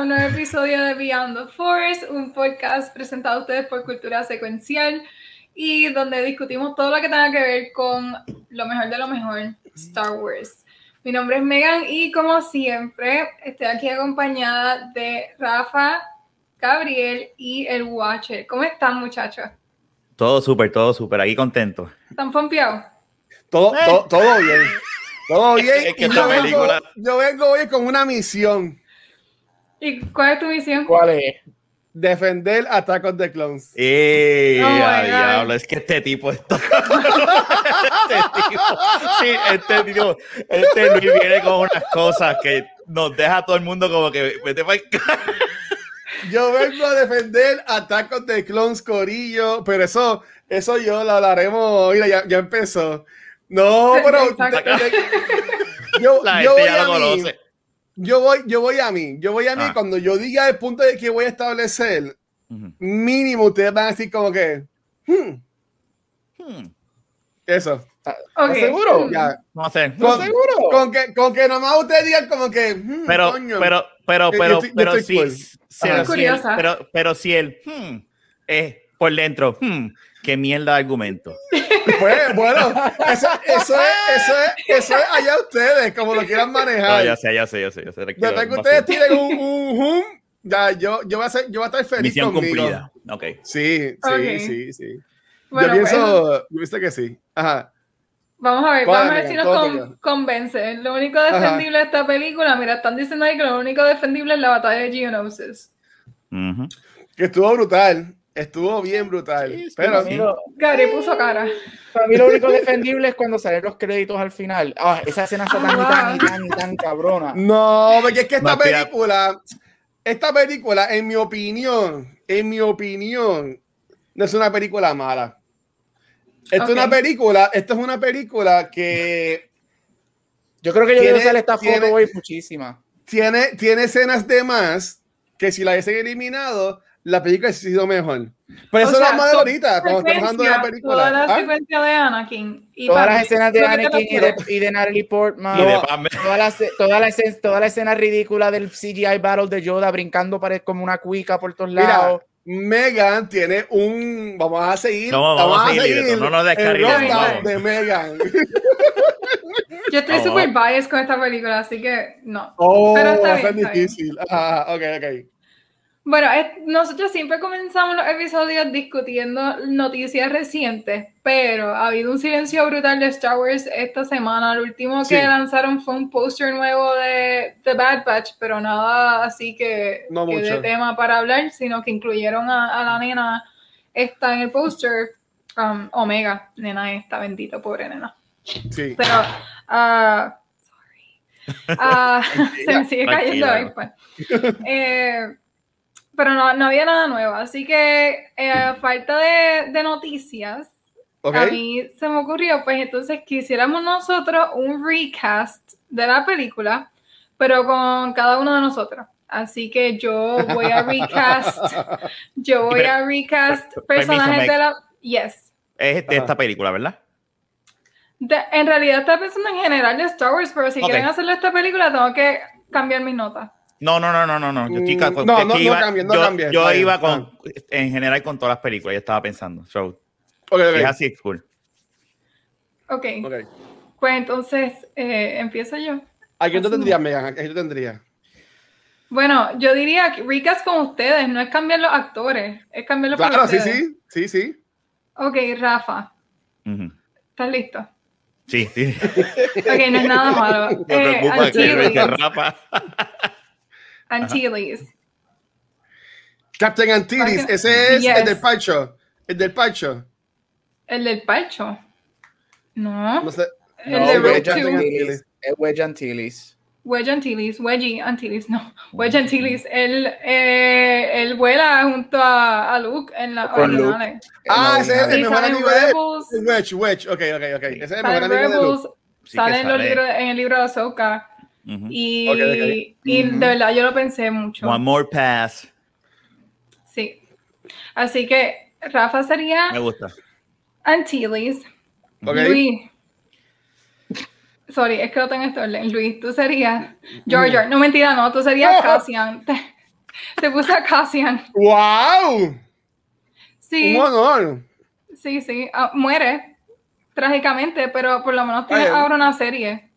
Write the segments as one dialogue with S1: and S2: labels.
S1: A un nuevo episodio de Beyond the Force, un podcast presentado a ustedes por Cultura Secuencial y donde discutimos todo lo que tenga que ver con lo mejor de lo mejor, Star Wars. Mi nombre es Megan y como siempre estoy aquí acompañada de Rafa, Gabriel y el Watcher. ¿Cómo están muchachos?
S2: Todo súper, todo súper, aquí contento.
S1: ¿Están pompeados?
S3: Todo,
S2: Eh.
S3: todo, todo bien. Todo bien.
S2: Es que
S3: yo, vengo,
S2: película-
S3: yo vengo hoy con una misión.
S1: ¿Y cuál es tu misión?
S4: ¿Cuál es?
S3: Defender Attack of the Clones.
S2: ¡Eh!
S1: Oh my
S2: a
S1: God.
S2: diablo, es que este tipo está. este tipo. Sí, este tipo. Este Luis viene con unas cosas que nos deja a todo el mundo como que vete para
S3: Yo vengo a defender Attack of the Clones, Corillo. Pero eso, eso yo lo hablaremos. Mira, ya, ya empezó. No, pero. Yo,
S2: La
S3: yo
S2: gente
S3: voy
S2: ya
S3: a
S2: lo
S3: mí. Yo voy, yo voy a mí. Yo voy a mí.
S2: Ah.
S3: Cuando yo diga el punto de que voy a establecer,
S2: Ujú.
S3: mínimo ustedes van a decir como que. hmm,
S2: Hmm,
S3: eso.
S1: Ok.
S4: seguro?
S3: Ya.
S2: No sé.
S3: Con-
S4: seguro?
S3: Con que, con que nomás ustedes digan como que. hmm,
S2: Pero,
S3: coño.
S2: pero, pero,
S3: Yo-
S2: pero,
S3: yo estoy-
S2: pero si,
S3: cool.
S2: si- si pero, pero si el hmm, es por dentro, hmm, qué mierda de argumento.
S3: Pues, bueno, eso, eso, es, eso, es, eso es allá ustedes, como lo quieran
S2: No,
S3: manejar.
S2: ya sé, ya sé, ya sé. Ya sé
S3: Después que ustedes tienen un, un hum, ya, yo, yo, voy a ser, yo voy a estar feliz
S2: Misión
S3: conmigo.
S2: cumplida. Ok.
S3: Sí, sí, sí, sí.
S1: Bueno,
S3: yo pienso,
S1: bueno,
S3: yo pienso que sí. Ajá.
S1: vamos a ver,
S3: ¿Cuál,
S1: vamos a ver si nos convence. Lo único defendible de esta película, mira, están diciendo ahí que lo único defendible es la batalla de Geonosis.
S2: Ujú.
S3: Que estuvo brutal. Estuvo bien brutal.
S2: Sí, sí,
S3: pero
S4: lo,
S1: Gary puso cara.
S4: para mí lo único defendible es cuando salen los créditos al final. Ah, esa escena está tan, tan, y tan, tan cabrona.
S3: no, porque es que esta película, esta película, en mi opinión, en mi opinión, no es una película mala. Esto
S1: Ok.
S3: es una película, esto es una película que
S4: Yo creo que yo
S3: Tiene-
S4: quiero usar esta
S3: tiene-
S4: foto hoy muchísima.
S3: tiene, tiene escenas de más que si la hubiesen eliminado, la película hubiese sido mejor. Pero eso
S1: O
S3: lo
S1: sea,
S3: vamos a ver
S1: toda
S3: ahorita, cuando estamos hablando de la película.
S1: Toda la
S3: ¿Ah?
S1: secuencia de Anakin. Y
S4: Todas las escenas de
S1: lo
S4: Anakin y de, y de Natalie Portman.
S2: Y de.
S4: Toda la, toda, la escena, toda la escena ridícula del CGI Battle de Yoda brincando pared como una cuica por todos
S3: Mira,
S4: lados.
S3: Megan tiene un. Vamos a seguir.
S2: No, vamos a seguir, libreto, no nos
S1: vamos.
S3: de Megan.
S1: Yo estoy
S2: No.
S1: súper biased con esta película, así que no.
S3: Oh,
S1: Pero está
S3: va a
S1: bien,
S3: ser difícil. Ajá, ok, ok.
S1: Bueno, nosotros siempre comenzamos los episodios discutiendo noticias recientes, pero ha habido un silencio brutal de Star Wars esta semana. Lo último que
S3: Sí.
S1: lanzaron fue un póster nuevo de The Bad Batch, pero nada así que,
S3: No
S1: que de tema para hablar, sino que incluyeron a, a la nena esta en el póster. um, Omega, nena esta, bendito, pobre nena.
S3: Sí.
S1: Pero, ah, sorry. Ah, se me sigue cayendo el. Eh, pero no, no había nada nuevo, así que eh, a falta de, de noticias, a mí se me ocurrió, pues entonces quisiéramos nosotros un recast de la película, pero con cada uno de nosotros. Así que yo voy a recast, yo voy a recast
S2: per-
S1: personajes de la... Yes.
S2: Es de esta película, ¿verdad?
S1: De- en realidad estaba pensando en general de Star Wars, pero si quieren hacerle esta película tengo que cambiar mis notas.
S2: No, no, no, no, no, no. Yo, estoy
S3: Mm,
S2: con-
S3: no, no, no
S2: iba-
S3: cambien, no
S2: yo,
S3: cambien,
S2: yo
S3: bien,
S2: iba
S3: ah.
S2: con, en general con todas las películas, yo estaba pensando. So,
S3: Ok,
S2: si
S3: ok.
S2: es así, es cool.
S1: Ok,
S3: ok.
S1: pues entonces eh, empiezo yo.
S3: ¿A quién tú tendrías, Megan? ¿A quién tú tendrías?
S1: Bueno, yo diría que recast con ustedes, no es cambiar los actores, es cambiarlos por
S3: Claro, sí, sí. Sí, sí.
S1: Ok, Rafa. ¿estás listo?
S2: Sí, sí.
S1: Ok, no es nada malo.
S2: Me
S1: Eh,
S2: preocupa que, que
S1: Antilles.
S3: Captain Antilles, ese es
S1: Yes.
S3: el del Pancho. El del Pancho.
S1: ¿El del parcho? No.
S3: No sé.
S1: El
S4: No,
S1: de
S4: Wedge. Antilles. Es Wedge Antilles.
S1: Wedge Antilles, Wedgie Antilles, no, Wedge Antilles, él, eh, él vuela junto a, a Luke en las
S4: Con Luke.
S3: Ah, ese es el mejor amigo de Wedge, Wedge. Ok, ok, ok. Ese es el
S1: sale
S3: mejor
S1: en
S3: amigo de
S1: Rebels,
S3: Luke.
S2: Sí
S1: sale en, los libros, en el libro de Ahsoka. Y, y de verdad yo lo pensé mucho.
S2: One more pass.
S1: Sí. Así que Rafa sería
S2: Me gusta.
S1: Antilles.
S3: Ok.
S1: Luis. Sorry, es que lo tengo en orden. Luis, tú serías George. No, mentira, no. Tú serías Cassian. Te, te puse a Cassian.
S3: ¡Wow!
S1: Sí,
S3: Un honor.
S1: sí, sí. Ah, muere trágicamente, pero por lo menos tiene
S3: Ay,
S1: ahora una serie.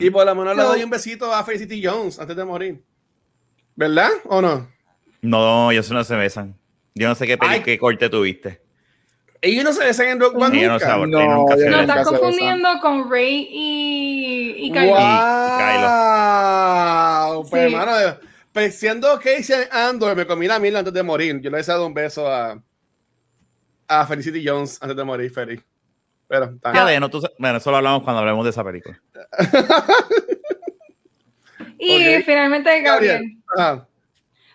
S3: Y por lo menos le doy un besito a Felicity Jones antes de morir. ¿Verdad o no?
S2: No, ellos no se besan. Yo no sé qué,
S3: Ay.
S2: qué corte tuviste.
S3: Ellos no se besan en Rock One
S2: Ellos no
S3: nunca.
S4: No,
S2: nunca se
S1: No, estás confundiendo con Rey y, y Kylo.
S3: ¡Wow! Pues,
S1: Sí.
S3: hermano, pues, siendo Casey Andor, me comí la mil antes de morir. Yo le he dado un beso a, a Felicity Jones antes de morir, feliz. Pero.
S2: Fíjate, no, tú bueno, eso lo hablamos cuando hablemos de esa película.
S1: Y finalmente Gabriel.
S3: Ah,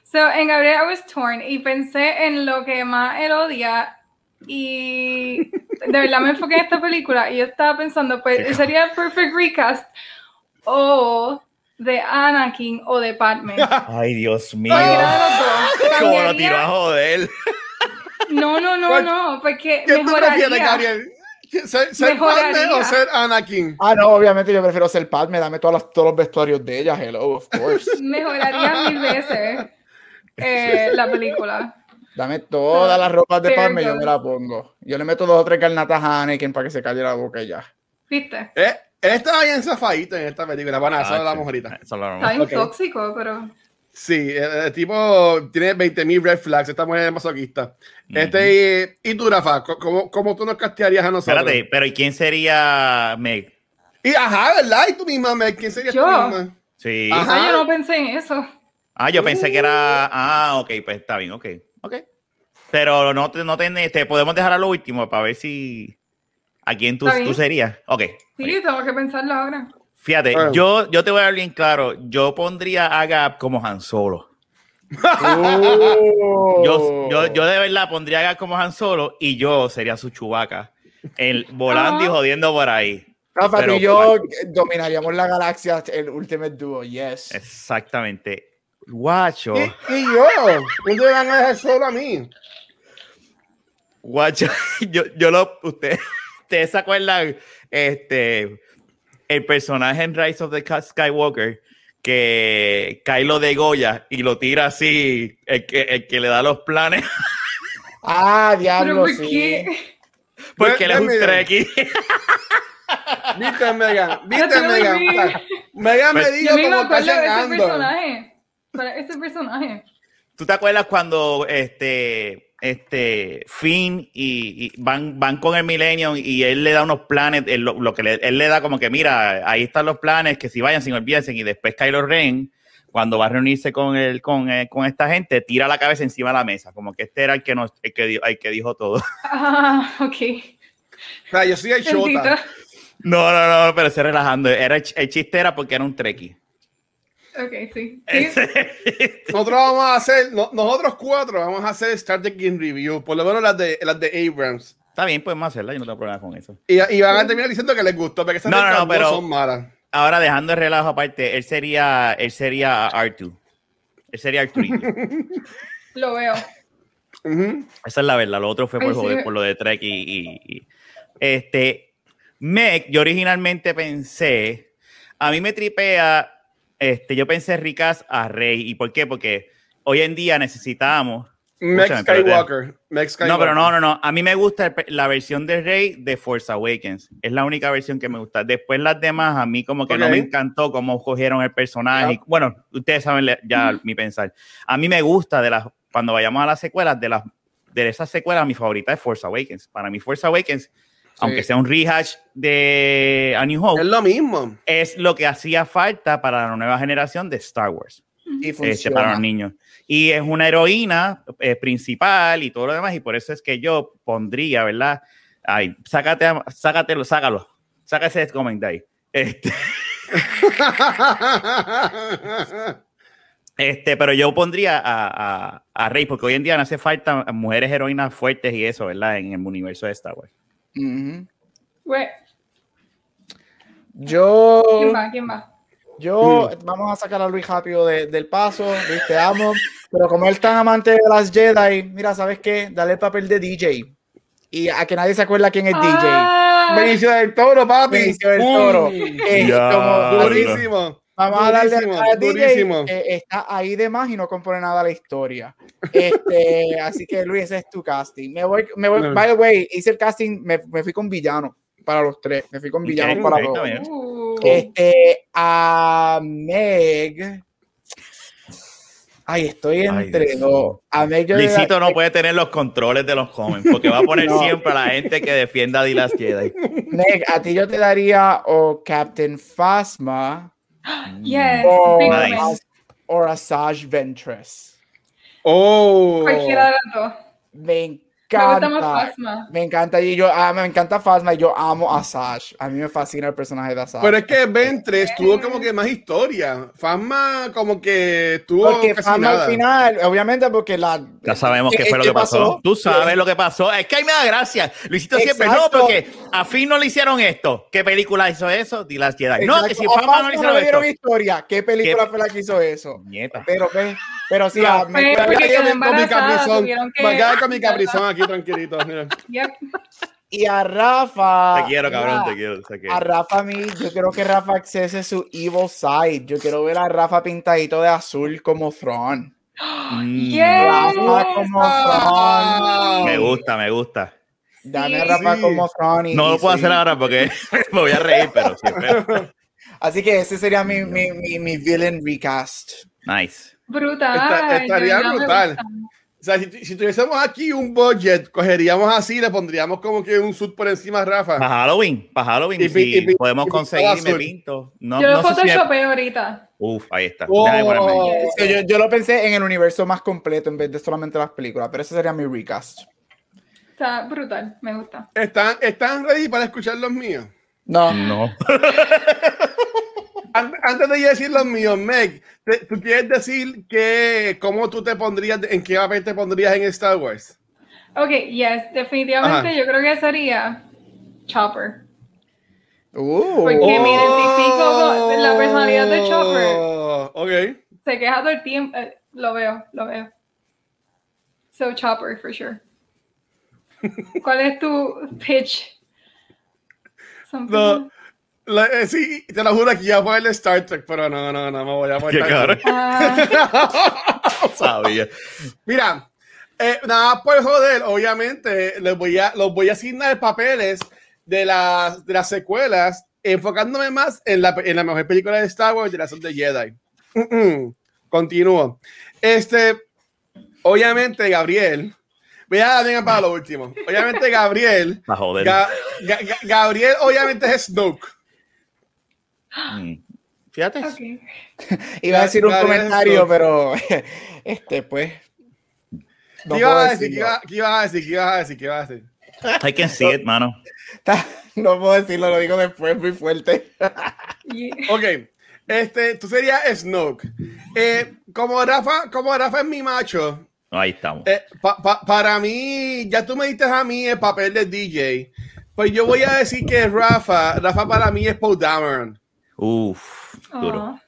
S1: So, en Gabriel I was torn y pensé en lo que más él odia y de verdad me enfoqué en esta película y yo estaba pensando, pues sería el perfect recast o de Anakin o de Padme.
S2: Ay, Dios mío.
S1: De.
S2: Como lo tiró a joder.
S1: No, no, no,
S3: ¿Cuál-
S1: no, porque
S3: ¿Qué tú prefieres,
S1: mejoraría.
S3: Gabriel? ¿Ser, ser
S1: Mejoraría.
S3: Padme o ser Anakin?
S4: Ah, no, obviamente yo prefiero ser Padme, dame todas las- todos los vestuarios de ella, hello, of course.
S1: Mejoraría mil veces eh, la película.
S4: Dame todas las ropas de Padme, yo
S1: goes.
S4: me la pongo. Yo le meto dos o tres garnatas a Anakin para que se calle la boca y ya.
S1: ¿Viste?
S3: Eh, él estaba bien zafadito en esta película. Bueno,
S2: Ah. Eso lo
S1: Está
S2: hablamos.
S1: bien tóxico, pero.
S3: Sí, el, el tipo tiene 20.000 red flags. Esta mujer es masoquista. Este, y, y tú, Rafa, ¿cómo, ¿cómo tú nos castearías a nosotros?
S2: Espérate, pero ¿y quién sería Meg?
S3: Y ajá, ¿verdad? ¿Y tú misma, Meg? ¿Quién sería
S1: Yo.
S3: tú misma?
S2: Sí.
S3: Ajá.
S1: Ah, yo no pensé en eso.
S2: Ah, yo pensé que era. Ah, ok, pues está bien, ok. Ok. Pero no te, no te, te podemos dejar a lo último para ver si. ¿A quién tú, tú serías? Ok.
S1: Sí, tengo que pensarlo ahora.
S2: Fíjate,
S3: Bueno.
S2: yo, yo te voy a dar bien claro. Yo pondría a Gap como Han Solo.
S4: Oh.
S2: Yo, yo, yo de verdad pondría a Gap como Han Solo y yo sería su chubaca. El, volando y jodiendo por ahí.
S4: Rafa, tú
S2: pero-
S4: y yo dominaríamos la galaxia, el Ultimate Duo, yes.
S2: Exactamente. Guacho.
S3: ¿Y, y yo? ¿Dónde van a dejar solo a mí?
S2: Guacho. Yo, yo lo. Usted, ¿Ustedes se acuerdan? Este. El personaje en Rise of the Skywalker que Kylo de Goya y lo tira así, el que, el que le da los planes,
S4: Ah,
S1: Pero
S4: diablo,
S1: ¿por
S4: sí.
S1: qué?
S2: porque él es un. Trekkie.
S3: ¿Viste, Megan? ¿Viste,
S1: That's really
S3: Megan? Megan me
S2: Pues-
S3: dijo
S1: Yo ni me
S3: como
S1: acuerdo de ese personaje. Para ese personaje.
S2: ¿Tú te acuerdas cuando este, este Finn y, y van, van con el Millennium y él le da unos planes, él, lo, lo que le, él le da como que mira, ahí están los planes, que si vayan sin olvídense y después Kylo Ren cuando va a reunirse con el, con, eh, con esta gente, tira la cabeza encima de la mesa, como que este era el que nos, el que, el que dijo todo.
S1: Ah, ok.
S3: O sea, yo soy el. Shota.
S2: No, no, no, pero se relajando. Era el, ch- el chiste era porque era un Trekkie.
S1: Ok, sí. sí.
S3: Nosotros vamos a hacer, no- nosotros cuatro vamos a hacer Star Trek in Review, por lo menos las de, las de Abrams.
S2: Está bien, podemos hacerla, yo no tengo problema con eso.
S3: Y, y van a terminar diciendo que les gustó, porque esas
S2: No, no, no, pero-
S3: son malas.
S2: Ahora dejando el relajo aparte, él sería, él sería R2. Él sería Arturito.
S1: Lo veo.
S2: Esa es la verdad. Lo otro fue por,
S1: Ay, sí.
S2: joder, por lo de Trek y, y- y- este Meg, yo originalmente pensé, a mí me tripea, este, yo pensé ricas a Rey. ¿Y por qué? Porque hoy en día necesitamos. Te-
S3: Skywalker. Meg Skywalker.
S2: No, pero no, no, no. A mí me gusta la versión de Rey de Force Awakens. Es la única versión que me gusta. Después las demás, a mí como que no
S3: Ok.
S2: me encantó cómo cogieron el personaje.
S3: Ya.
S2: Bueno, ustedes saben ya mi pensar. A mí me gusta de las, cuando vayamos a las secuelas, de las de esas secuelas, mi favorita es Force Awakens. Para mí, Force Awakens, aunque sea un rehash de A New Hope,
S3: Es lo mismo.
S2: es lo que hacía falta para la nueva generación de Star Wars
S4: Y
S2: este, para
S4: funciona.
S2: los niños. Y es una heroína eh, principal y todo lo demás, y por eso es que yo pondría, ¿verdad? Ay, sácate, a- sácatelo, sácalo, sácate ese comentario. Este, Este, pero yo pondría a, a, a, Rey, porque hoy en día no hace falta mujeres heroínas fuertes y eso, ¿verdad? En el universo de Star Wars.
S4: Uh -huh.
S1: Bueno,
S4: Yo.
S1: ¿Quién va? ¿Quién va?
S4: Yo, vamos a sacar a Luis rápido de- del paso. Luis, te amo. Pero como él es tan amante de las Jedi, mira, ¿sabes qué? Dale el papel de DJ. Y a que nadie se acuerda quién es
S1: Ah,
S3: Benicio del Toro, papi.
S4: Benicio del Toro. DJ.
S2: Ya,
S4: como,
S3: Durísimo.
S4: Vamos a darle
S3: durísimo,
S4: a DJ.
S3: durísimo.
S4: eh, está ahí de más y no compone nada a la historia. Este, así que Luis, ese es tu casting. Me voy, me voy,
S3: No.
S4: by the way, hice el casting, me, me fui con villano para los tres. Me fui con villano
S2: Ok,
S4: para
S2: ok,
S4: los
S1: uh,
S4: Este, a Meg. Ay, estoy
S2: Ay,
S4: entre
S2: Dios
S4: dos. A Meg yo le da-
S2: Luisito no puede tener los controles de los comments, porque va a poner
S4: No.
S2: siempre a la gente que defienda a Last Jedi.
S4: Meg, a ti yo te daría o Captain Phasma Mm.
S1: yes,
S4: o,
S1: big
S2: Nice.
S1: woman.
S4: o Asajj Ventress.
S3: Oh.
S1: Cualquiera de las dos.
S4: Me
S1: Me gusta más
S4: encanta.
S1: Phasma.
S4: Me encanta y yo ah, me encanta Phasma y yo amo a Asajj. A mí me fascina el personaje de Asajj.
S3: Pero es que Ventres tuvo como que más historia. Fama como que tuvo
S4: porque
S3: casi
S4: Phasma
S3: nada.
S4: al final, obviamente porque la
S2: Ya sabemos qué
S4: ¿Qué-
S2: fue lo que pasó.
S4: pasó?
S2: Tú sabes lo que pasó. Es que ahí me da gracia. Luisito siempre, no,
S4: Exacto.
S2: porque a Finn no le hicieron esto. ¿Qué película hizo eso? The Last Jedi. No, que
S4: Exacto.
S2: si
S4: O
S2: Fama no le
S4: no
S2: hicieron
S4: dieron
S2: esto.
S4: historia. ¿Qué película
S2: ¿Qué?
S4: fue la que hizo eso?
S2: Nieta.
S4: Pero, ve- pero sí,
S3: No,
S4: a
S1: Pero porque
S3: Me
S1: quedó
S3: quedé con mi
S1: embarazada,
S3: caprizón.
S1: tuvieron que-
S3: Me aquí tranquilito. Mira.
S1: Yep.
S4: y a Rafa.
S2: Te quiero, cabrón,
S4: mira,
S2: te quiero. te quiero.
S4: A Rafa, a mí, yo quiero que Rafa accese su evil side. Yo quiero ver a Rafa pintadito de azul como Thrawn.
S2: Mm,
S1: Yes.
S4: Rafa como Thrawn.
S2: Me gusta, me gusta.
S4: Dame a
S1: Sí.
S4: Rafa
S3: Sí.
S4: como Thrawn. y-
S2: No lo puedo
S4: sí.
S2: hacer ahora porque me voy a reír, pero sí. pero-
S4: Así que ese sería mi, mi, mi, mi villain recast.
S2: Nice.
S1: Brutal.
S3: Esta- estaría brutal. Sea, si, si tuviésemos aquí un budget, cogeríamos así, le pondríamos como que un suit por encima a Rafa.
S2: Para Halloween, para Halloween,
S3: Y
S2: si
S3: y
S2: podemos
S3: y
S2: conseguir, me pinto. No,
S1: Yo lo
S2: no sé si me-
S1: photoshopeo ahorita.
S2: Uf, ahí está.
S3: Oh.
S1: Yes.
S4: Yo lo pensé en el universo más completo en vez de solamente las películas, pero ese sería mi recast.
S1: Está brutal, me gusta.
S3: ¿Están, ¿Están ready para escuchar los míos?
S4: No,
S2: No.
S3: An- Antes de decir los míos, Meg, ¿tú quieres decir que, cómo tú te pondrías, en qué papel te pondrías en Star Wars?
S1: Ok, yes, definitivamente
S3: Ajá.
S1: yo creo que sería Chopper.
S4: Uh,
S1: Porque me identifico con la personalidad de Chopper.
S3: Oh, Ok.
S1: Se queja todo el tiempo. eh, lo veo, lo veo. So Chopper, for sure. ¿Cuál es tu pitch?
S3: No. La- eh, sí, te lo juro que iba a ponerle Star Trek, pero no, no, no, me voy a
S2: Qué
S3: poner.
S2: cabrón.
S1: Ah,
S2: Sabía.
S3: Mira, eh, nada más por joder, obviamente, les voy a, los voy a asignar papeles de las, de las secuelas, enfocándome más en la, en la mejor película de Star Wars, de la Son de Jedi. Mm, mm. Continúo. Este, obviamente, Gabriel. Voy a dar para lo último. Obviamente, Gabriel.
S2: Para joder.
S3: Ga- Ga- Ga- Gabriel, obviamente, es Snoke.
S2: Mm. Fíjate.
S4: iba a decir un comentario, pero este, pues. no
S3: ¿Qué ibas a decir? ¿Qué
S4: decirlo.
S3: iba- qué ibas a decir? ¿Qué ibas a decir? ¿Qué ibas a decir?
S2: I can see it, mano.
S4: No puedo decirlo, lo digo después muy fuerte.
S1: Yeah.
S3: Ok, este, tú serías Snoke. Eh, como Rafa, como Rafa es mi macho,
S2: Ahí estamos.
S3: eh, pa- pa- para mí, ya tú me diste a mí el papel de DJ. Pues yo voy a decir que Rafa, Rafa para mí es Paul Dameron.
S2: Uf, duro.
S1: Aw.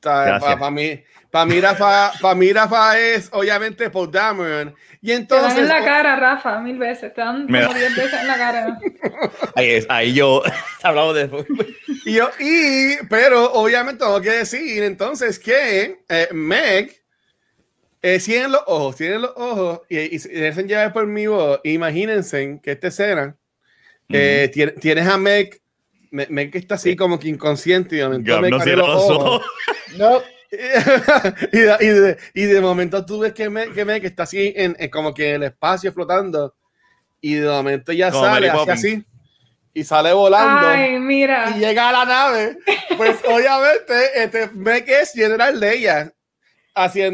S3: Para
S2: Gracias.
S3: mí, para mí, Rafa, para mí Rafa es obviamente Paul Dameron. Y
S1: Te dan
S3: entonces,
S1: en la cara, Rafa, mil veces. Te dan como diez veces en la cara.
S2: Ahí, es, ahí yo hablamos de
S3: y yo, y, pero obviamente tengo que decir entonces que eh, Meg eh, tienen los ojos, tienen los ojos y, y se dejan llevar por mi voz. Imagínense que esta escena eh, tiene- tienes a Meg, Me- que está así como que inconsciente y de momento
S2: Gab
S3: Meg
S2: no cierra
S3: los ojos.
S4: No,
S3: y, de, y, de, y de momento tú ves que Meg, que Meg está así en, en como que en el espacio flotando y de momento ya
S2: Como
S3: sale
S2: Mary
S3: así, y sale volando
S1: Ay, mira.
S3: y llega a la nave, pues obviamente este, Meg es General Leia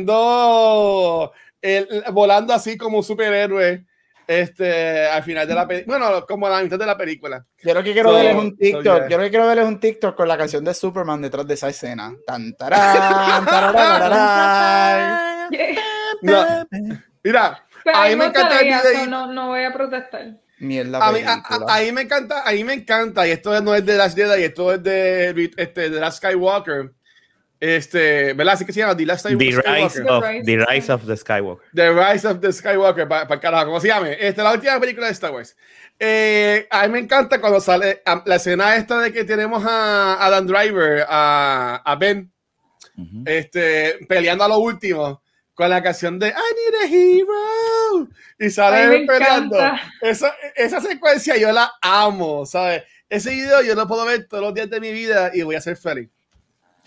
S3: haciendo el, volando así como un superhéroe Este, al final de la película. Bueno, como a la mitad de la película.
S4: Yo lo que quiero
S3: So-
S4: ver es un
S3: so,
S4: TikTok.
S3: yeah.
S4: Yo lo que quiero ver es un TikTok con la canción de Superman detrás de esa escena. Tan, tarán, tararararán.
S3: No, mira, me encanta el
S1: gustaría,
S3: video.
S1: so no, no voy a protestar.
S4: Mierda
S3: A mí, a,
S4: película.
S3: a- a mí me encanta, a mí me encanta, y esto no es de Last Jedi, esto es de, este, de Last Skywalker. Este, ¿verdad? Así que se llama The Last
S2: The
S3: Skywalker.
S2: Rise
S1: The
S2: of
S1: Rise.
S2: The Rise of the Skywalker.
S3: The Rise of the Skywalker, para el carajo, ¿cómo se llame? Este, la última película de Star Wars. Eh, a mí me encanta cuando sale a- la escena esta de que tenemos a Adam Driver, a, a Ben,
S2: Ujú.
S3: este, peleando a lo último con la canción de I need a hero y sale peleando. Esa, esa secuencia yo la amo, ¿sabes? Ese video yo lo puedo ver todos los días de mi vida y voy a ser feliz.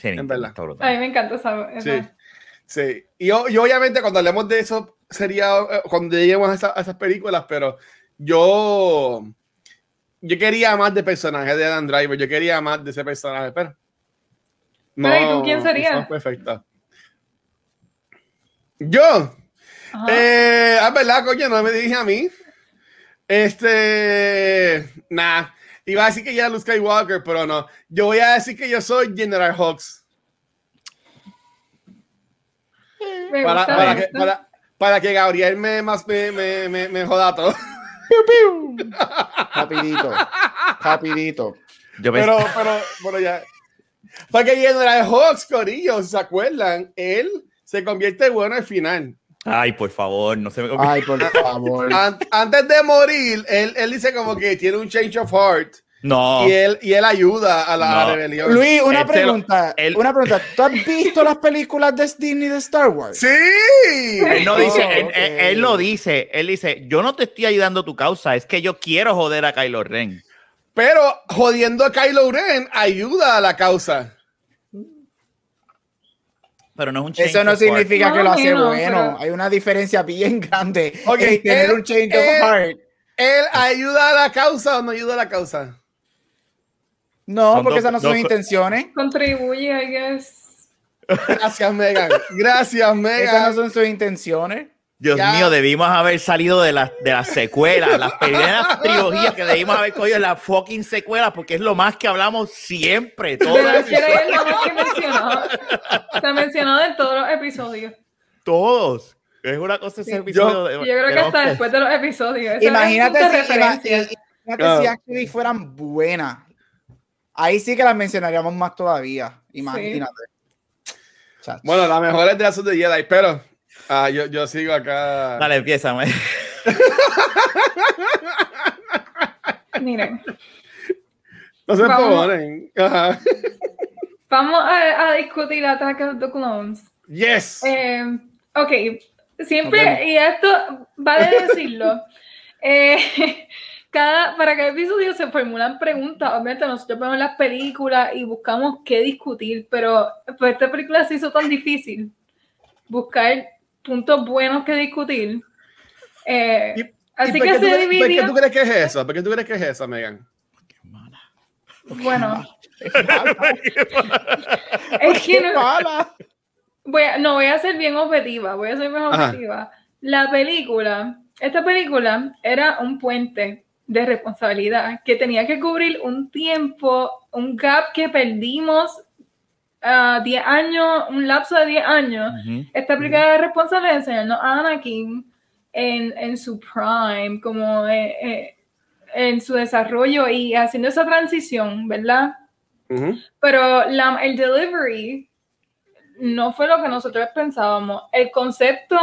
S2: Sí,
S3: En verdad.
S2: está brutal.
S1: A mí me encanta esa. esa.
S3: Sí, sí. Y, y obviamente cuando hablemos de eso sería eh, cuando lleguemos a, esa- a esas películas, pero yo yo quería más de personaje de Adam Driver, yo quería más de ese personaje, pero
S1: Pero, ¿y tú quién sería?
S3: no, perfecto. Yo,
S1: Ajá.
S3: eh, ah, verdad, coño, no me dije a mí. Este, iba a decir que ya Luke Skywalker, pero no. Yo voy a decir que yo soy General Hawks.
S1: me
S3: para,
S1: gusta,
S3: para
S1: me
S3: que,
S1: gusta.
S3: para, para que Gabriel me, más me, me, me, me joda todo.
S4: Rapidito. Rapidito.
S2: Yo
S3: Pero, pero, bueno, ya. Porque General Hawks, Corillo, se acuerdan, él se convierte bueno al final.
S2: Ay, por favor, no se me
S4: Ay, por favor.
S3: An- antes de morir, él, él dice como que tiene un change of heart
S2: No.
S3: y, él, y él ayuda a la
S2: No.
S3: rebelión.
S4: Luis, una
S2: Él lo-
S4: pregunta.
S2: él-
S4: Una pregunta. ¿Tú has visto las películas de Disney de Star Wars?
S3: ¡Sí!
S2: Él no
S4: Oh,
S2: dice, él,
S4: ok.
S2: él- él lo dice, él dice, yo no te estoy ayudando a tu causa, es que yo quiero joder a Kylo Ren.
S3: Pero jodiendo a Kylo Ren ayuda a la causa.
S2: Pero no es un change
S4: Eso no significa que lo hace bueno.
S1: pero-
S4: Hay una diferencia bien grande
S3: Ok,
S4: en tener
S3: él-
S4: un change
S3: él-
S4: of heart.
S3: ¿Él ayuda a la causa o no ayuda a la causa?
S4: No,
S2: Son
S4: porque
S2: dos-
S4: esas no son
S2: dos-
S4: intenciones.
S1: Contribuye, I guess.
S3: Gracias, Megan. Gracias,
S4: Esas no
S3: Megan.
S4: son sus intenciones.
S2: Dios
S3: Ya.
S2: mío, debimos haber salido de las de las secuelas, las primeras trilogías que debimos haber cogido en las fucking secuelas, porque es lo más que hablamos siempre. Todo
S1: es lo más que mencionó. Se ha mencionado en todos los episodios.
S2: todos. Es una cosa ese
S3: Yo-
S2: episodio. de-
S1: Y yo creo que hasta después de los episodios.
S4: Imagínate
S1: de
S4: si, ima-
S1: referencia.
S4: i- imagínate
S3: Claro.
S4: si actually fueran buenas. Ahí sí que las mencionaríamos más todavía. Imagínate.
S3: Bueno, la mejor es de las de Jedi, pero ah, yo, yo sigo acá.
S2: Dale, empieza.
S1: Miren,
S3: No se ponen. Ajá.
S1: vamos a, a discutir Attack of the Clones.
S3: Yes.
S1: Eh, ok, siempre, y esto vale decirlo, eh, cada, para cada episodio se formulan preguntas, obviamente nosotros vemos las películas y buscamos qué discutir, pero pues esta película se hizo tan difícil buscar puntos buenos que discutir. Eh,
S3: ¿Y-
S1: así
S3: ¿Y
S1: que
S3: qué tú
S1: se
S3: crees- ¿Por qué
S1: dividió,
S3: tú crees que es eso? ¿Por qué tú crees que es eso, Megan?
S1: bueno, es
S4: ¿Qué
S1: que no,
S4: mala?
S1: Voy a- no, voy a ser bien objetiva, voy a ser bien
S3: Ajá.
S1: objetiva. La película, esta película era un puente de responsabilidad que tenía que cubrir un tiempo, un gap que perdimos a 10 años, un lapso de 10 años. Esta película era responsable de enseñarnos a Anakin en, en su prime, como eh, eh, en su desarrollo y haciendo esa transición, ¿verdad? Pero la, el delivery no fue lo que nosotros pensábamos. El concepto,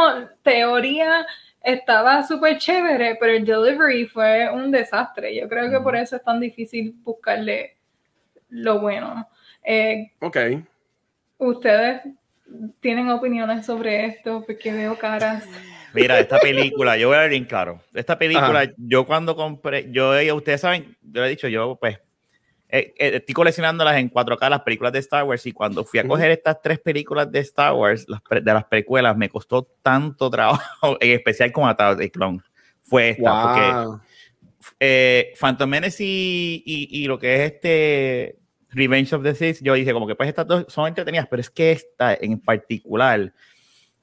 S1: teoría, estaba súper chévere, pero el delivery fue un desastre. Yo creo que por eso es tan difícil buscarle lo bueno. Eh,
S3: Ok.
S1: ¿Ustedes tienen opiniones sobre esto? Porque veo caras.
S2: Mira, esta película, yo voy a ver bien claro. Esta película,
S3: Ajá.
S2: yo cuando compré, yo, eh, ustedes saben, yo le he dicho, yo pues eh, eh, estoy coleccionándolas en 4K, las películas de Star Wars, y cuando fui a coger estas tres películas de Star Wars, las pre- de las precuelas, me costó tanto trabajo, en especial con Attack the Clone. Fue esta, porque
S3: Wow.
S2: eh, Phantom Menace y, y- y lo que es este Revenge of the Sith, yo dije como que pues estas dos son entretenidas, pero es que esta en particular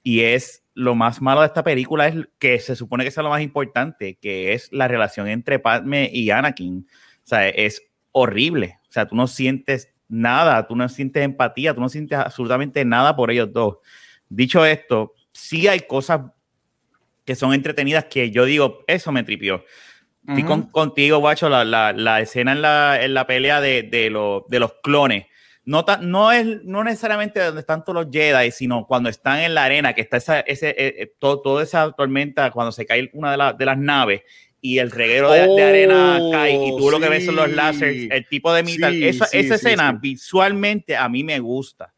S2: Y es lo más malo de esta película es que se supone que es lo más importante, que es la relación entre Padme y Anakin. O sea, es horrible. O sea, tú no sientes nada, tú no sientes empatía, tú no sientes absolutamente nada por ellos dos. Dicho esto, sí hay cosas que son entretenidas que yo digo, eso me tripió. Estoy contigo, guacho, la, la, la, escena en la, en la pelea de, de, de los clones. No, no, es, no necesariamente donde están todos los Jedi, sino cuando están en la arena, que está esa, ese, eh, eh, todo, toda esa tormenta, cuando se cae una de, de las naves y el reguero de, arena cae y tú lo que ves son los láseres, el tipo de metal. esa, esa escena visualmente a mí me gusta.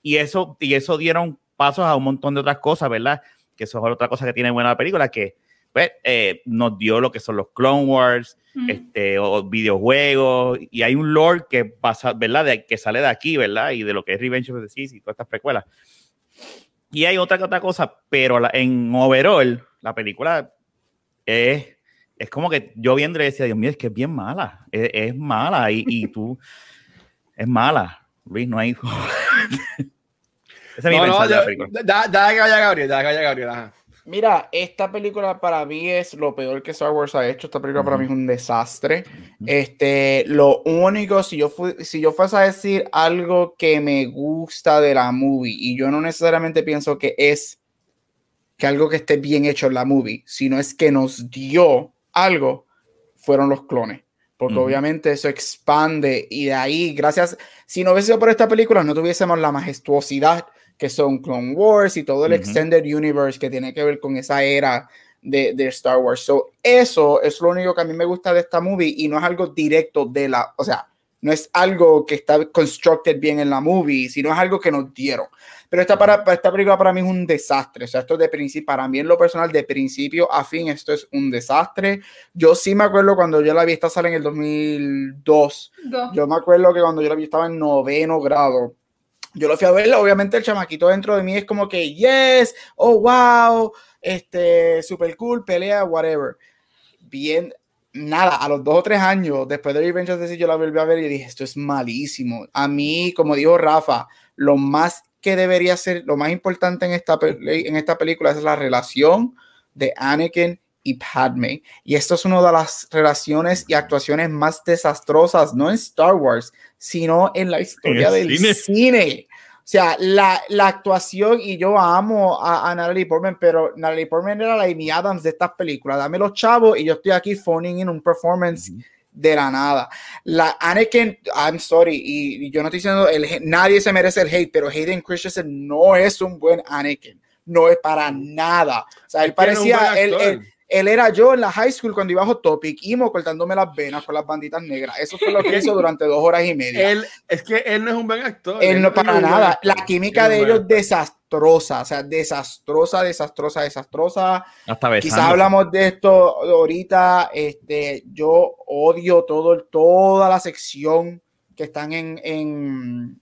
S2: Y eso, y eso dieron pasos a un montón de otras cosas, ¿verdad? Que eso es otra cosa que tiene buena la película, que pues, eh, nos dio lo que son los Clone Wars, este, o videojuegos, y hay un lore que pasa, ¿verdad? De, que sale de aquí, ¿verdad? Y de lo que es Revenge of the Sith y todas estas precuelas. Y hay otra, otra cosa, pero en overall, la película es, es como que yo viendo y decía, Dios mío, es que es bien mala, es, mala, y, y tú, es mala, Luis, no hay...
S3: Ese es mi no, de la película. Da, da, que vaya Gabriel, da que vaya Gabriel. Ajá.
S4: Mira, esta película para mí es lo peor que Star Wars ha hecho. Esta película para mí es un desastre. Este, lo único, si yo, si yo fuese a decir algo que me gusta de la movie, y yo no necesariamente pienso que es que algo que esté bien hecho en la movie, sino es que nos dio algo, fueron los clones. Porque obviamente eso expande y de ahí, gracias, si no hubiese sido por esta película, no tuviésemos la majestuosidad que son Clone Wars y todo el Extended Universe que tiene que ver con esa era de, de, Star Wars. So, eso es lo único que a mí me gusta de esta movie y no es algo directo de la, o sea, no es algo que está constructed bien en la movie, sino es algo que nos dieron. Pero esta, para, esta película para mí es un desastre. O sea, esto de principio, para mí en lo personal, de principio a fin, esto es un desastre. Yo sí me acuerdo cuando yo la vi, esta sale en el 2002. Yo me acuerdo que cuando yo la vi estaba en noveno grado yo lo fui a ver, obviamente el chamaquito dentro de mí es como que, yes, oh, wow, este, super cool, pelea, whatever. Bien, nada, a los dos o tres años, después de Revenge of the yo la volví a ver y dije, esto es malísimo. A mí, como dijo Rafa, lo más que debería ser, lo más importante en esta, en esta película es la relación de Anakin y Padme. Y esto es una de las relaciones y actuaciones más desastrosas, no en Star Wars, sino en la historia del cine. O sea, la, la, actuación, y yo amo a, a, Natalie Portman, pero Natalie Portman era la Amy Adams de estas películas. Dame los chavos y yo estoy aquí phoning in un performance de la nada. La Anakin, I'm sorry, y, yo no estoy diciendo, el, nadie se merece el hate, pero Hayden Christensen no es un buen Anakin. No es para nada. O sea, él parecía, él, él era yo en la high school cuando iba a Hot Topic, Imo cortándome las venas con las banditas negras. Eso fue lo que hizo durante dos horas y media.
S3: Él, es que él no es un buen actor.
S4: Él, no para nada. La química de ellos desastrosa, o sea, desastrosa, desastrosa, desastrosa. Hasta Quizás hablamos de esto ahorita. Este, yo odio todo, toda la sección que están en, en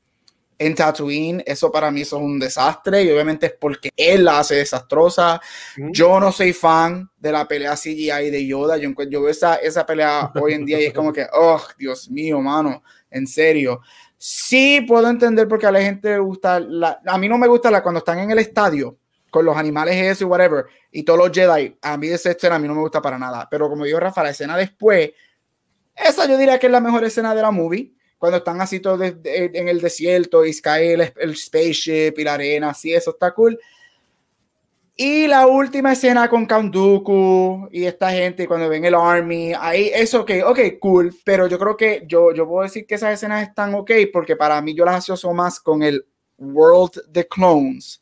S4: en Tatooine, eso para mí eso es un desastre y obviamente es porque él la hace desastrosa. Yo no soy fan de la pelea CGI de Yoda, yo, yo veo esa, esa pelea hoy en día y es como que, oh, Dios mío, mano, en serio. Sí puedo entender porque a la gente le gusta, la, a mí no me gusta la cuando están en el estadio con los animales eso y whatever, y todos los Jedi, a mí esa escena a mí no me gusta para nada, pero como dijo Rafa, la escena después, esa yo diría que es la mejor escena de la movie cuando están así todos en el desierto y cae el, spaceship y la arena, así, eso está cool. Y la última escena con Count Dooku y esta gente cuando ven el Army, ahí eso que, ok, cool, pero yo creo que yo, yo puedo decir que esas escenas están ok porque para mí yo las asocio más con el World the Clones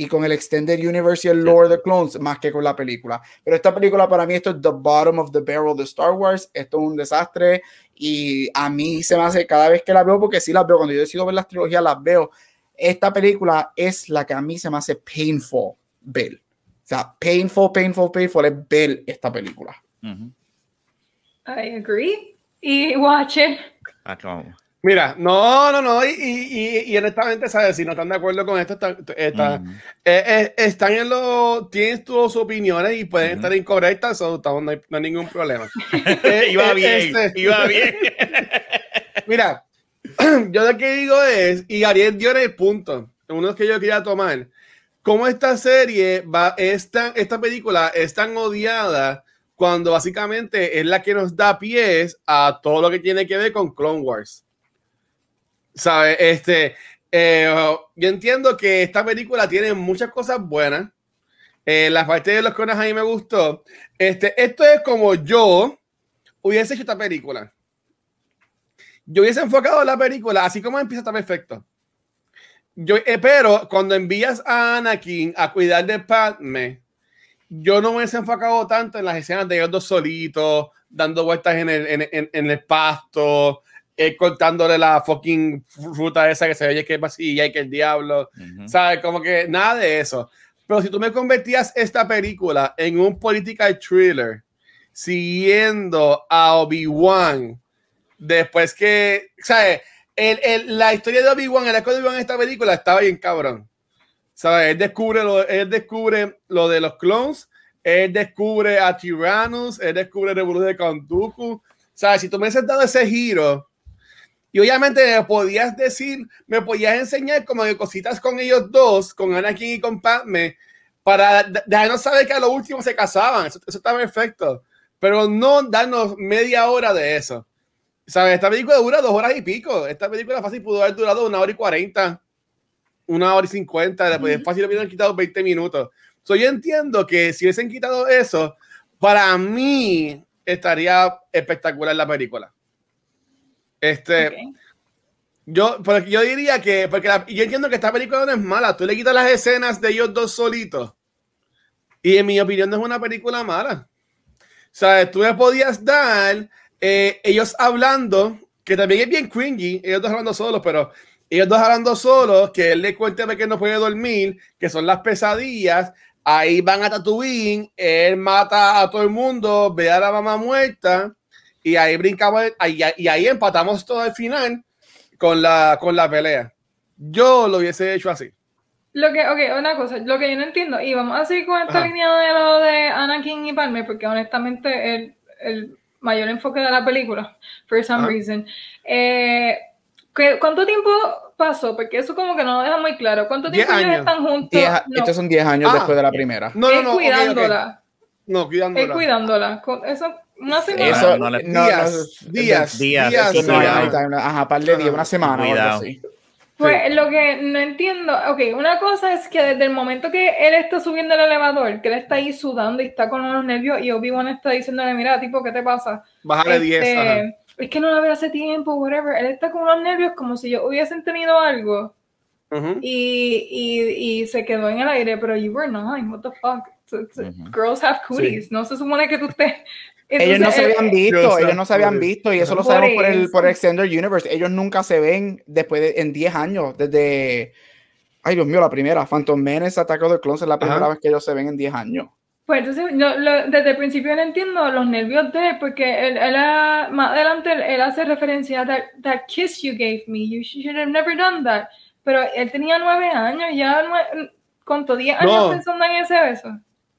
S4: y con el Extended Universe y el Lore the Clones más que con la película. Pero esta película para mí esto es the bottom of the barrel de Star Wars, esto es un desastre y a mí se me hace cada vez que la veo, porque sí las veo, cuando yo decido ver las trilogías las veo, esta película es la que a mí se me hace painful ver. O sea, painful, painful, painful es ver esta película.
S1: I agree. Y watch it.
S3: Ah, Mira, no, no, no, y, y, y, honestamente, ¿sabes? Si no están de acuerdo con esto, está, mm. eh, eh, están en los, tienen tus opiniones y pueden estar incorrectas, o no, hay, no, hay, ningún problema.
S2: eh, iba bien, este, iba bien.
S3: Mira, yo lo que digo es, y Ariel dio el punto, uno que yo quería tomar, cómo esta serie va, esta, esta película es tan odiada cuando básicamente es la que nos da pies a todo lo que tiene que ver con Clone Wars. ¿Sabes? Este, eh, yo entiendo que esta película tiene muchas cosas buenas. Eh, la parte de los clones a mí me gustó. Este, esto es como yo hubiese hecho esta película. Yo hubiese enfocado la película así como empieza está perfecto. Yo, eh, pero cuando envías a Anakin a cuidar de Padme, yo no me he enfocado tanto en las escenas de ellos dos solitos, dando vueltas en el, en, en el pasto, cortándole la fucking fruta esa que se oye que es vacía y que el diablo, ¿sabes? Como que nada de eso. Pero si tú me convertías esta película en un political thriller, siguiendo a Obi-Wan, después que, ¿sabes? El, el, la historia de Obi-Wan, el arco de Obi-Wan en esta película estaba bien cabrón. ¿Sabes? Él descubre, lo, él descubre lo de los clones, él descubre a Tyrannus, él descubre el revolución de Kantuku. ¿Sabes? Si tú me has dado ese giro, y obviamente me podías decir, me podías enseñar como de cositas con ellos dos, con Anakin y con Padme, para dejarnos saber que a lo último se casaban. Eso, eso está perfecto. Pero no darnos media hora de eso. ¿Sabes? Esta película dura dos horas y pico. Esta película fácil pudo haber durado una hora y cuarenta, una hora y cincuenta. Después fácil hubieran quitado 20 minutos. So, yo entiendo que si hubiesen quitado eso, para mí estaría espectacular la película. Este, okay. yo, yo diría que, porque la, yo entiendo que esta película no es mala, tú le quitas las escenas de ellos dos solitos y en mi opinión no es una película mala. O sea, tú le podías dar eh, ellos hablando, que también es bien cringy, ellos dos hablando solos, pero ellos dos hablando solos, que él le cuente que no puede dormir, que son las pesadillas, ahí van a Tatooine, él mata a todo el mundo, ve a la mamá muerta, y ahí brincamos ahí, y ahí empatamos todo al final con la, con la pelea. Yo lo hubiese hecho así.
S1: Lo que, ok, una cosa, lo que yo no entiendo, y vamos a seguir con esta Ajá. línea de lo de Anakin y Palmer, porque honestamente el, el mayor enfoque de la película, for some Ajá. reason. Eh, ¿Cuánto tiempo pasó? Porque eso como que no lo deja muy claro. ¿Cuánto tiempo ellos están juntos?
S4: Diez, no. Estos son 10 años ah, después de la primera.
S3: No, no, no.
S1: cuidándola.
S3: Okay, okay. No, cuidándola.
S1: Él cuidándola. Eso, una semana.
S4: Eso,
S2: no, no,
S3: días,
S4: no,
S3: días,
S2: días,
S3: días.
S4: no, ajá, par de días, una semana o algo así.
S1: Pues sí. lo que no entiendo, ok, una cosa es que desde el momento que él está subiendo el elevador, que él está ahí sudando y está con unos nervios y Obi-Wan está diciéndole, mira, tipo, ¿qué te pasa?
S3: Bájale 10.
S1: Este, es que no la veo hace tiempo, whatever. Él está con unos nervios como si yo hubiesen tenido algo. Uh -huh. y, y, y, se quedó en el aire, pero you were nine, what the fuck? So, so, uh -huh. Girls have cooties, sí. no se supone que tú estés...
S4: Entonces, ellos no se habían visto, ellos no se habían visto y eso lo sabemos por el, por el Extended Universe. Ellos nunca se ven después de, en 10 años, desde, ay Dios mío, la primera, Phantom Menace, Attack of the Clones es la primera Ajá. vez que ellos se ven en 10 años.
S1: Pues entonces, lo, lo, desde el principio no entiendo los nervios de él, porque él, él, más adelante él, él, hace referencia a that, that kiss you gave me, you should have never done that. Pero él tenía nueve años, ya contó diez años no. pensando en ese beso.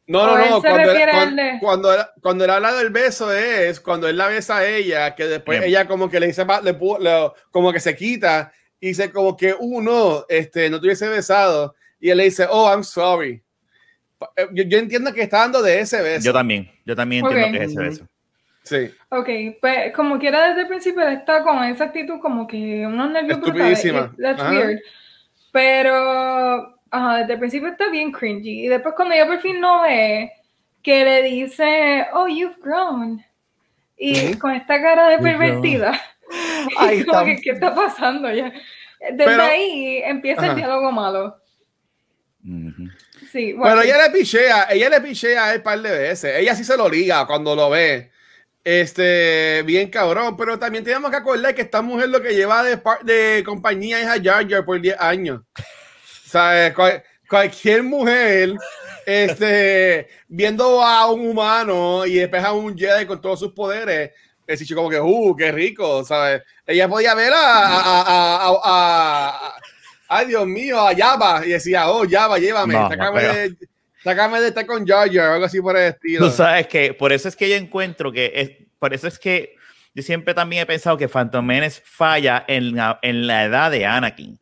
S3: No, no, no. Cuando, él, cuando, cuando, él, cuando, él, habla del beso es cuando él la besa a ella, que después Bien. ella como que le dice, le, le, como que se quita y dice como que uno, uh, este, no tuviese besado. Y él le dice, oh, I'm sorry. Yo, yo, entiendo que está dando de ese beso.
S2: Yo también, yo también entiendo okay. que es ese beso.
S3: Sí.
S1: Ok, pues como quiera desde el principio él está con esa actitud como que unos nervios brutales. That's Ajá. weird. Pero ajá, desde el principio está bien cringy. Y después cuando ella por fin lo ve, que le dice, oh, you've grown. Y con esta cara de pervertida. Ay, como que, ¿qué está pasando ya? Desde Pero, ahí empieza ajá. el diálogo malo.
S2: Uh -huh.
S1: Sí, bueno.
S3: Pero ella le pichea, ella le pichea a él un par de veces. Ella sí se lo liga cuando lo ve. Este, bien cabrón, pero también tenemos que acordar que esta mujer lo que lleva de, de compañía es a Jar Jar por 10 años. ¿Sabes? Cual, cualquier mujer este, viendo a un humano y después a un Jedi con todos sus poderes, es como que, uh, qué rico, ¿sabes? Ella podía ver a, a, a, a ay Dios mío, a Java, y decía, oh, Java, llévame, no, sácame, de, sácame de estar con Jar Jar, algo así por el estilo.
S2: Tú sabes que, por eso es que yo encuentro que, es, por eso es que yo siempre también he pensado que Phantom Menace falla en la, en la edad de Anakin.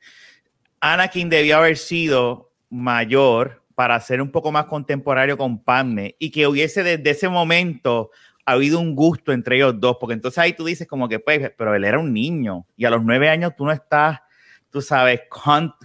S2: Anakin debió haber sido mayor para ser un poco más contemporáneo con Padme y que hubiese desde ese momento habido un gusto entre ellos dos, porque entonces ahí tú dices como que, pues, pero él era un niño y a los nueve años tú no estás tú sabes,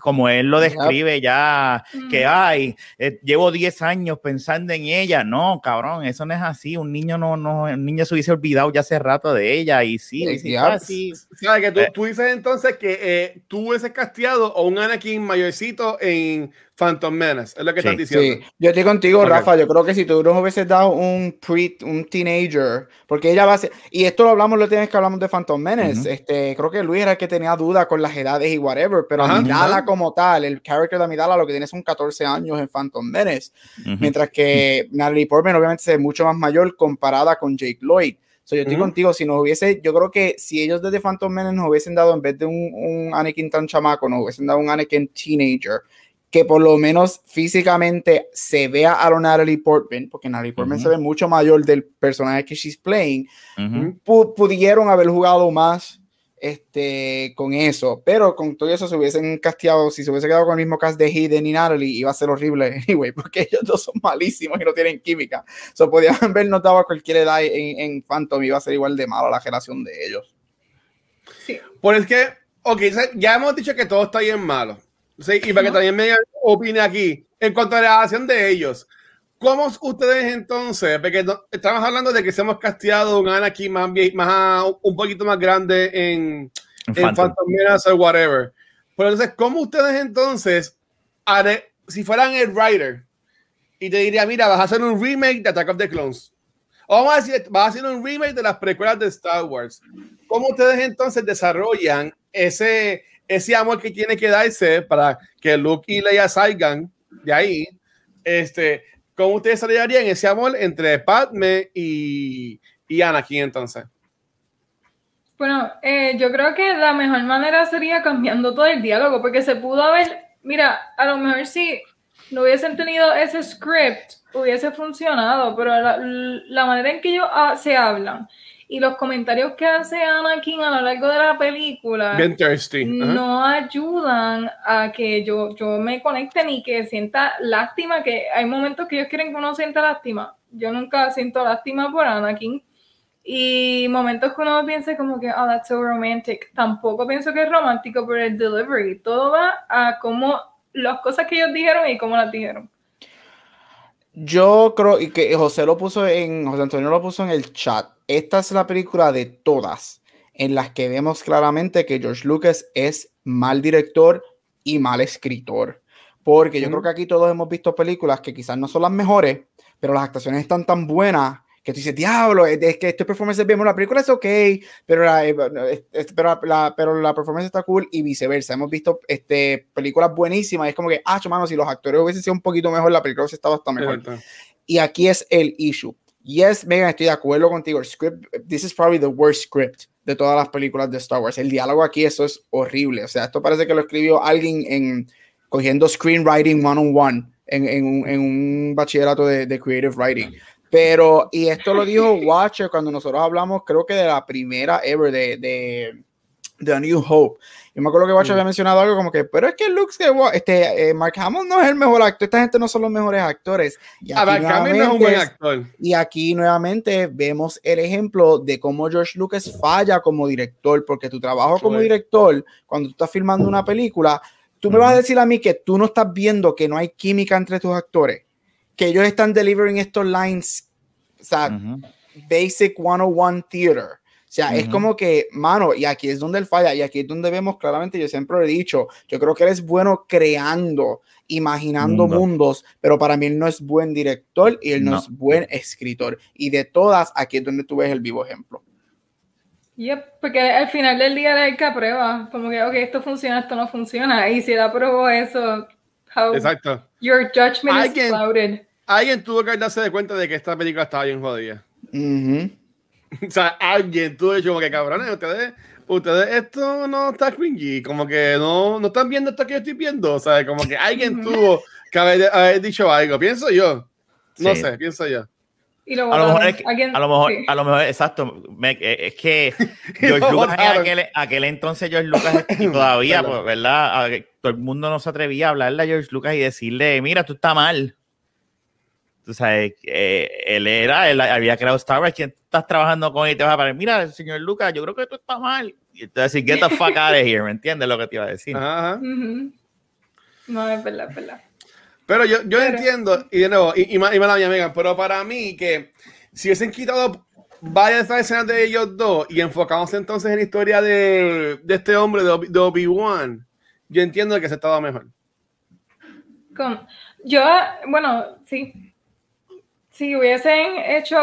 S2: como él lo describe ya, que hay, eh, llevo 10 años pensando en ella. No, cabrón, eso no es así. Un niño no, no, un niño se hubiese olvidado ya hace rato de ella y sí, sí,
S3: así. ¿Sabes que tú, eh. tú, dices entonces que eh, tú hubieses casteado a un Anakin mayorcito en Phantom Menace, es lo que estás diciendo.
S4: Sí, yo estoy contigo, Rafa. Yo creo que si tú nos hubieses dado un pre, un teenager, porque ella va a ser, y esto lo hablamos lo tienes que hablamos de Phantom Menace. este, creo que Luis era el que tenía duda con las edades y whatever, pero Amidala como tal, el character de Amidala lo que tiene son 14 años en Phantom Menace, mientras que Natalie Portman obviamente es mucho más mayor comparada con Jake Lloyd. So, yo estoy contigo, si nos hubiese, yo creo que si ellos desde Phantom Menace nos hubiesen dado, en vez de un, un Anakin tan chamaco, nos hubiesen dado un Anakin teenager, que por lo menos físicamente se vea a lo Natalie Portman, porque Natalie Portman se ve mucho mayor del personaje que she's playing, pudieron haber jugado más este, con eso, pero con todo eso se hubiesen casteado, si se hubiese quedado con el mismo cast de Hayden y Natalie, iba a ser horrible anyway, porque ellos dos son malísimos y no tienen química. So, podían haber notado a cualquier edad en, en Phantom, iba a ser igual de mala la relación de ellos.
S3: Sí. Por es que, ok, ya hemos dicho que todo está bien malo Sí, y para que también me opine aquí, en cuanto a la relación de ellos, ¿cómo ustedes entonces, porque estamos hablando de que se hemos casteado un Anakin más, más un poquito más grande en, en Phantom, Menace o whatever, pero entonces, ¿cómo ustedes entonces, si fueran el writer, y te diría, mira, vas a hacer un remake de Attack of the Clones, o vamos a decir, vas a hacer un remake de las precuelas de Star Wars, ¿cómo ustedes entonces desarrollan ese ese amor que tiene que darse para que Luke y Leia salgan de ahí, este, ¿cómo ustedes desarrollarían ese amor entre Padme y, y Anakin entonces?
S1: Bueno, eh, yo creo que la mejor manera sería cambiando todo el diálogo, porque se pudo haber, mira, a lo mejor si no hubiesen tenido ese script, hubiese funcionado, pero la, la manera en que ellos ah, se hablan y los comentarios que hace Anakin a lo largo de la película no ayudan a que yo, yo me conecte ni que sienta lástima, que hay momentos que ellos quieren que uno sienta lástima. Yo nunca siento lástima por Anakin. Y momentos que uno piense como que, oh, that's so romantic. Tampoco pienso que es romántico por el delivery. Todo va a cómo las cosas que ellos dijeron y cómo las dijeron.
S4: Yo creo y que José lo puso en, José Antonio lo puso en el chat. Esta es la película de todas en las que vemos claramente que George Lucas es mal director y mal escritor. Porque yo creo que aquí todos hemos visto películas que quizás no son las mejores, pero las actuaciones están tan buenas que tú dices, diablo, es, que este performance es bien, la película es ok, pero la, eh, pero, la, pero la performance está cool y viceversa. Hemos visto este, películas buenísimas y es como que, ah, mano, si los actores hubiesen sido un poquito mejor, la película hubiese estado hasta mejor. Y aquí es el issue. Yes, Megan, estoy de acuerdo contigo. El script, this is probably the worst script de todas las películas de Star Wars. El diálogo aquí, eso es horrible. O sea, esto parece que lo escribió alguien en cogiendo screenwriting one on one en, en, un, en un bachillerato de, de creative writing. Pero, y esto lo dijo Watcher cuando nosotros hablamos, creo que de la primera ever de, de, de A New Hope. Yo me acuerdo que Watcher había mencionado algo como que, pero es que Luke este, eh, Mark Hamill no es el mejor actor, esta gente no son los mejores actores. Y
S3: aquí, no es un buen actor.
S4: Y aquí nuevamente vemos el ejemplo de cómo George Lucas falla como director, porque tu trabajo como director, cuando tú estás filmando una película, tú me vas a decir a mí que tú no estás viendo que no hay química entre tus actores que ellos están delivering estos lines, o sea, basic 101 theater. O sea, es como que, mano, y aquí es donde él falla, y aquí es donde vemos claramente, yo siempre lo he dicho, yo creo que él es bueno creando, imaginando mundos, pero para mí él no es buen director y él no, es buen escritor. Y de todas, aquí es donde tú ves el vivo ejemplo.
S1: Yep, porque al final del día hay que prueba, como que, ok, esto funciona, esto no funciona, y si él aprobó eso,
S3: Exacto.
S1: Your judgment is clouded.
S3: Alguien tuvo que darse de cuenta de que esta película estaba bien jodida. o sea, alguien tuvo que como que cabrones, ustedes, ustedes esto no está cringy, como que no, no están viendo esto que yo estoy viendo. O sea, como que alguien tuvo que haber, dicho algo. Pienso yo. No sé, pienso yo.
S1: Y lo
S2: A lo mejor, es que- a lo mejor,
S1: sí.
S2: a lo mejor, exacto. me- eh, es que George Lucas en aquel, aquel entonces, George Lucas todavía,
S3: Verdad.
S2: pues, ¿verdad? A- Todo el mundo no se atrevía a hablarle a George Lucas y decirle, mira, tú estás mal. Tú sabes, eh, él era, él había creado Star Wars, quien estás trabajando con él y te vas a parar, mira, señor Lucas, yo creo que tú estás mal. Y te va a decir, get the fuck out of here, ¿me entiendes lo que te iba a decir?
S3: Ajá.
S1: No, es verdad, es verdad.
S3: Pero yo, yo
S1: Pero-
S3: entiendo, y de nuevo, y, y, y mala mía, Megan, pero para mí que si hubiesen quitado varias de estas escenas de ellos dos y enfocamos entonces en la historia de, de este hombre, de, Obi- de Obi-Wan, yo entiendo que se estaba mejor.
S1: Con- yo, bueno, sí. Si hubiesen hecho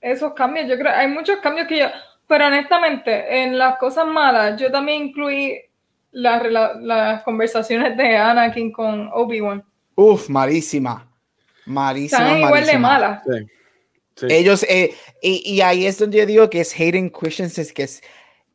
S1: esos cambios, yo creo, hay muchos cambios que yo, pero honestamente, en las cosas malas, yo también incluí las las conversaciones de Anakin con Obi-Wan.
S4: Uf, malísima. Malísima.
S1: Están igual de
S4: malísima.
S1: malas.
S3: Sí. Sí.
S4: Ellos, eh, y, y ahí es donde yo digo que es Hayden Christensen, que es,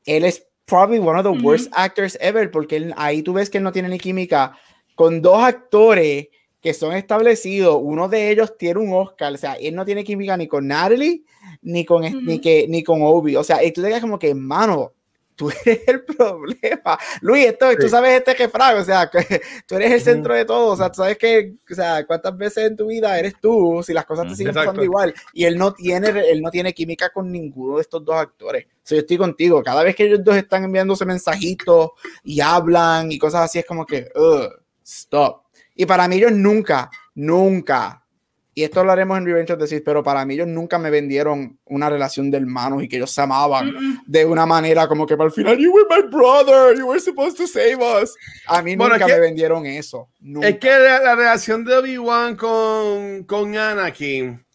S4: él es probably one of the worst actors ever, porque él- ahí tú ves que él no tiene ni química con dos actores que son establecidos, uno de ellos tiene un Oscar, o sea, él no tiene química ni con Natalie, ni con, es- ni,
S1: Ujú.
S4: que, ni con Obi, o sea, y tú te quedas como que, mano, tú eres el problema. Luis, esto, tú
S3: Sí.
S4: sabes este refrán, o sea, que tú eres el centro de todo, o sea, tú sabes que, o sea, cuántas veces en tu vida eres tú, si las cosas te siguen
S3: Exacto.
S4: pasando igual, y él no tiene, él no tiene química con ninguno de estos dos actores. O sea, yo estoy contigo, cada vez que ellos dos están enviándose mensajitos y hablan y cosas así, es como que, "Ugh, stop. Y para mí ellos nunca, nunca, y esto lo haremos en Revenge of the Sith, pero para mí ellos nunca me vendieron una relación de hermanos y que ellos se amaban
S1: Mm-mm.
S4: de una manera como que para el final, you were my brother, you were supposed to save us. A mí
S3: Bueno,
S4: nunca
S3: es que-
S4: me vendieron eso. Nunca.
S3: Es que la, la relación de Obi-Wan con, con Anakin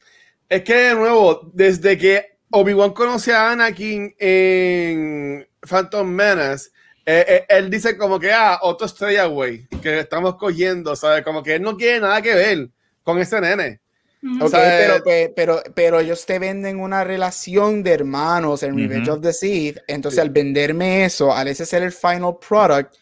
S3: es que, de nuevo, desde que Obi-Wan conoce a Anakin en Phantom Menace, eh, eh, él dice como que, ah, otro estrella, güey, que estamos cogiendo, ¿sabes? Como que él no quiere nada que ver con ese nene.
S1: Ujú.
S4: Ok,
S3: O sea,
S4: pero, pe- pero, pero ellos te venden una relación de hermanos en Revenge of the Sith. Entonces,
S3: Sí.
S4: al venderme eso, al ese ser el final product,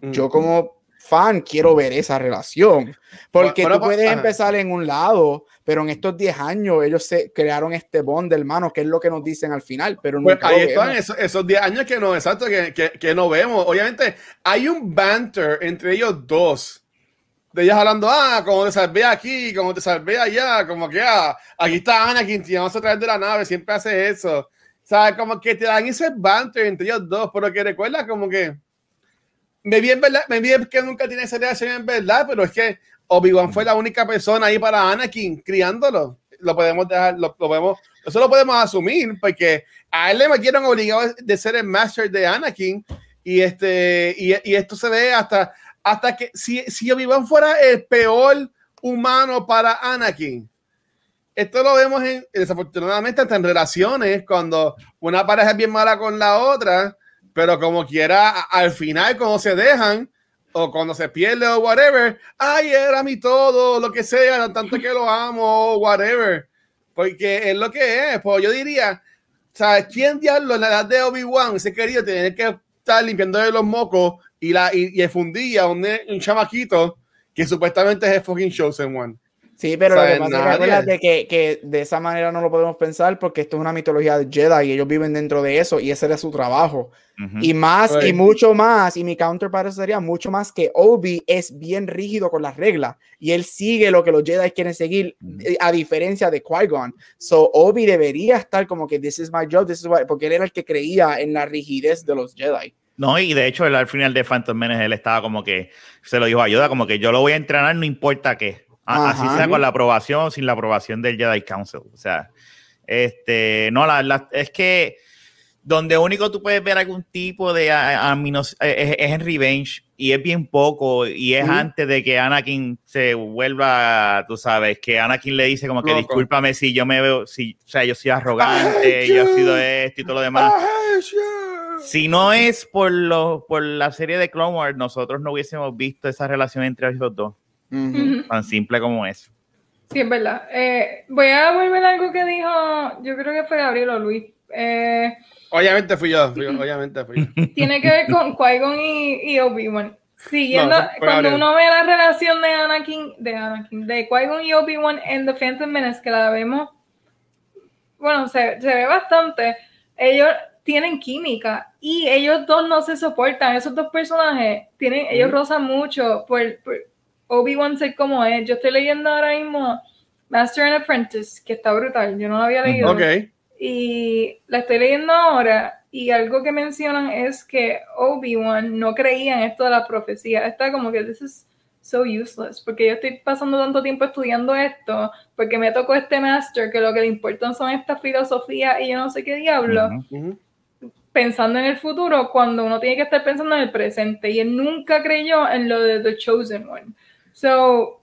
S4: yo como fan quiero ver esa relación. Porque
S3: Bueno,
S4: tú puedes
S3: ajá.
S4: empezar en un lado, pero en estos 10 años ellos se crearon este bond de hermanos, que es lo que nos dicen al final. Pero
S3: Pues
S4: nunca
S3: ahí están esos, esos 10 años que no, exacto, que, que, que no vemos. Obviamente, hay un banter entre ellos dos. De ellas hablando, ah, como te salvé aquí, como te salvé allá, como que, ah, aquí está Anakin, te vamos a traer de la nave, siempre hace eso. O sea, como que te dan ese banter entre ellos dos, pero que recuerda como que, me bien verdad, me bien que nunca tiene esa relación en verdad, pero es que Obi-Wan fue la única persona ahí para Anakin criándolo. Lo podemos dejar, lo, lo eso lo podemos asumir, porque a él le metieron obligado de ser el master de Anakin y este y, y esto se ve hasta hasta que si, si Obi-Wan fuera el peor humano para Anakin esto lo vemos en, desafortunadamente hasta en relaciones cuando una pareja es bien mala con la otra pero como quiera al final cuando se dejan o cuando se pierde o whatever ay era mi todo lo que sea tanto que lo amo whatever porque es lo que es pues yo diría sea, ¿quién diablo en la edad de Obi-Wan se querido tener que estar limpiándole los mocos y, la, y, y el fundilla a un, un chamaquito que supuestamente es el fucking Chosen One?
S4: Sí, pero lo que pasa es que que, que de esa manera no lo podemos pensar porque esto es una mitología de Jedi y ellos viven dentro de eso y ese era su trabajo.
S2: Ujú.
S4: Y más y mucho más, y mi counter para eso sería mucho más que Obi es bien rígido con las reglas y él sigue lo que los Jedi quieren seguir,
S2: Ujú.
S4: eh, a diferencia de Qui-Gon. So Obi debería estar como que this is my job, this is what, porque él era el que creía en la rigidez de los Jedi.
S2: No, y de hecho, él al final de Phantom Menace, él estaba como que, se lo dijo a Yoda, como que yo lo voy a entrenar, no importa qué. A- Así
S4: Ajá.
S2: sea con la aprobación o sin la aprobación del Jedi Council. O sea, este, no, la, la- es que donde único tú puedes ver algún tipo de a- eh, es, es en Revenge y es bien poco y es antes de que Anakin se vuelva, tú sabes, que Anakin le dice como que
S3: Loco.
S2: discúlpame si yo me veo, si, o sea, yo soy arrogante, yo he sido esto y todo lo demás. Si no es por, lo, por la serie de Clone Wars, nosotros no hubiésemos visto esa relación entre ellos dos, Tan simple como eso.
S1: Sí, es verdad. Eh, voy a volver a algo que dijo, yo creo que fue Gabriel o Luis. Eh,
S3: Obviamente fui yo, fui yo, obviamente fui yo.
S1: tiene que ver con Qui-Gon y, y Obi-Wan. Siguiendo,
S3: No,
S1: cuando
S3: Gabriel.
S1: uno ve la relación de Anakin, de Anakin, de Qui-Gon y Obi-Wan en The Phantom Menace, que la vemos bueno, se, se ve bastante, ellos tienen química y ellos dos no se soportan, esos dos personajes, tienen, ellos rozan mucho por, por Obi-Wan ser como es. Yo estoy leyendo ahora mismo Master and Apprentice, que está brutal, yo no lo había leído. Y la estoy leyendo ahora y algo que mencionan es que Obi-Wan no creía en esto de la profecía. Está como que this is so useless, porque yo estoy pasando tanto tiempo estudiando esto, porque me tocó este master que lo que le importan son estas filosofías y yo no sé qué diablo, pensando en el futuro cuando uno tiene que estar pensando en el presente y él nunca creyó en lo de The Chosen One. So,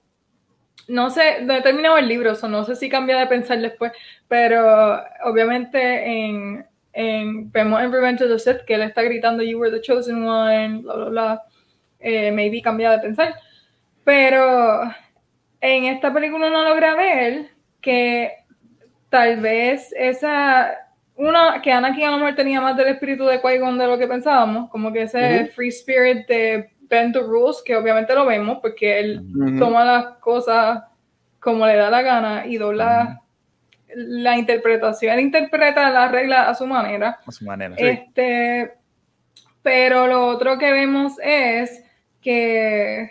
S1: no sé, no he terminado el libro, so no sé si cambia de pensar después, pero obviamente en, en vemos en Revenge of the Sith que él está gritando You were the chosen one, bla, bla, bla. Eh, maybe cambia de pensar. Pero en esta película uno logra ver que tal vez esa uno que Anakin a lo mejor tenía más del espíritu de Qui-Gon de lo que pensábamos, como que ese free spirit de bend the rules, que obviamente lo vemos porque él toma las cosas como le da la gana y dobla la interpretación, él interpreta la regla a su manera.
S2: A su manera.
S1: Este, pero lo otro que vemos es que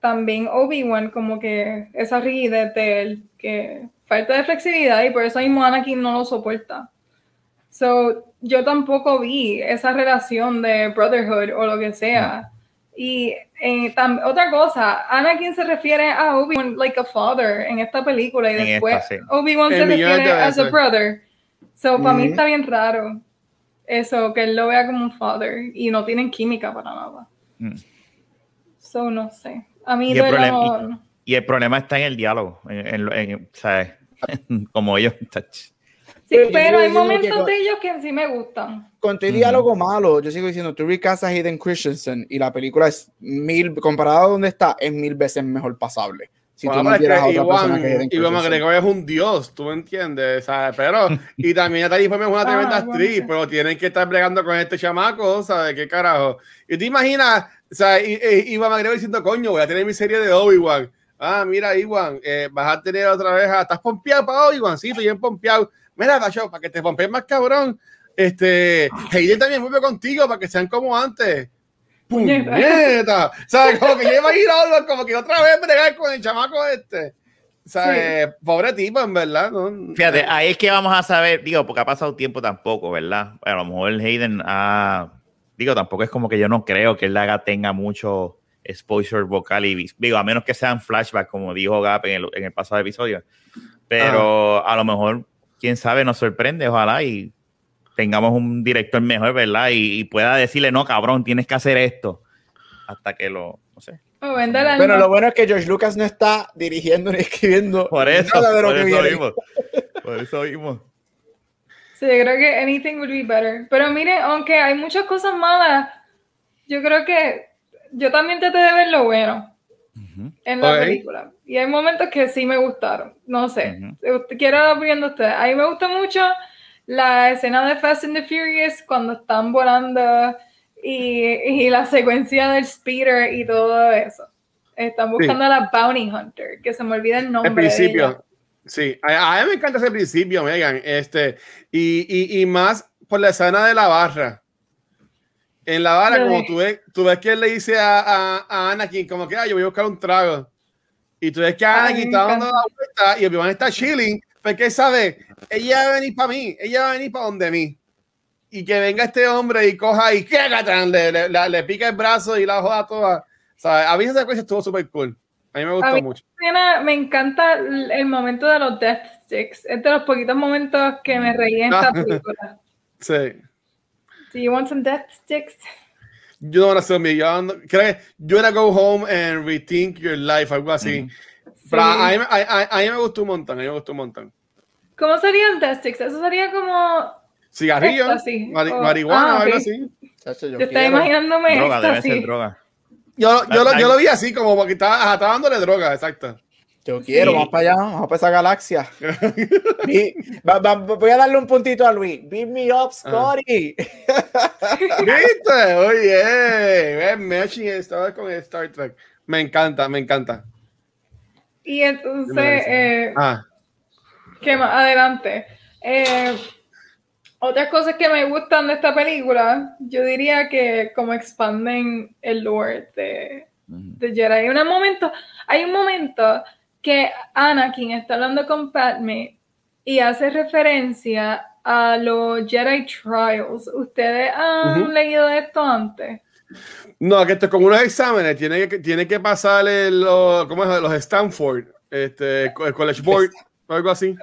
S1: también Obi-Wan, como que esa rigidez de él, que falta de flexibilidad y por eso mismo Anakin no lo soporta. So, yo tampoco vi esa relación de brotherhood o lo que sea. Y eh, tam- otra cosa, Anakin se refiere a Obi-Wan like a father en esta película y
S2: En
S1: después
S2: sí.
S1: Obi-Wan se refiere as a
S3: veces.
S1: brother. So, para mí está bien raro eso, que él lo vea como un father y no tienen química para nada.
S2: Mm.
S1: So, no sé. A mí
S2: Y el problema-
S1: no-
S2: Y el problema está en el diálogo, en, en- en- ¿sabes? Como ellos.
S1: Sí,
S4: Pero
S1: hay momentos de ellos que sí me gustan.
S4: Con tu
S2: Ujú.
S4: diálogo malo, yo sigo diciendo, tú recastas a Hayden Christensen y la película es mil, comparado a donde está, es mil veces mejor pasable. Si
S3: Bueno,
S4: tú no quieres a otra persona
S3: Iwan,
S4: que Hayden Christensen.
S3: McGregor es un dios, tú me entiendes, ¿sabes? Pero, y también Natalie Portman es una
S1: Ah,
S3: tremenda
S1: bueno,
S3: actriz,
S1: sí.
S3: pero tienen que estar bregando con este chamaco, ¿sabes? ¿Qué carajo? Y te imaginas, o sea, I- I- Iwan McGregor diciendo, coño, voy a tener mi serie de Obi-Wan. Ah, mira, Iwan, eh, vas a tener otra vez, a- ¿estás pompeado para Obi-Wan? Sí, estoy bien pompeado. Mira, Tacho, para que te pompees más cabrón. Este, Hayden también vuelve contigo para que sean como antes.
S1: Puñeta.
S3: ¡Puñeta! ¿Sabes? Como que yo imagino como que otra vez bregar con el chamaco este. ¿Sabes? Pobre tipo, en verdad. ¿no?
S2: Fíjate, ahí es que vamos a saber, digo, porque ha pasado tiempo tampoco, ¿verdad? A lo mejor el Hayden ha. Digo, tampoco es como que yo no creo que él haga tenga mucho exposure vocal y digo, a menos que sean flashbacks, como dijo Gap en el, en el pasado episodio. Pero a lo mejor, quién sabe, nos sorprende, ojalá y tengamos un director mejor, ¿verdad? Y, y pueda decirle, no, cabrón, tienes que hacer esto. Hasta que lo, no sé.
S4: Bueno, lo bueno es que George Lucas no está dirigiendo ni escribiendo
S2: Por eso,
S4: nada de lo
S2: por
S4: que
S2: eso
S4: viene.
S2: mismo. Por eso mismo.
S1: Sí, yo creo que anything would be better. Pero mire, aunque hay muchas cosas malas, yo creo que yo también traté de ver lo bueno en la película. Y hay momentos que sí me gustaron. No sé. Quiero la opinión de ustedes. A mí me gusta mucho la escena de Fast and the Furious cuando están volando y, y la secuencia del speeder y todo eso. Están buscando a la Bounty Hunter, que se me olvida el nombre.
S3: El
S1: de ella.
S3: principio. Sí, a, a mí me encanta ese principio, Megan. Este, y, y, y más por la escena de la barra. En la barra, como tú ves, tú ves que él le dice a, a, a Anakin, como que, ah, yo voy a buscar un trago. Y tú ves que Anakin está dando la vuelta y Obi-Wan está chilling, porque él sabe, ella va a venir para mí, ella va a venir para donde mí. Y que venga este hombre y coja y que le, le, le, le pica el brazo y la joda toda. A mí esa secuencia estuvo súper cool. A mí me gustó
S1: mí-
S3: mucho.
S1: escena me encanta el momento de los Death Sticks. Es de los poquitos momentos que me reí en esta película.
S3: Sí.
S1: Do you want some Death Sticks?
S3: You don't want to sell me. Yo ando- creo que you wanna go home and rethink your life, algo así. Pero a, mí, a- a- a mí me gustó un montón, a mí me gustó un montón.
S1: ¿Cómo serían Death Sticks? Eso sería como.
S3: Cigarrillo,
S1: Éxtasis.
S3: mari-
S1: Oh,
S3: marihuana,
S1: ah, ok.
S3: algo así.
S4: Chacho, yo
S1: Yo estaba imaginándome
S2: Droga, debe ser droga.
S3: Yo, yo, lo, yo lo vi así, como porque estaba, estaba dándole droga, exacto.
S4: Yo quiero,
S1: Sí.
S4: vamos para allá, vamos para esa galaxia. Vi- va- va- voy a darle un puntito a Luis. Beat me up, Scotty.
S3: ¿Viste? Oye, ves, Meshing estaba con Star Trek. Me encanta, me encanta.
S1: Y entonces, eh,
S3: Ah,
S1: ¿qué más? Adelante. Eh, otras cosas que me gustan de esta película, yo diría que como expanden el lore de, de Jedi. Hay un momento, hay un momento que Anakin está hablando con Padme y hace referencia a los Jedi Trials. ¿Ustedes han leído esto antes?
S3: No, que esto es como unos exámenes, tiene que, tiene que pasar el, los, ¿cómo es? los Stanford, este, el College Board, algo así.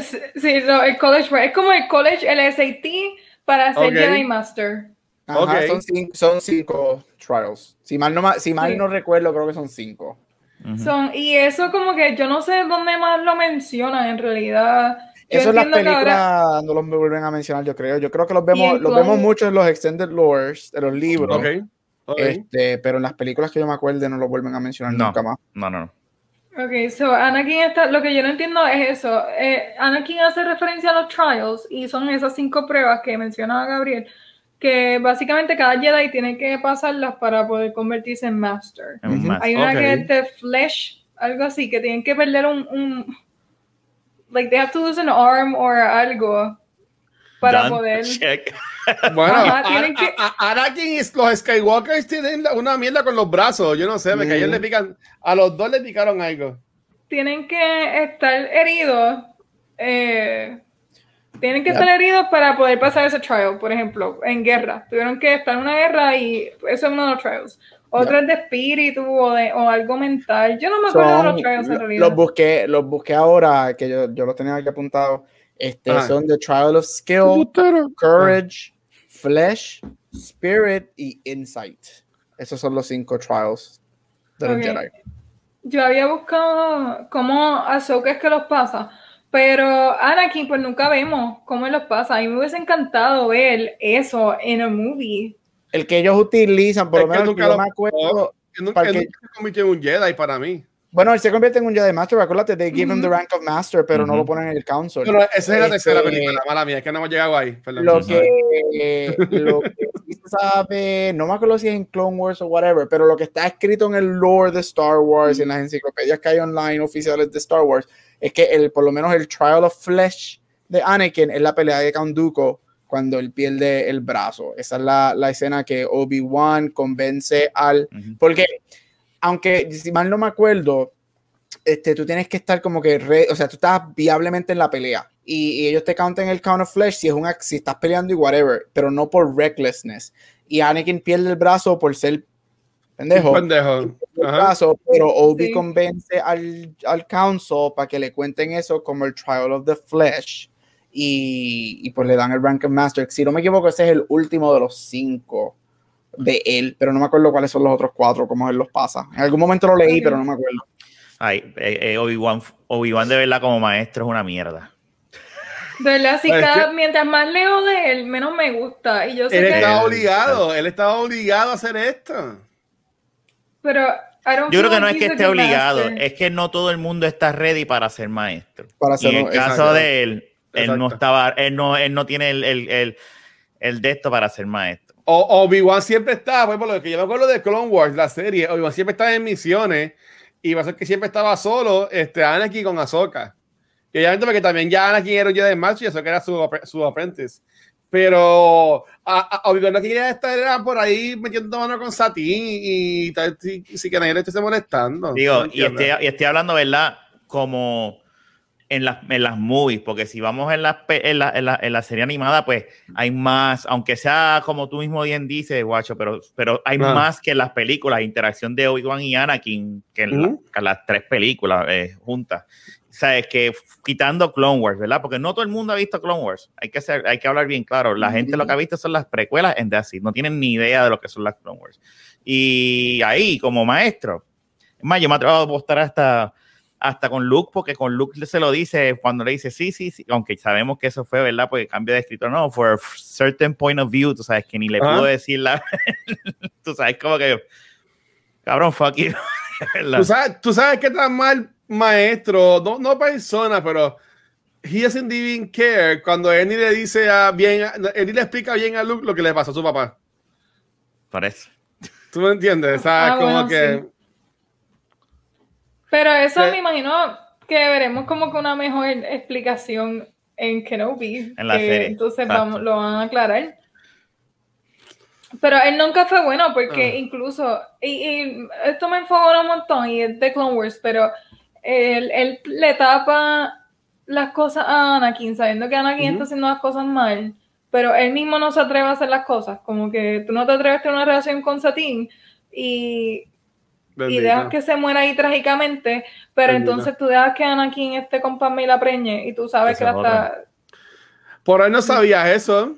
S1: Sí, el College es como el College, el SAT para ser Jedi Master.
S4: Ajá, son, cinco, son, cinco, trials. Si mal no, si mal no recuerdo, creo que son cinco.
S1: Son, y eso como que yo no sé dónde más lo mencionan en realidad.
S4: eso en las películas no los vuelven a mencionar, yo creo. Yo creo que los vemos, los vemos mucho en los extended lores de los libros.
S3: Okay.
S4: Este, pero en las películas que yo me acuerde no lo vuelven a mencionar nunca más.
S2: No, no, no.
S1: Ok, so Anakin está, lo que yo no entiendo es eso. Eh, Anakin hace referencia a los trials y son esas cinco pruebas que mencionaba Gabriel que básicamente cada Jedi tiene que pasarlas para poder convertirse en Master. Hay una que es de Flesh, algo así, que tienen que perder un, un, like they have to lose an arm or algo para poder.
S3: Bueno, Anakin y los Skywalkers tienen una mierda con los brazos. Yo no sé, me mm. le pican, a los dos le picaron algo.
S1: Tienen que estar heridos. Eh, tienen que estar heridos para poder pasar ese trial, por ejemplo, en guerra. Tuvieron que estar en una guerra y eso es uno de los trials. Otro es de espíritu o, de, o algo mental. Yo no me acuerdo de los trials en realidad.
S4: Los busqué, los busqué ahora, que yo, yo los tenía aquí apuntados. Este, son The Trial of Skill, Courage, Flesh, Spirit y Insight. Esos son los cinco trials de los Jedi.
S1: Yo había buscado cómo Ahsoka es que los pasa pero Anakin, pues nunca vemos cómo los pasa. A mí me hubiese encantado ver eso en un movie.
S4: El que ellos utilizan, por lo menos nunca lo, me acuerdo.
S3: nunca, se convirtió en un Jedi para mí.
S4: Bueno, él se convierte en un Jedi Master, acuérdate, they give him the rank of Master, pero no lo ponen en el Council.
S3: Pero esa es la tercera este, película, mala mía, es que no hemos llegado ahí.
S4: lo, que, lo que se sabe, no me acuerdo si es en Clone Wars o whatever, pero lo que está escrito en el lore de Star Wars, en las enciclopedias que hay online oficiales de Star Wars, es que el, por lo menos el Trial of Flesh de Anakin es la pelea de Count Dooku cuando él pierde el brazo. Esa es la, la escena que Obi-Wan convence al... Porque, aunque si mal no me acuerdo, este, tú tienes que estar como que, o sea, tú estás viablemente en la pelea y, ellos te countan el count of flesh si, es un, si estás peleando y whatever, pero no por recklessness. Y Anakin pierde el brazo por ser pendejo.
S3: pendejo.
S4: pero Obi convence al, al council para que le cuenten eso como el Trial of the Flesh. Y, y, pues le dan el rank of Master. Si no me equivoco, ese es el último de los cinco de él, pero no me acuerdo cuáles son los otros cuatro, cómo él los pasa. En algún momento lo leí, pero no me acuerdo.
S2: Ay, eh, eh, Obi-Wan Obi de verdad como maestro es una mierda.
S1: De verdad, si cada, mientras más leo de él, menos me gusta. Y yo sé
S3: él
S1: que...
S3: estaba obligado, él estaba obligado a hacer esto.
S1: Pero
S2: yo creo que no es que esté obligado, es que no todo el mundo está ready para ser maestro.
S4: Para
S2: y en el caso de él, él no estaba, él no, él no tiene el, el, el, de esto para ser maestro.
S3: Obi-Wan siempre estaba, pues, por lo que yo me acuerdo de Clone Wars, la serie, Obi-Wan siempre estaba en misiones y va a ser que siempre estaba solo, este, Anakin con Ahsoka. Y obviamente porque también ya Anakin era un Jedi Master y Ahsoka era su, su apprentice. Pero a, Obi-Wan no quería estar por ahí metiendo mano con Satín y, tal, si, si que nadie le esté molestando.
S2: Digo, y, estoy, y estoy hablando, ¿verdad? Como en las, en las movies, porque si vamos en la, en, la, en, la, serie animada, pues hay más, aunque sea como tú mismo bien dices, guacho, pero, pero hay más que en las películas, interacción de Obi-Wan y Anakin, que en, las tres películas eh, juntas es Que quitando Clone Wars, ¿verdad? Porque no todo el mundo ha visto Clone Wars. Hay que, ser, hay que hablar bien claro. La gente lo que ha visto son las precuelas en The No tienen ni idea de lo que son las Clone Wars. Y ahí, como maestro, es más, yo me atrevo a apostar hasta, hasta con Luke, porque con Luke se lo dice cuando le dice sí, sí, sí, aunque sabemos que eso fue, ¿verdad? Porque cambio de escritor, no, for a certain point of view, tú sabes, que ni le pudo decir la. tú sabes, como que. Cabrón, fuck you.
S3: ¿Tú sabes, tú sabes qué tan mal maestro, no, no persona, pero he doesn't even care cuando Ernie le dice a bien, Ernie le explica bien a Luke lo que le pasó a su papá.
S2: Parece.
S3: ¿Tú me entiendes? Ah, como que...
S1: Pero eso me imagino que veremos como que una mejor explicación en Kenobi.
S2: En la
S1: que
S2: serie,
S1: Entonces vamos, lo van a aclarar. Pero él nunca fue bueno porque
S3: Ah.
S1: incluso, y, y esto me enfogó un montón y es de Clone Wars, pero él, él le tapa las cosas a Anakin sabiendo que Anakin está haciendo las cosas mal, pero él mismo no se atreve a hacer las cosas, como que tú no te atreves a tener una relación con Satine y, y dejas que se muera ahí trágicamente, pero entonces tú dejas que Anakin esté con Padme y la preñe y tú sabes
S2: Que
S1: la está...
S3: Por ahí no sabías eso.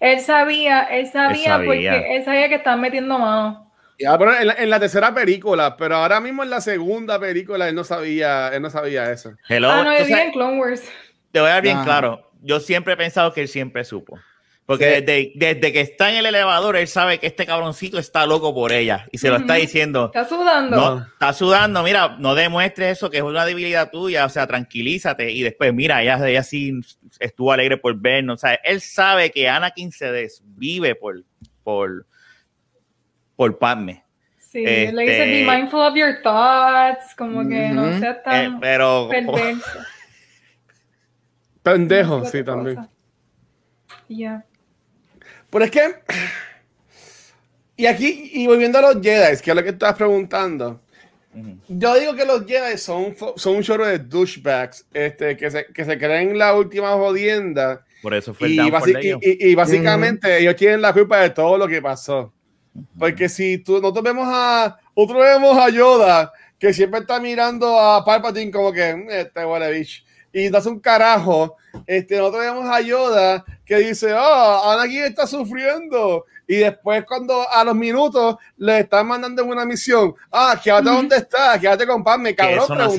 S1: Él sabía, él sabía,
S2: sabía.
S1: porque él sabía que estaban metiendo mano.
S4: Ya,
S3: Bueno, en la, en la tercera película, pero ahora mismo en la segunda película él no sabía, él no sabía eso.
S2: Hello,
S1: ah, no, yo en Clone Wars.
S2: te voy a dar bien
S4: Ajá.
S2: claro. Yo siempre he pensado que él siempre supo. Porque
S4: Sí.
S2: desde, desde que está en el elevador, él sabe que este cabroncito está loco por ella. Y se lo está diciendo.
S1: Está sudando.
S2: No, está sudando, mira, no demuestres eso, que es una debilidad tuya, o sea, tranquilízate. Y después, mira, ella, ella sí estuvo alegre por vernos. O sea, él sabe que Anakin se desvive por, por, por Padme.
S1: Sí, le dice
S2: Este-
S1: be mindful of your thoughts, como que no seas
S2: Eh,
S1: tan
S2: pero
S1: perverso.
S3: Pendejo, sí, también.
S1: Ya.
S3: Pero es que. Y aquí, y volviendo a los Jedi, que es lo que estabas preguntando. Yo digo que los Jedi son, son un chorro de douchebags este, que, se, que se creen la última jodienda.
S2: por eso fue el
S3: Y, y- y- y básicamente ellos tienen la culpa de todo lo que pasó. Porque si tú, nosotros vemos a, nosotros vemos a Yoda, que siempre está mirando a Palpatine como que, "Mm, este huele bicho, y no hace un carajo, este, nosotros vemos a Yoda que dice, oh, Anakin está sufriendo, y después cuando a los minutos le están mandando en una misión, ah, quédate
S1: Ujú.
S3: donde está, quédate con cabrón,
S2: no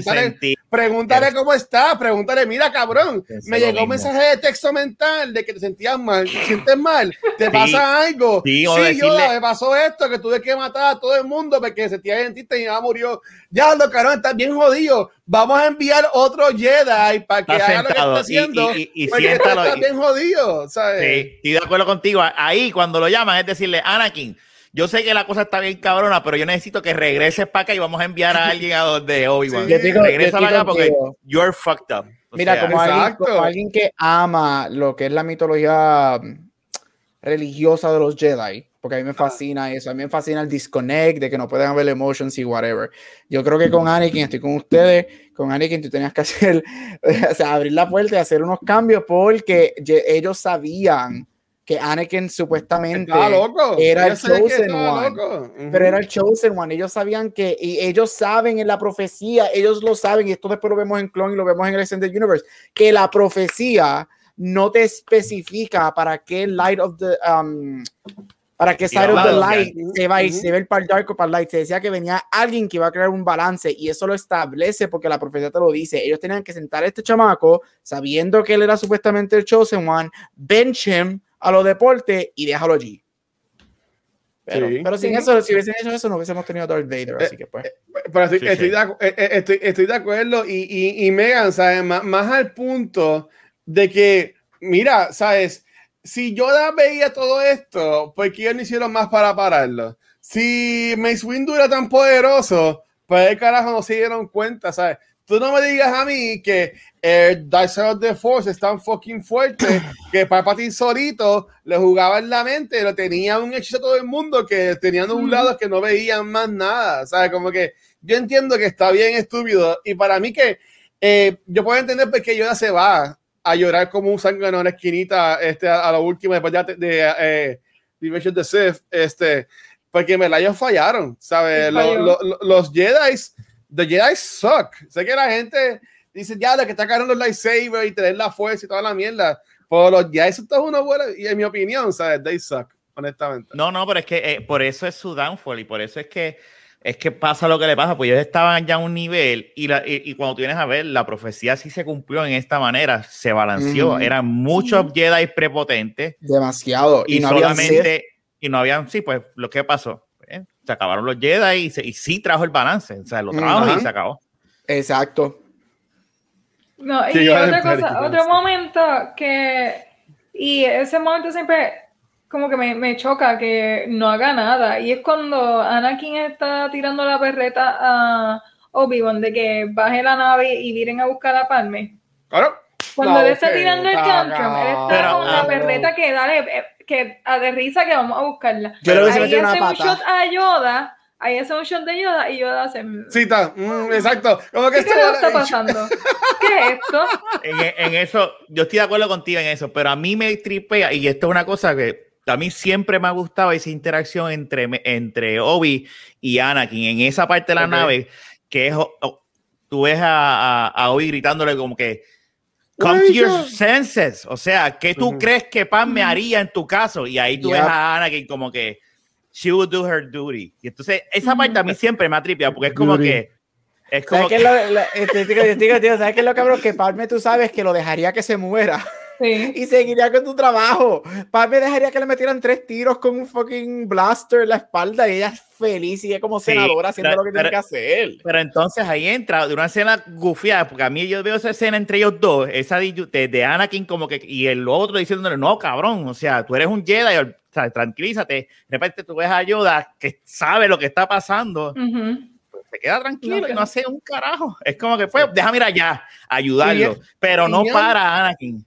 S3: pregúntale, cómo está, pregúntale, mira cabrón,
S2: Eso
S3: me llegó un mensaje de texto mental de que te sentías mal, te sientes mal, te
S2: Sí.
S3: pasa algo.
S2: Sí,
S3: Sí,
S2: decirle-
S3: Yoda, me pasó esto, que tuve que matar a todo el mundo porque sentía dentista y mamá murió. Ya, lo cabrón, estás bien jodido. Vamos a enviar otro Jedi para que
S2: Está
S3: haga lo que está haciendo.
S2: y- y- y siéntalo
S3: estás bien jodido, ¿sabes?
S2: Sí, estoy de acuerdo contigo. Ahí, cuando lo llaman, es decirle, Anakin, yo sé que la cosa está bien cabrona, pero yo necesito que regreses para acá y vamos a enviar a alguien a donde Obi-Wan.
S3: Sí.
S2: Regresa para acá porque you're fucked up. O
S4: Mira,
S2: sea,
S4: como alguien, como alguien que ama lo que es la mitología mm, religiosa de los Jedi, porque a mí me fascina eso, a mí me fascina el disconnect, de que no pueden haber emotions y whatever. Yo creo que con Anakin, estoy con ustedes, con Anakin tú tenías que hacer, o sea, abrir la puerta y hacer unos cambios porque ellos sabían que Anakin supuestamente
S3: loco.
S4: era el
S3: Yo
S4: chosen one.
S3: loco. Ujú.
S4: pero era el chosen one. Ellos sabían que, y ellos saben en la profecía, ellos lo saben, y esto después lo vemos en Clone y lo vemos en el Extended Universe, que la profecía no te especifica para qué light of the, um, para qué side of the light se va a ir,
S3: Ujú.
S4: se ve el para el dark o para el light. Se decía que venía alguien que iba a crear un balance, y eso lo establece porque la profecía te lo dice. Ellos tenían que sentar a este chamaco, sabiendo que él era supuestamente el chosen one, bench him a los deportes y déjalo allí. Pero,
S3: Sí.
S4: pero sin
S1: Sí.
S4: eso, si hubiesen hecho eso, no hubiésemos tenido a Darth Vader, así que pues.
S3: Pero estoy,
S2: Sí,
S3: estoy
S2: sí.
S3: De, acu- eh, eh, estoy, estoy de acuerdo y, y, y Megan, ¿sabes? Más, más al punto de que, mira, ¿sabes? Si Yoda veía todo esto, ¿por qué ellos no hicieron más para pararlo? Si Mace Windu era tan poderoso, ¿por qué carajo no se dieron cuenta, ¿sabes? Tú no me digas a mí que el Dark Side of the Force es tan fucking fuerte que Palpatine solito le jugaba en la mente, lo tenía un hechizo a todo el mundo que tenían un lado que no veían más nada, ¿sabes? Como que yo entiendo que está bien estúpido y para mí que eh, yo puedo entender por qué Yoda se va a llorar como un sangre en una esquinita este, a, a lo último después de, de eh, Revenge of the Sith, este, porque en verdad ellos fallaron, ¿sabes?
S1: Sí,
S3: Lo-
S1: falló.
S3: lo- lo- los Jedi, the Jedi suck. Sé que la gente dice, ya, de que está cargando los lightsabers y tener la fuerza y toda la mierda, pero los Jedi son todos unos buenos, y en mi opinión, ¿sabes? They suck, honestamente.
S2: No, no, pero es que eh, por eso es su downfall y por eso es que es que pasa lo que le pasa, pues ellos estaban ya a un nivel y, la, y, y cuando tú vienes a ver, la profecía sí se cumplió en esta manera, se balanceó,
S4: Ujú.
S2: eran muchos Jedi prepotentes
S4: Demasiado.
S2: y,
S4: Y, no
S2: solamente, y no habían, sí, pues lo que pasó, se acabaron los Jedi y, se- y sí trajo el balance, o sea, lo trajo y se acabó.
S4: Exacto.
S1: No, y
S3: Sí,
S1: otra cosa, otro momento que, y ese momento siempre como que me, me choca que no haga nada, y es cuando Anakin está tirando la perreta a Obi-Wan de que baje la nave y vienen a buscar a Padme.
S3: Claro.
S1: Cuando
S3: No,
S1: él está tirando el tantrum, él está
S2: Pero,
S1: con la perreta que dale, eh, que aterriza que vamos a buscarla.
S4: Yo
S1: ahí
S4: metido una
S1: hace un shot a Yoda, ahí hace un shot de Yoda y Yoda hace...
S3: Sí, está. mm, exacto. Como que
S1: ¿Qué carajo está pasando? ¿Qué es esto?
S2: en, en eso, yo estoy de acuerdo contigo en eso, pero a mí me tripea, y esto es una cosa que a mí siempre me ha gustado esa interacción entre, entre Obi y Anakin en esa parte de la nave, que es, tú ves a, a, a Obi gritándole como que, come to your senses, o sea, ¿qué tú crees que Pan me haría en tu caso? Y ahí tú
S4: Yep.
S2: ves a Anakin como que, she would do her duty. Y entonces, esa parte a mí siempre me ha tripeado, porque es como
S4: Duty.
S2: que, es como
S4: ¿Sabes qué
S2: que,
S4: es lo, lo- este, ¿sabes qué es lo cabrón? Que Palme tú sabes que lo dejaría que se muera
S1: Sí.
S4: y seguiría con tu trabajo. Palme dejaría que le metieran tres tiros con un fucking blaster en la espalda y ella es feliz y es como
S2: Sí,
S4: senadora haciendo
S2: pero-
S4: lo que tiene
S2: pero-
S4: que hacer.
S2: Pero entonces ahí entra de una escena gufiada, porque a mí yo veo esa escena entre ellos dos, esa de, Anakin como que, y el otro diciéndole, no, cabrón, o sea, tú eres un Jedi, o sea, tranquilízate, de repente tú ves a Yoda que sabe lo que está pasando, pues, se queda tranquilo
S1: No,
S2: y
S1: que-
S2: no hace un carajo. Es como que, pues, déjame ir allá, ayudarlo, pero no para Anakin.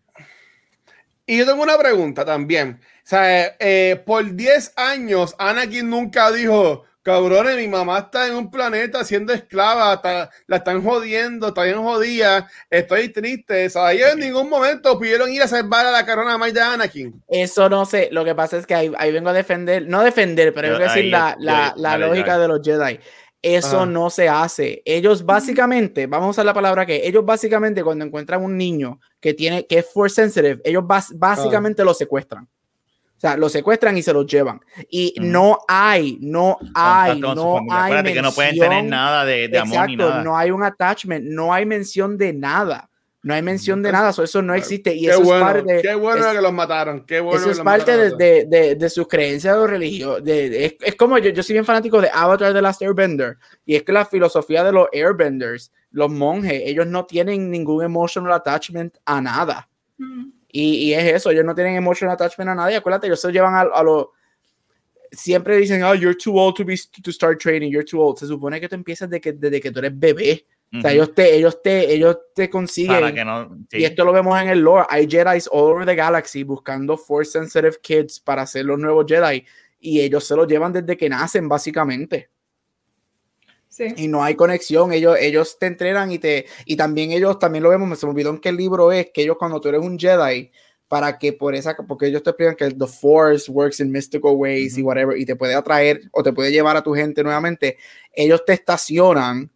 S3: Y yo tengo una pregunta también. O sea, eh, por 10 años, Anakin nunca dijo, cabrones, mi mamá está en un planeta siendo esclava, está- la están jodiendo, está bien jodida, estoy triste. O sea, ellos en ningún momento pudieron ir a salvar a la carona más de Anakin.
S4: Eso no sé, lo que pasa es que ahí, ahí vengo a defender, no defender, pero
S2: Yo-
S4: vengo a decir la,
S2: yo-
S4: la,
S2: yo-
S4: la
S2: dale,
S4: lógica de los Jedi. Eso
S3: Ajá.
S4: no se hace. Ellos básicamente, vamos a usar la palabra que, ellos básicamente cuando encuentran un niño que tiene, que es force sensitive, ellos bas- básicamente lo secuestran. O sea, lo secuestran y se lo llevan. Y no hay, no hay,
S2: Contacto
S4: no hay
S2: Acuérdate que no pueden tener nada de, de amor ni nada.
S4: no hay un attachment, no hay mención de nada. No hay mención de nada, so eso no existe. Y
S3: qué
S4: eso
S3: bueno,
S4: es parte
S3: qué bueno
S4: es-
S3: que los mataron. Qué bueno
S4: eso
S3: que
S4: es
S3: los
S4: parte de,
S3: mataron
S4: de, de, de sus creencias o religión. De, de- es, es como yo, yo soy bien fanático de Avatar de Last Airbender. Y es que la filosofía de los Airbenders, los monjes, ellos no tienen ningún emotional attachment a nada.
S1: Ujú.
S4: Y, y es eso, ellos no tienen emotional attachment a nada. Y acuérdate, ellos se llevan a, a lo. Siempre dicen, oh, you're too old to, be, to start training, you're too old. Se supone que tú empiezas de que, desde que tú eres bebé. O sea, ellos te, ellos te, ellos te consiguen.
S2: Para que no, sí.
S4: Y esto lo vemos en el lore. Hay Jedi all over the galaxy buscando Force Sensitive Kids para hacer los nuevos Jedi. Y ellos se los llevan desde que nacen, básicamente.
S1: Sí.
S4: Y no hay conexión. Ellos, ellos te entrenan y te. Y también ellos, también lo vemos, se me olvidó en qué libro es, que ellos cuando tú eres un Jedi, para que por esa. Porque ellos te explican que the Force works in mystical ways y
S2: Ujú.
S4: whatever. Y te puede atraer o te puede llevar a tu gente nuevamente. Ellos te estacionan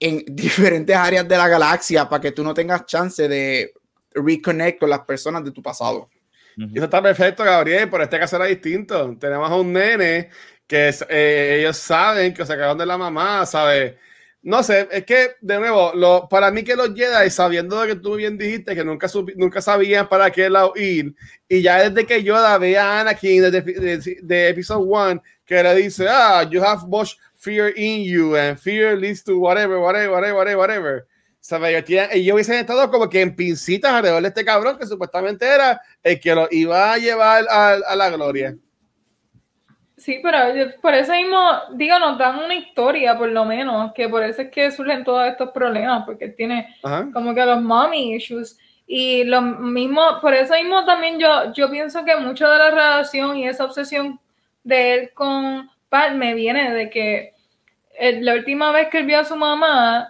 S4: en diferentes áreas de la galaxia para que tú no tengas chance de reconnect con las personas de tu pasado.
S3: Eso está perfecto, Gabriel, pero este caso era distinto. Tenemos a un nene que es- eh, ellos saben que se acabaron de la mamá, ¿sabes? No sé, es que, de nuevo, lo, para mí que los Jedi, sabiendo lo que tú bien dijiste, que nunca, nunca sabían para qué lado ir, y ya desde que Yoda ve a Anakin desde de, de Episode 1, que le dice, ah, you have much fear in you, and fear leads to whatever, whatever, whatever, whatever, whatever. ¿Sabes? Ellos, hubiesen estado como que en pincitas alrededor de este cabrón que supuestamente era el que lo iba a llevar a, a la gloria.
S1: Sí, pero yo- por eso mismo, digo, nos dan una historia, por lo menos, que por eso es que surgen todos estos problemas, porque tiene
S3: Ajá.
S1: como que los mommy issues. Y lo mismo, por eso mismo también yo, yo pienso que mucho de la relación y esa obsesión de él con Padme viene de que eh, la última vez que él vio a su mamá,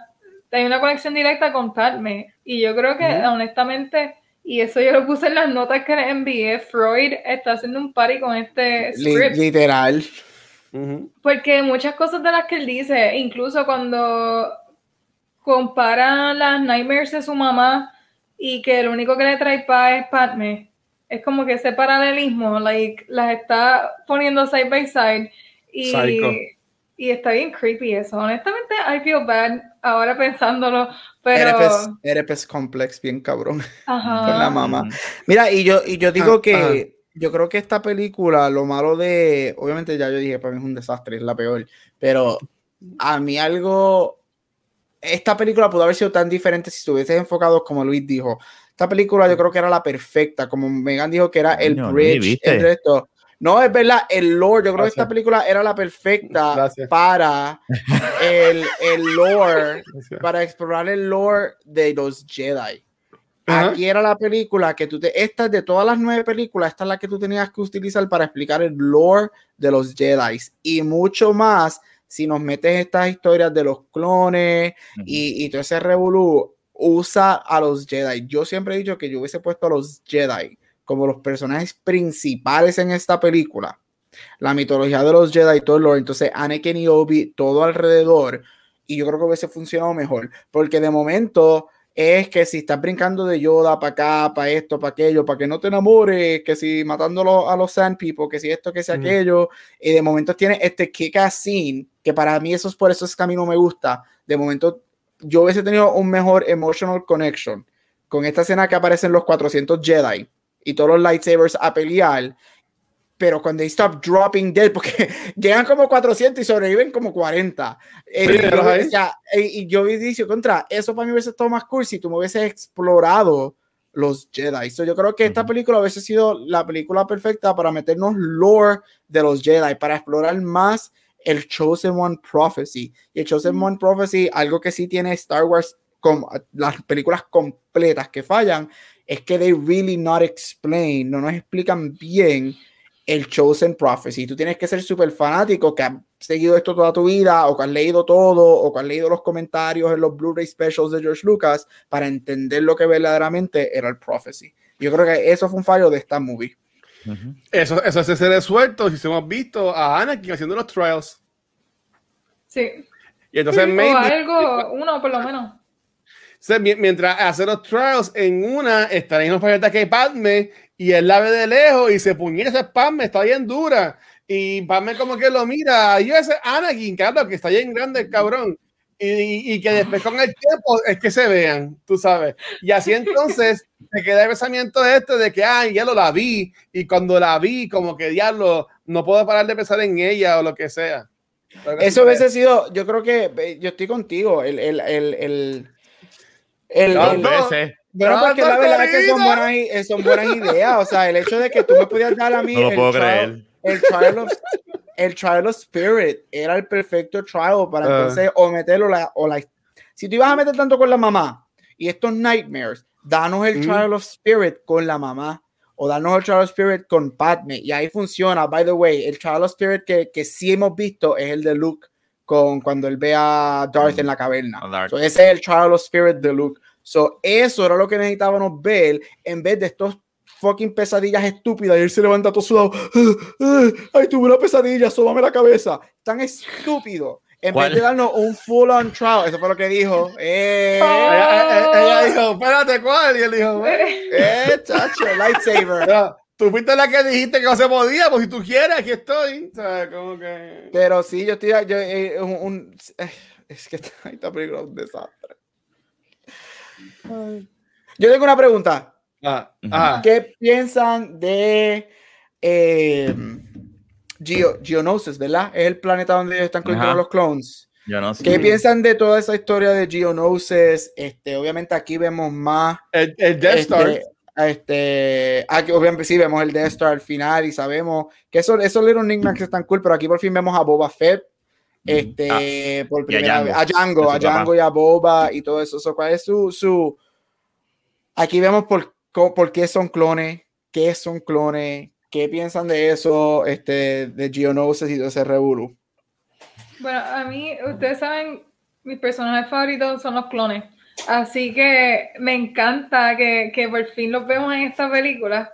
S1: hay una conexión directa con Padme. Y yo creo que, honestamente, y eso yo lo puse en las notas que le envié, Freud está haciendo un party con este
S4: Li-
S1: script.
S4: literal.
S1: Porque muchas cosas de las que él dice, incluso cuando compara las nightmares de su mamá y que lo único que le trae paz es Padme, es como que ese paralelismo, like, las está poniendo side by side y,
S3: Psycho.
S1: y está bien creepy eso. Honestamente, I feel bad ahora pensándolo, pero...
S4: Herpes, herpes complex, bien cabrón.
S1: Ajá.
S4: con la mamá. Mira, y yo, y yo digo
S3: Ah,
S4: que
S3: ajá.
S4: yo creo que esta película, lo malo de, obviamente ya yo dije, para mí es un desastre, es la peor, pero a mí algo, esta película pudo haber sido tan diferente si estuviese enfocado como Luis dijo. Esta película yo creo que era la perfecta, como Megan dijo que era el
S2: Luis,
S4: bridge entre esto. No, es verdad, el lore, yo creo que esta
S3: Gracias.
S4: película era la perfecta
S3: Gracias.
S4: para el, el lore,
S3: Gracias.
S4: para explorar el lore de los Jedi.
S3: Ajá.
S4: Aquí era la película que tú te. Esta es de todas las nueve películas, esta es la que tú tenías que utilizar para explicar el lore de los Jedi y mucho más. Si nos metes estas historias de los clones y, y todo ese revolú, usa a los Jedi. Yo siempre he dicho que yo hubiese puesto a los Jedi como los personajes principales en esta película. La mitología de los Jedi, todo el lore. Entonces, Anakin y Obi, todo alrededor. Y yo creo que hubiese funcionado mejor. Porque de momento es que si estás brincando de Yoda para acá, para esto, para aquello, para que no te enamores, que si matándolo a los Sand People, que si esto, que si
S3: Mm.
S4: aquello, y de momento tiene este kick-ass scene, que para mí eso es por eso es que a mí no me gusta. De momento yo hubiese tenido un mejor emotional connection con esta escena que aparecen los 400 Jedi y todos los lightsabers a pelear, pero cuando they stop dropping dead, porque llegan como 400 y sobreviven como 40. Eh,
S3: Sí,
S4: yo-
S3: los hay.
S4: o sea, eh, y yo contra, eso para mí hubiese estado más cool si tú me hubieses explorado los Jedi. So, yo creo que esta película hubiese sido la película perfecta para meternos lore de los Jedi, para explorar más el Chosen One Prophecy. Y el Chosen One Prophecy, algo que sí tiene Star Wars, con las películas completas que fallan, es que they really not explain, no nos explican bien el Chosen Prophecy. Tú tienes que ser súper fanático, que has seguido esto toda tu vida, o que has leído todo, o que has leído los comentarios en los Blu-ray specials de George Lucas, para entender lo que verdaderamente era el Prophecy. Yo creo que eso fue un fallo de esta movie.
S2: Ujú.
S3: Eso, eso se se resuelto si hemos visto a Anakin haciendo los trials.
S1: Sí.
S3: Y entonces
S1: o
S3: maybe-
S1: algo, uno por lo menos.
S3: Mientras hace los trials, en una está la misma planeta que Padme y él la ve de lejos y se puñeta ese Padme, está bien dura. Y Padme como que lo mira, y ese Anakin, claro, que está bien grande el cabrón. Y, y- que después con el tiempo es que se vean, tú sabes. Y así entonces se queda el pensamiento este de que, ah, ya lo la vi. Y cuando la vi, como que diablo, no puedo parar de pensar en ella o lo que sea.
S4: Eso hubiese sido, yo creo que, eh, yo estoy contigo, el, el, el, el, el-
S3: No,
S4: el-
S3: no.
S2: veces.
S4: Bueno, porque la
S3: ¡Tanto
S4: verdad es que son buenas, eh, son buenas ideas. O sea, el hecho de que tú me pudieras dar a mí
S2: No lo
S4: el,
S2: puedo
S4: trial, el, trial of, el trial of spirit era el perfecto trial para
S3: Ah.
S4: entonces o meterlo la, o la. Si tú ibas a meter tanto con la mamá y estos nightmares, danos el
S3: Mm.
S4: trial of spirit con la mamá o danos el trial of spirit con Padme y ahí funciona. By the way, el trial of spirit que, que sí hemos visto es el de Luke con cuando él ve a Darth
S2: Mm.
S4: en la caverna.
S2: A Darth.
S4: So, ese es el trial of spirit de Luke. So, eso era lo que necesitábamos ver en vez de estos fucking pesadillas estúpidas y él se levanta todo sudado. "Ah, ah, Ay, tuve una pesadilla, sóbame la cabeza. Tan estúpido. En
S2: ¿Cuál?
S4: vez de darnos un full on trial, eso fue lo que dijo. Eh,
S3: Ella, ella- ella dijo, espérate, ¿cuál? Y él dijo,
S4: eh, chacho, lightsaber.
S3: Pero, tú fuiste la que dijiste que no se podía, pues si tú quieres, aquí estoy. O sea, como que...
S4: Pero sí, yo estoy. Yo, eh, un, un- eh, es que esta, esta película es un desastre. Ay. Yo tengo una pregunta.
S3: Ah, ah.
S4: ¿Qué piensan de eh, Geo- Geonosis, verdad? Es el planeta donde ellos están conectados los clones.
S2: Yo no sé.
S4: ¿Qué piensan de toda esa historia de Geonosis? Este, obviamente aquí vemos más.
S3: El, el Death Star.
S4: Este, aquí obviamente sí vemos el Death Star al final y sabemos que esos, esos little knickknacks están cool, pero aquí por fin vemos a Boba Fett. Este, por
S2: y a
S4: primera vez, a
S2: Jango,
S4: Django,
S2: a.
S4: Django y a Boba y todo eso. So, ¿Cuál es su, su, Aquí vemos por, por qué son clones, qué son clones, qué piensan de eso, este, de Geonosis y de ese revolú.
S1: Bueno, a mí, ustedes saben, mis personajes favoritos son los clones. Así que me encanta que, que por fin los vemos en esta película.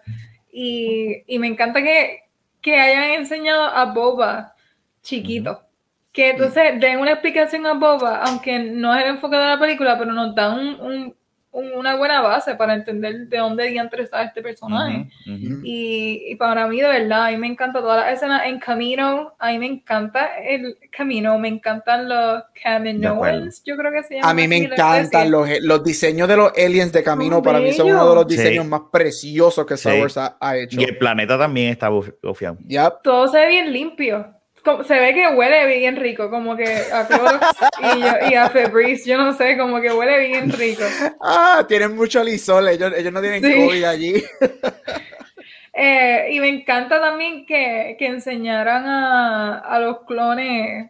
S1: Y, y me encanta que, que hayan enseñado a Boba chiquito. Que entonces den una explicación a Boba, aunque no es el enfoque de la película, pero nos dan un- un- un- una buena base para entender de dónde diantre está este personaje. Y, y para mí, de verdad, a mí me encanta toda la escena en Camino, a mí me encanta el Camino, me encantan los Kaminoans, yo creo que se llama
S4: A mí me encantan los, los diseños de los aliens de camino. Para mí son uno de los diseños
S2: Sí.
S4: más preciosos que Star
S2: Sí.
S4: Ha, ha hecho.
S2: Y el planeta también está buf- bufiado.
S4: Yep.
S1: Todo se ve bien limpio. Como- se ve que huele bien rico, como que a Clorox y, y a Febreze, yo no sé, como que huele bien rico.
S4: Ah, tienen mucho lisol. Ellos, ellos no tienen
S1: Sí.
S4: COVID allí.
S1: Eh, y me encanta también que, que enseñaran a, a los clones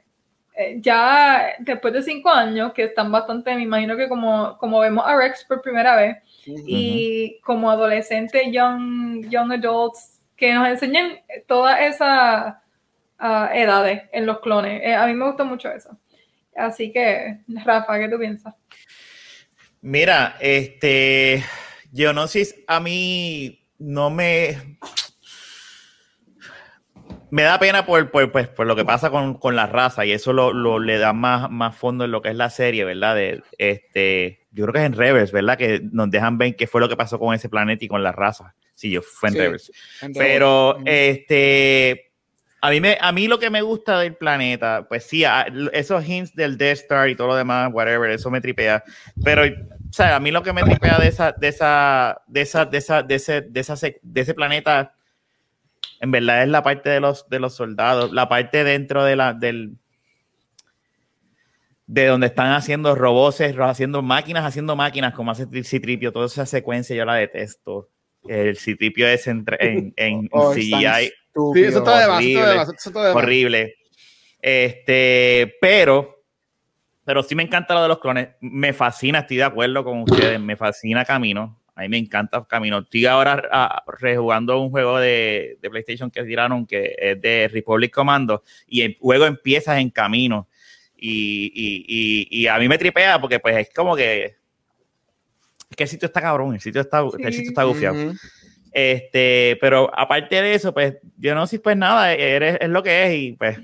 S1: eh, ya después de cinco años, que están bastante, me imagino que como, como vemos a Rex por primera vez, y como adolescentes, young, young adults, que nos enseñen todas esas edades en los clones. Eh, a mí me gusta mucho eso. Así que, Rafa, ¿qué tú piensas?
S2: Mira, este, Geonosis a mí no me... Me da pena por, por, pues, por lo que pasa con, con la raza y eso lo, lo, le da más, más fondo en lo que es la serie, ¿verdad? De, este, yo creo que es en Reverse, ¿verdad? Que nos dejan ver qué fue lo que pasó con ese planeta y con la raza. Sí, yo fue en
S4: Sí, en
S2: Pero, este, a mí, me, a mí lo que me gusta del planeta, pues sí, a- esos hints del Death Star y todo lo demás, whatever, eso me tripea. Pero, o sea, a mí lo que me tripea de esa, de esa, de esa, de esa, de ese, de esa, de ese planeta, en verdad es la parte de los, de los soldados, la parte dentro de la, del, de donde están haciendo robots, haciendo máquinas, haciendo máquinas, como hace Citripio, toda esa secuencia yo la detesto. El Citripio es en, en, en
S4: Oh,
S2: CGI
S4: estúpido.
S3: Sí, eso está de está
S2: horrible.
S3: eso está de más.
S2: horrible. Este, pero, pero sí me encanta lo de los clones. Me fascina, estoy de acuerdo con ustedes. Me fascina Camino. A mí me encanta Camino. Estoy ahora ah, rejugando un juego de, de PlayStation que tiraron que es de Republic Commando y el juego empieza en Camino. Y, y, y, y a mí me tripea porque pues es como que que el sitio está cabrón, el sitio está, el
S1: Sí.
S2: sitio está gufiado.
S4: Ujú.
S2: Este, pero aparte de eso, pues yo no sé, pues nada, eres, es lo que es y pues,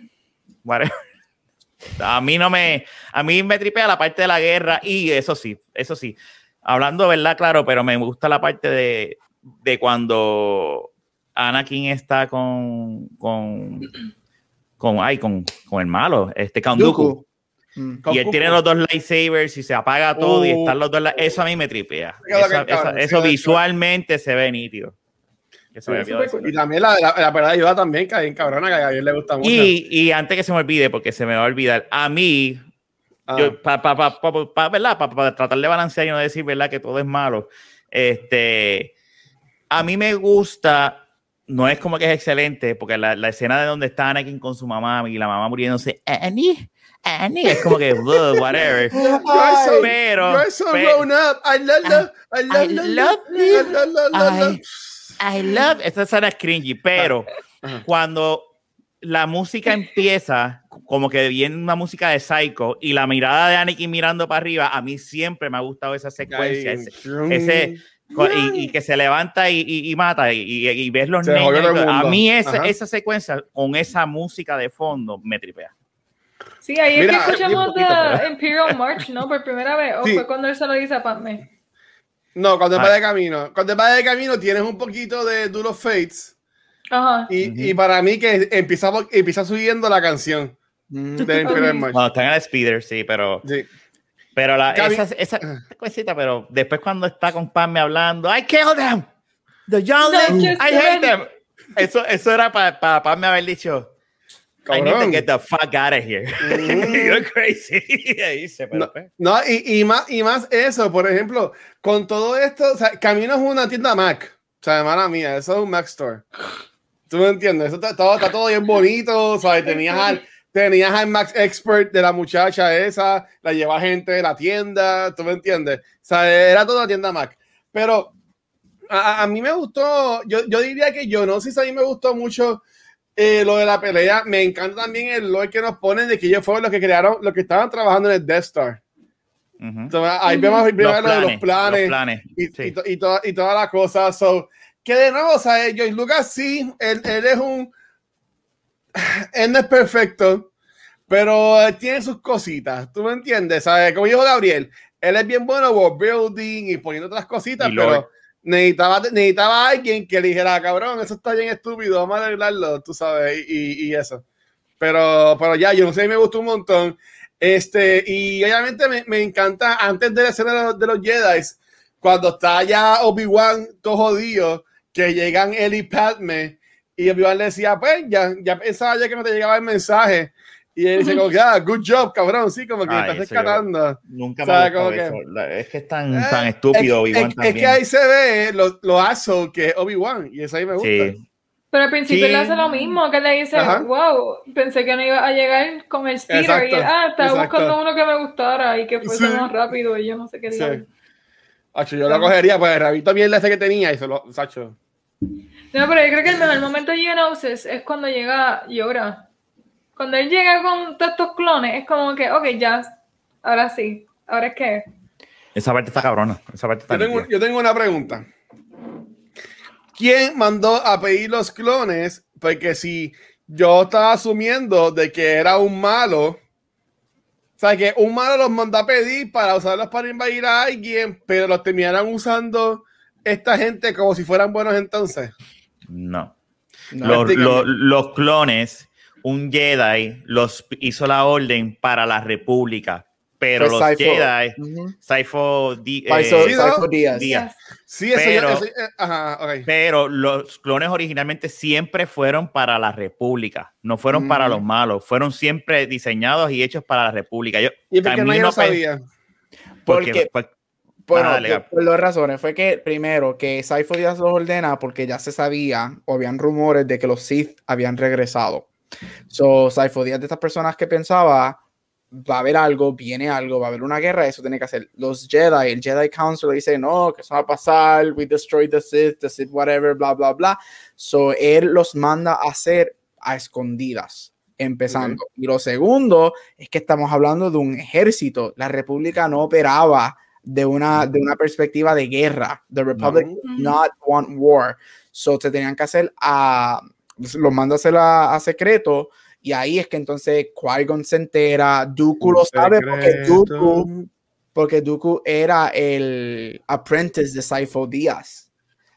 S2: whatever. A mí no me, a mí me tripea la parte de la guerra y eso sí, eso sí. Hablando, ¿verdad? Claro, pero me gusta la parte de, de cuando Anakin está con, con, con, ay, con, con el malo, este. Dooku.
S4: Mm.
S2: Y él tiene los dos lightsabers y se apaga todo y
S3: Uh.
S2: están los dos. la- Eso a mí me tripea.
S3: Que
S2: Esa- esa- eso visualmente se ve nítido.
S3: Sí. Y también la, la, la pelea de Yoda también, que bien cabrona, que a Gabriel le gusta mucho.
S2: Y, y antes que se me olvide, porque se me va a olvidar, a mí,
S3: Ah,
S2: yo, pa, pa, pa, pa- pa- ¿verdad? Pa- pa tratar de balancear y no decir, ¿verdad? Que todo es malo. Este, a mí me gusta, no es como que es excelente, porque la, la escena de donde está Anakin con su mamá y la mamá muriéndose, Annie, Annie, es como que, "Ugh, whatever.
S3: You're so,
S2: Pero,
S3: you're so
S2: pe-
S3: grown up. I love, love, I love,
S2: I
S3: love,
S2: love
S3: love, love, love, love, love.
S2: I- I love, esta escena es cringy, pero
S3: Ajá.
S2: cuando la música empieza, como que viene una música de Psycho y la mirada de Anakin mirando para arriba, a mí siempre me ha gustado esa secuencia, ese- ese- y, y que se levanta y, y- y mata y, ves los
S3: Se
S2: niños. A mí esa, esa secuencia con esa música de fondo me tripea.
S1: Sí, ahí es
S3: Mira,
S1: que escuchamos
S2: poquito,
S1: The
S2: pero-
S1: Imperial March, ¿no? Por primera vez. ¿O
S3: Sí.
S1: fue cuando él se lo dice a Padme?
S3: No, cuando
S2: Ah.
S3: va de camino. Cuando va de camino tienes un poquito de Duel of Fates.
S1: Ajá.
S3: Y,
S2: Ujú.
S3: y para mí que empieza, empieza subiendo la canción
S4: Mm.
S3: de Imperial. March.
S2: Cuando están en el speeder, sí, pero,
S3: Sí.
S2: pero la, esa, esa cosita, pero después cuando está con Pamme hablando, I killed them, the younglings,
S1: No,
S2: I hate
S1: the
S2: them. Eso, eso era para pa, Pamme haber dicho, I need to get the fuck out of here.
S3: Mm.
S2: You're crazy. Ahí se,
S3: No,
S2: pues,
S3: no, y, y, más, y más eso, por ejemplo, con todo esto, o sea, Camino es una tienda Mac. O sea, hermana mía, eso es un Mac Store. ¿Tú me entiendes? Eso está, todo, está todo bien bonito, ¿sabes? Tenías al, tenías al Max Expert de la muchacha esa, la lleva gente de la tienda, ¿tú me entiendes? O sea, era toda la tienda Mac. Pero a- a mí me gustó, yo, yo diría que yo no sé si a mí me gustó mucho eh, lo de la pelea. Me encanta también el lore que nos ponen de que ellos fueron los que crearon, los que estaban trabajando en el Death Star.
S2: ujú.
S3: Entonces, ahí vemos primero
S2: Los
S3: lo de
S2: planes,
S3: los planes,
S2: los planes,
S3: y,
S2: sí.
S3: y, to- y, toda, y toda la cosa. So, que de nuevo, o sea, George Lucas sí, él, él es un. Él no es perfecto, pero él tiene sus cositas. ¿Tú me entiendes? ¿Sabes? Como dijo Gabriel, él es bien bueno world building y poniendo otras cositas,
S2: Y lore.
S3: pero necesitaba, necesitaba alguien que le dijera, cabrón, eso está bien estúpido, vamos a arreglarlo, tú sabes, y, y eso. Pero, pero ya, yo no sé, me gustó un montón. Este, y obviamente me, me encanta, antes de la escena de los, de los Jedi, cuando está ya Obi-Wan todo jodido, que llegan él y Padme, y Obi-Wan le decía, pues, ya, ya pensaba ya que no te llegaba el mensaje. Y él dice, como que, ah, good job, cabrón, sí, como que
S2: Ay,
S3: estás
S2: eso
S3: rescatando.
S2: Nunca me ha
S3: Como que-
S2: Es que es tan,
S3: Eh,
S2: tan estúpido
S3: es,
S2: Obi-Wan
S3: es- es
S2: también.
S3: que ahí se ve lo, lo asshole que es Obi-Wan, y eso ahí me gusta.
S2: Sí.
S1: Pero al principio
S2: Sí.
S1: le hace lo mismo, que le dice,
S3: Ajá.
S1: wow, pensé que no iba a llegar con el speeder. y él,
S3: Exacto,
S1: ah, estaba
S3: exacto.
S1: buscando uno que me gustara y que fuese
S3: Sí.
S1: más rápido y yo no sé qué
S3: Sí.
S1: diablo.
S3: Sacho, yo lo cogería, pues el rabito mierda ese que tenía y se lo. Sacho.
S1: No, pero yo creo que el mejor momento de Geonosis es cuando llega Yora. Cuando él llega con todos estos clones, es como que, ok, ya, ahora sí. ¿Ahora es qué?
S2: Esa parte está cabrona. Esa parte está
S3: Yo tengo, yo tengo una pregunta. ¿Quién mandó a pedir los clones? Porque si yo estaba asumiendo de que era un malo, o sea, que un malo los mandó a pedir para usarlos para invadir a alguien, pero los terminaron usando esta gente como si fueran buenos entonces.
S2: No.
S4: No,
S2: los,
S3: dígame.
S2: los- los clones, un Jedi los hizo la orden para la República, pero
S4: Fue
S2: los. Jedi. Sifo, Di-
S4: Sifo-
S2: eh,
S3: ¿no?
S4: Díaz.
S2: Díaz.
S3: Sí, eso,
S2: Pero-
S3: eso- eh, ajá, ok.
S2: pero los clones originalmente siempre fueron para la República, no fueron para
S4: Ujú.
S2: los malos, fueron siempre diseñados y hechos para la República. Yo,
S3: ¿Y por qué lo
S2: pe-
S3: sabía?
S2: porque-
S4: Porque-
S2: pues,
S4: Bueno,
S2: Ah,
S4: por, por dos razones. Fue que, primero, que Saifo Díaz los ordena porque ya se sabía o habían rumores de que los Sith habían regresado. So, Saifo Díaz de estas personas que pensaba, va a haber algo, viene algo, va a haber una guerra, eso tiene que hacer. Los Jedi, el Jedi Council dice, no, que eso va a pasar, we destroyed the Sith, the Sith whatever, bla, bla, bla. So, él los manda a hacer a escondidas, empezando. Y lo segundo es que estamos hablando de un ejército. La República no operaba de una, de una perspectiva de guerra. The Republic
S3: No.
S4: not want war. So, se tenían que hacer a, los manda a hacer a, a secreto. Y ahí es que entonces Qui-Gon se entera, Dooku lo sabe porque Dooku, porque Dooku era el apprentice de Saifo Díaz.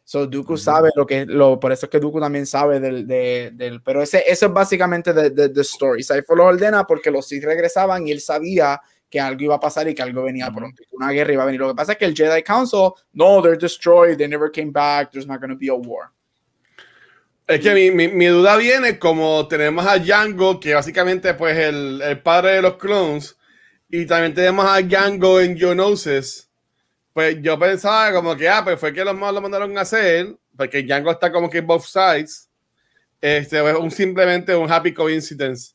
S4: So Dooku sabe lo que lo por eso es que Dooku también sabe del, de- del pero ese eso es básicamente de, de, de story. Saifo lo ordena porque los Sith regresaban y él sabía que algo iba a pasar y que algo venía pronto, que una guerra iba a venir. Lo que pasa es que el Jedi Council, no, they're destroyed, they never came back, there's not going to be a war.
S3: Es que mi, mi- mi duda viene como tenemos a Django, que básicamente pues el, el padre de los clones, y también tenemos a Django en Geonosis. Pues yo pensaba como que, ah, pues fue que los malos lo mandaron a hacer, porque Django está como que both sides. Este, es un, simplemente un happy coincidence.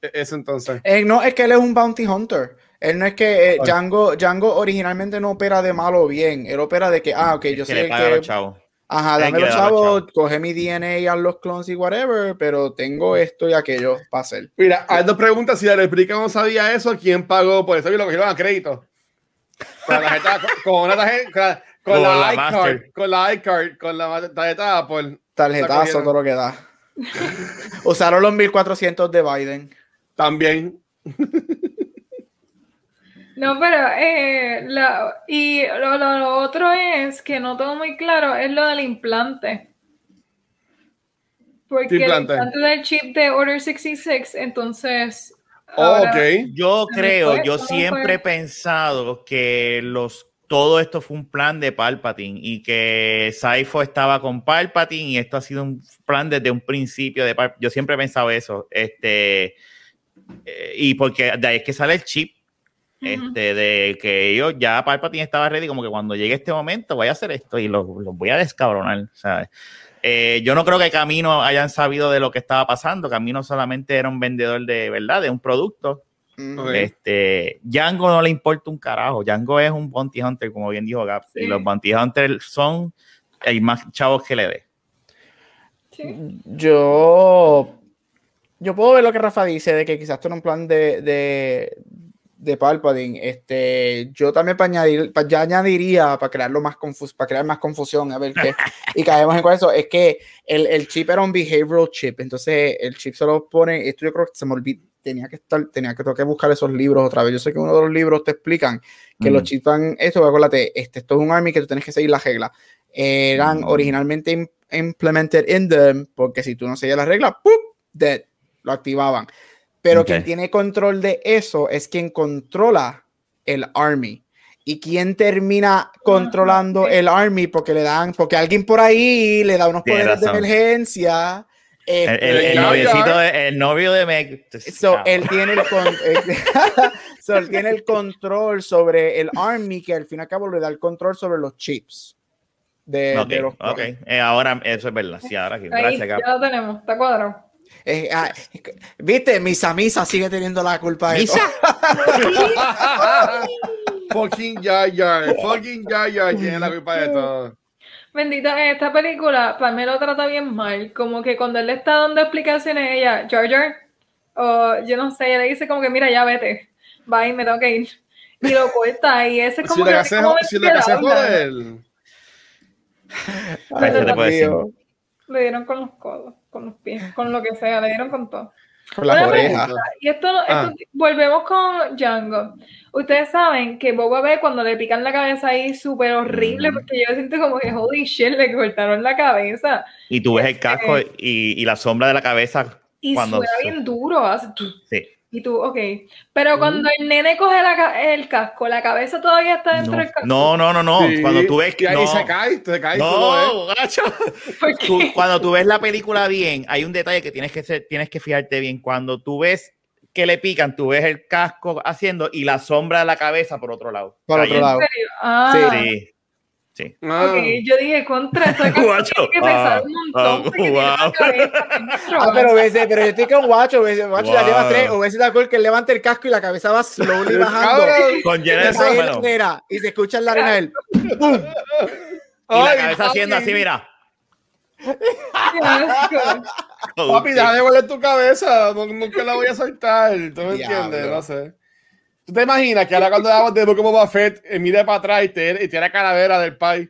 S3: E- Eso entonces.
S4: Eh, no, es que él es un bounty hunter. Él no es que eh. Django, Django originalmente no opera de malo o bien. Él opera de que, ah, ok, yo
S2: que
S4: soy
S2: le
S4: el
S2: paga a
S4: que
S2: los chavos.
S4: Ajá, dame los chavos, coge mi DNA a los clones y whatever, pero tengo esto y aquello para hacer.
S3: Mira, hay dos preguntas. Si la réplica no sabía eso, ¿quién pagó por eso? Y lo cogieron a crédito. Con la tarjeta, con, con una tarjeta, con la, con
S2: Con
S3: la
S2: la
S3: iCard, con la iCard, con la tarjeta Apple.
S4: Tarjetazo, todo lo que da. Usaron los 1400 de Biden.
S3: También.
S1: No, pero eh, la- y lo, lo- lo otro es que no tengo muy claro es lo del implante. Porque
S3: ¿Qué implante?
S1: el implante del chip de Order 66, entonces.
S3: Oh,
S1: ahora-
S3: ok.
S2: Yo creo,
S1: fue,
S2: yo
S1: ¿cómo
S2: siempre
S1: fue?
S2: he pensado que los todo esto fue un plan de Palpatine y que Saifo estaba con Palpatine y esto ha sido un plan desde un principio de Palpatine. Yo siempre he pensado eso. Este, eh, y porque de ahí es que sale el chip. Este, de que ellos ya Palpatine estaba ready, como que cuando llegue este momento voy a hacer esto y los los voy a descabronar, ¿sabes? Eh, yo no creo que Camino hayan sabido de lo que estaba pasando. Camino solamente era un vendedor de verdad, de un producto. Este, Django no le importa un carajo. Django es un bounty hunter, como bien dijo Gap.
S1: Sí.
S2: Y los bounty hunters son hay más chavos que le dé.
S1: Sí.
S4: Yo, yo puedo ver lo que Rafa dice de que quizás esto era un plan de, de, de Palpatine. Este, yo también para añadir, pa- ya añadiría para crearlo más confus, para crear más confusión, a ver qué, y caemos en eso, es que el, el chip era un behavioral chip, entonces el chip se lo pone, esto yo creo que se me olvidó, tenía que estar, tenía que, tengo que buscar esos libros otra vez. Yo sé que uno de los libros te explican que los
S2: Mm.
S4: chips van, esto, acuérdate, este, esto es un army que tú tienes que seguir las reglas. Eran
S2: Mm.
S4: originalmente im- implemented in them, porque si tú no seguías las reglas, ¡pup! dead, lo activaban. Pero
S2: Ok.
S4: quien tiene control de eso es quien controla el army. ¿Y quién termina controlando el army? Porque le dan, porque alguien por ahí le da unos
S2: Tienes
S4: poderes de emergencia.
S2: El,
S4: este,
S2: el- el noviecito
S3: ya.
S2: de- el novio de Meg.
S4: So, él tiene el con- so, él tiene el control sobre el army que al fin y al cabo le da el control sobre los chips de,
S2: Ok,
S4: de los.
S2: Eh, ahora eso es verdad. Sí, ahora.
S1: Ahí,
S2: Gracias,
S1: ya lo tenemos, está cuadrado.
S4: Eh, ah, Viste, Misa Misa sigue teniendo la culpa de
S2: Misa.
S4: todo.
S3: Fucking Jar Jar. Fucking Jar Jar tiene la culpa de todo.
S1: Bendita, en esta película, Palme lo trata bien mal. Como que cuando él le está dando explicaciones, ella, Jar Jar, o yo no sé, ella le dice como que, mira, ya vete. Bye, me tengo que ir. Y lo corta, y ese es como
S3: Si
S1: que.
S3: hace
S1: como
S3: si lo que hace joder.
S1: Le dieron con los codos, con los pies, con lo que sea, le dieron con todo.
S4: Con las orejas.
S1: Y esto, esto-
S3: Ah.
S1: volvemos con Django. Ustedes saben que Boba ve cuando le pican la cabeza ahí súper horrible,
S2: Mm.
S1: porque yo siento como que holy shit, le cortaron la cabeza.
S2: Y tú ves el casco y, y la sombra de la cabeza.
S1: Y
S2: Cuando
S1: suena bien duro. hace
S2: Sí.
S1: Y tú, ok. Pero cuando el nene coge la el casco, la cabeza todavía está dentro
S2: No,
S1: del casco.
S2: no, no, no. no.
S3: Sí,
S2: Cuando tú ves
S3: y
S2: que.
S3: ahí
S2: No,
S3: se cae, se cae todo,
S2: no, gacho. Cuando tú ves la película bien, hay un detalle que tienes que ser, tienes que fijarte bien. Cuando tú ves que le pican, tú ves el casco haciendo y la sombra de la cabeza por otro lado.
S4: Por otro lado.
S1: ¿En serio? Ah,
S2: Sí, sí.
S3: Ah.
S1: ok. Yo dije, contra esa
S2: Guacho.
S1: que pesar
S2: Ah,
S1: un montón
S2: ah,
S1: la cabeza dentro.
S4: Ah, pero, ves, pero yo estoy con Guacho, ves, Guacho ya
S2: Wow.
S4: lleva tres, o ves de acuerdo que él levanta el casco y la cabeza va slowly bajando.
S2: Con bueno,
S4: genera, y se escucha en la arena él.
S2: y la
S3: Ay,
S2: cabeza haciendo así, mira.
S3: Papi, deja de volver tu cabeza. no- Nunca la voy a soltar. ¿Tú me entiendes? No sé. ¿Tú te imaginas que ahora cuando hablamos de como Boba Fett, eh, mire para atrás y te, y tiene calavera del pai?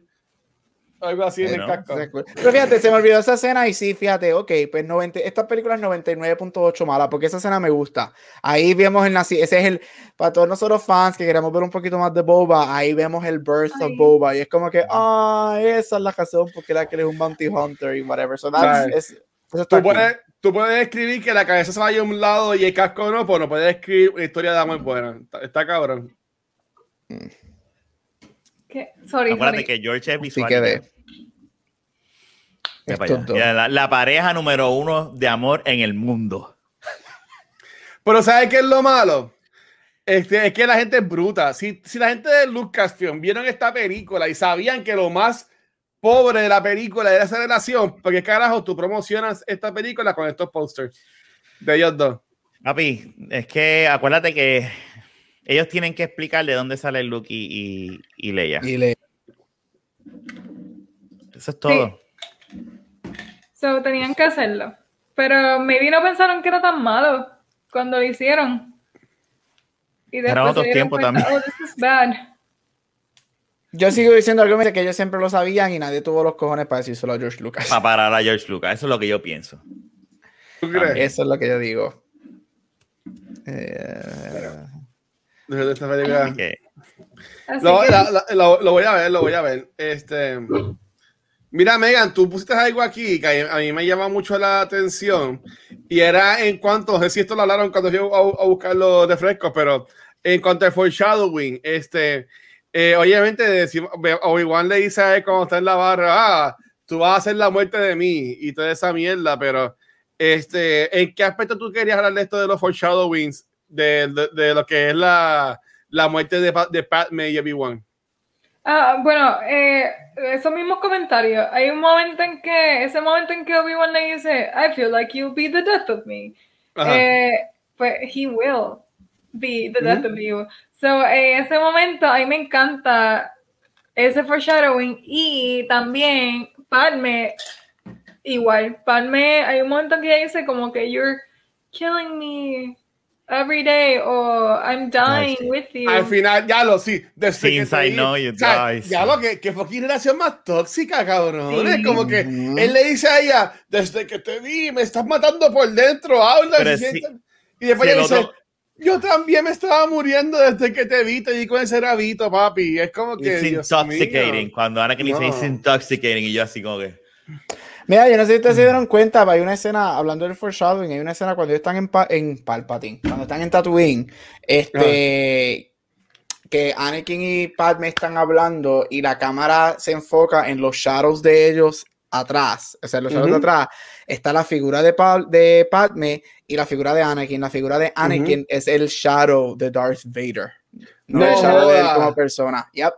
S3: Algo así en el casco.
S4: Pero fíjate, se me olvidó esa escena y sí, fíjate, ok, pues 90, esta película es 99.8 mala, porque esa escena me gusta. Ahí vemos el naci ese es el, para todos nosotros fans que queremos ver un poquito más de Boba, ahí vemos el birth of
S1: Ay.
S4: Boba y es como que, ah, esa es la razón porque la que él es un bounty hunter y whatever. So that's,
S3: Right.
S4: es, eso está
S3: Tú
S4: cool.
S3: puedes, tú puedes escribir que la cabeza se vaya a un lado y el casco no, pues no puedes escribir una historia de amor buena. Está, está cabrón.
S1: ¿Qué? Sorry,
S2: Acuérdate
S1: sorry.
S2: que George es visual.
S4: que ve.
S2: Mira, La, la pareja número uno de amor en el mundo.
S3: Pero ¿sabes qué es lo malo? Este, es que la gente es bruta. Si, si la gente de Lucasfilm vieron esta película y sabían que lo más pobre de la película era esa relación, porque carajo tú promocionas esta película con estos posters de ellos dos.
S2: Papi, es que acuérdate que ellos tienen que explicar de dónde sale Luke y, y, y Leia.
S4: Y
S2: Eso es todo.
S1: So, tenían que hacerlo. Pero maybe no pensaron que era tan malo cuando lo hicieron. Y después dieron
S2: tiempos
S1: cuenta,
S2: también.
S1: Oh, this is bad.
S4: Yo sigo diciendo algo que ellos siempre lo sabían y nadie tuvo los cojones para decírselo a George Lucas.
S2: Para parar a George Lucas. Eso es lo que yo pienso.
S3: ¿Tú crees?
S4: Eso es lo que yo digo. Eh,
S3: De esta película.
S2: Que-
S3: Lo,
S1: que-
S3: la- la- lo- lo voy a ver, lo voy a ver. Este, mira, Megan, tú pusiste algo aquí que a mí me llama mucho la atención. Y era en cuanto, no sé si esto lo hablaron cuando fui a, a buscar los refrescos, pero en cuanto al foreshadowing, este, eh, obviamente, Obi-Wan le dice a él cuando está en la barra, ah, tú vas a hacer la muerte de mí y toda esa mierda, pero este, ¿en qué aspecto tú querías hablar de esto de los foreshadowings, de, de, de lo que es la, la muerte de, de Padme y Obi-Wan?
S1: Ah, bueno, eh, esos mismos comentarios. Hay un momento en que, ese momento en que Obi-Wan le dice, I feel like you'll be the death of me. Eh, pues he will be the death of you. So, en ese momento, a mí me encanta ese foreshadowing y también Padme, igual, Padme, hay un momento en que ella dice como que you're killing me every day o I'm dying with you.
S3: Al final, ya lo sí. desde que
S2: Since
S3: te
S2: I
S3: vi-
S2: know you
S3: o sea,
S2: die,
S3: Ya
S2: sí.
S3: lo que, que fue generación más tóxica, cabrón.
S1: Sí.
S3: Es como que él le dice a ella, desde que te vi, me estás matando por dentro, habla. Y siente- y después
S2: si
S3: ella
S2: el
S3: dice,
S2: otro-
S3: yo también me estaba muriendo desde que te vi, te di con ese rabito, papi. Es como que.
S2: It's
S3: Dios
S2: intoxicating.
S3: mío.
S2: Cuando Anakin dice
S3: No.
S2: it's intoxicating y yo así como que.
S4: Mira, yo no sé si ustedes se dieron cuenta, pero hay una escena, hablando del foreshadowing, hay una escena cuando ellos están en, pa- en Palpatine, cuando están en Tatooine, este, que Anakin y Padme están hablando y la cámara se enfoca en los shadows de ellos atrás, o sea, los shadows de
S3: Ujú.
S4: atrás está la figura de, Pa- de Padme y la figura de Anakin. La figura de Anakin es el shadow de Darth Vader, no,
S3: No
S4: el shadow de él como persona. Yep.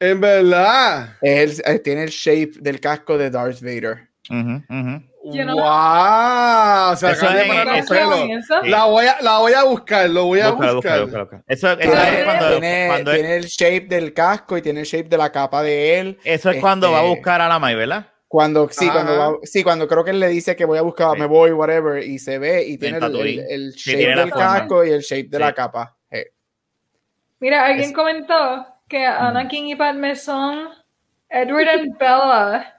S3: En verdad.
S4: Es el- eh, tiene el shape del casco de Darth Vader.
S2: Ujú, ujú.
S1: Yo no-
S3: ¡Wow! O sea,
S2: Eso
S3: acabas de parar los pelos. La voy, a, la voy a buscar, lo voy a
S2: Búscalo,
S3: buscar.
S2: búscalo, búscalo. Eso, es cuando,
S4: tiene,
S2: cuando-
S4: tiene el shape del casco y tiene el shape de la capa de él.
S2: eso es cuando
S4: este,
S2: va a buscar a la May, ¿verdad?
S4: Cuando, sí, cuando va- sí, cuando creo que él le dice que voy a buscar,
S2: Sí.
S4: me voy, whatever, y se ve y tiene el, el- el shape
S2: tiene
S4: del casco y el shape de
S2: Sí.
S4: la capa.
S1: Mira, alguien
S4: Es-
S1: comentó que Anakin y Padme son Edward y Bella.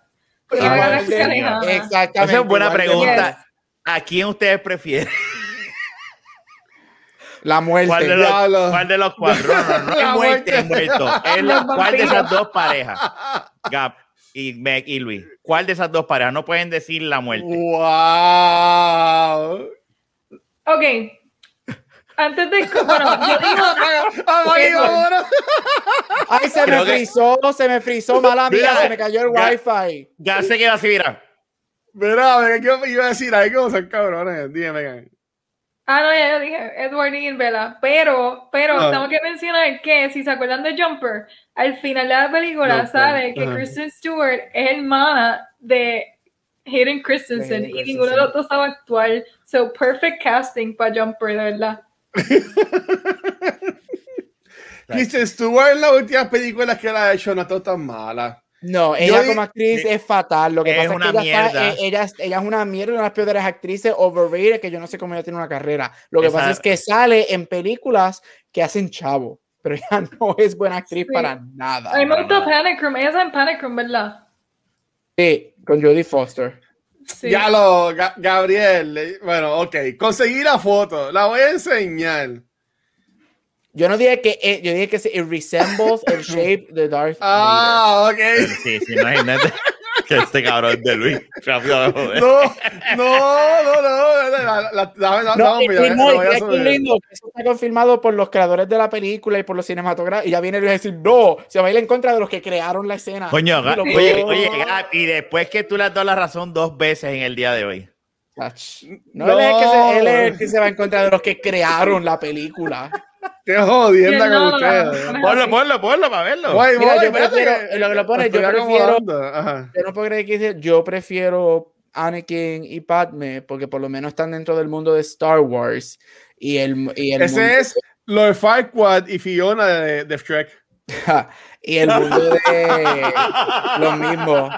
S1: Galaxia lejana.
S4: Exactamente.
S2: Esa es buena pregunta. ¿A quién ustedes prefieren?
S4: La muerte.
S2: ¿Cuál de los,
S3: Diablo.
S2: cuál de los cuatro? No, no, no es
S3: La
S2: muerte, es
S3: muerte.
S2: muerto. Es
S1: Los
S2: la- ¿Cuál de esas dos parejas? Gap y Meg y Luis. ¿Cuál de esas dos parejas? No pueden decir la muerte.
S3: ¡Wow!
S1: Ok. Antes de. Bueno, yo.
S4: Ay, se
S2: Creo
S4: me
S2: que-
S4: frizó, se me frizó, mala mía,
S2: Mira,
S4: se me cayó el
S2: ya-
S4: wifi.
S2: Ya sé que va a decir, mira.
S3: Mira, venga, ¿qué iba a decir? ¿cómo son cabrones? Dime, venga.
S1: Ah, no, ya yo dije Edward y Bella. Pero, pero
S3: Ah.
S1: tengo que mencionar que, si se acuerdan de Jumper, al final de la película
S3: Jumper,
S1: sale que
S3: ajá.
S1: Kristen Stewart es hermana de Hayden Christensen y ninguno de los dos sabe actuar. So, perfect casting para Jumper, de verdad.
S3: Kristen Stewart en las últimas películas que la ha hecho no está tan mala.
S4: No, ella como actriz es fatal. Lo que
S2: Es
S4: pasa es que ella, está-
S2: mierda.
S4: eh, ella, es- ella es una mierda, una de las peores actrices overrated que yo no sé cómo ella tiene una carrera. Lo que
S2: Esa-
S4: pasa es que sale en películas que hacen chavo, pero ella no es buena actriz
S1: Sí.
S4: para nada.
S1: A mí me gustó
S2: no.
S1: Panic Room. Ella está en Panic Room, ¿verdad?
S4: Sí, con Jodie Foster.
S1: Sí.
S3: Ya lo, Ga- Gabriel, bueno, ok, conseguí la foto, la voy a enseñar.
S4: Yo no dije que eh, yo dije que se- it resembles el shape de Darth Vader.
S3: Ah, ok.
S2: Sí, sí, imagínate que este cabrón de Luis. Rápido, joder.
S3: No, no, no, no.
S4: No,
S3: no,
S4: no, eso está confirmado por los creadores de la película y por los cinematográficos. Y ya viene Luis a decir, no, se va a ir en contra de los que crearon la escena.
S2: Coño,
S4: Y
S2: oye, oye, y después que tú le has dado la razón dos veces en el día de hoy.
S4: Ach, No, Él, es el que
S3: No.
S4: se, él es el que se va en contra de los que crearon la película.
S3: Qué jodienda
S1: No,
S3: con ustedes.
S1: no.
S2: Ponlo, ponlo, ponlo para verlo.
S3: Voy,
S4: Mira,
S3: voy,
S4: yo prefiero- lo que lo pone,
S3: me
S4: yo prefiero-. Yo no puedo creer que dice, yo prefiero Anakin y Padme porque por lo menos están dentro del mundo de Star Wars. Y el, y el mundo-
S3: Ese es Lord Farquaad y Fiona de, de Shrek.
S4: y el mundo de lo mismo,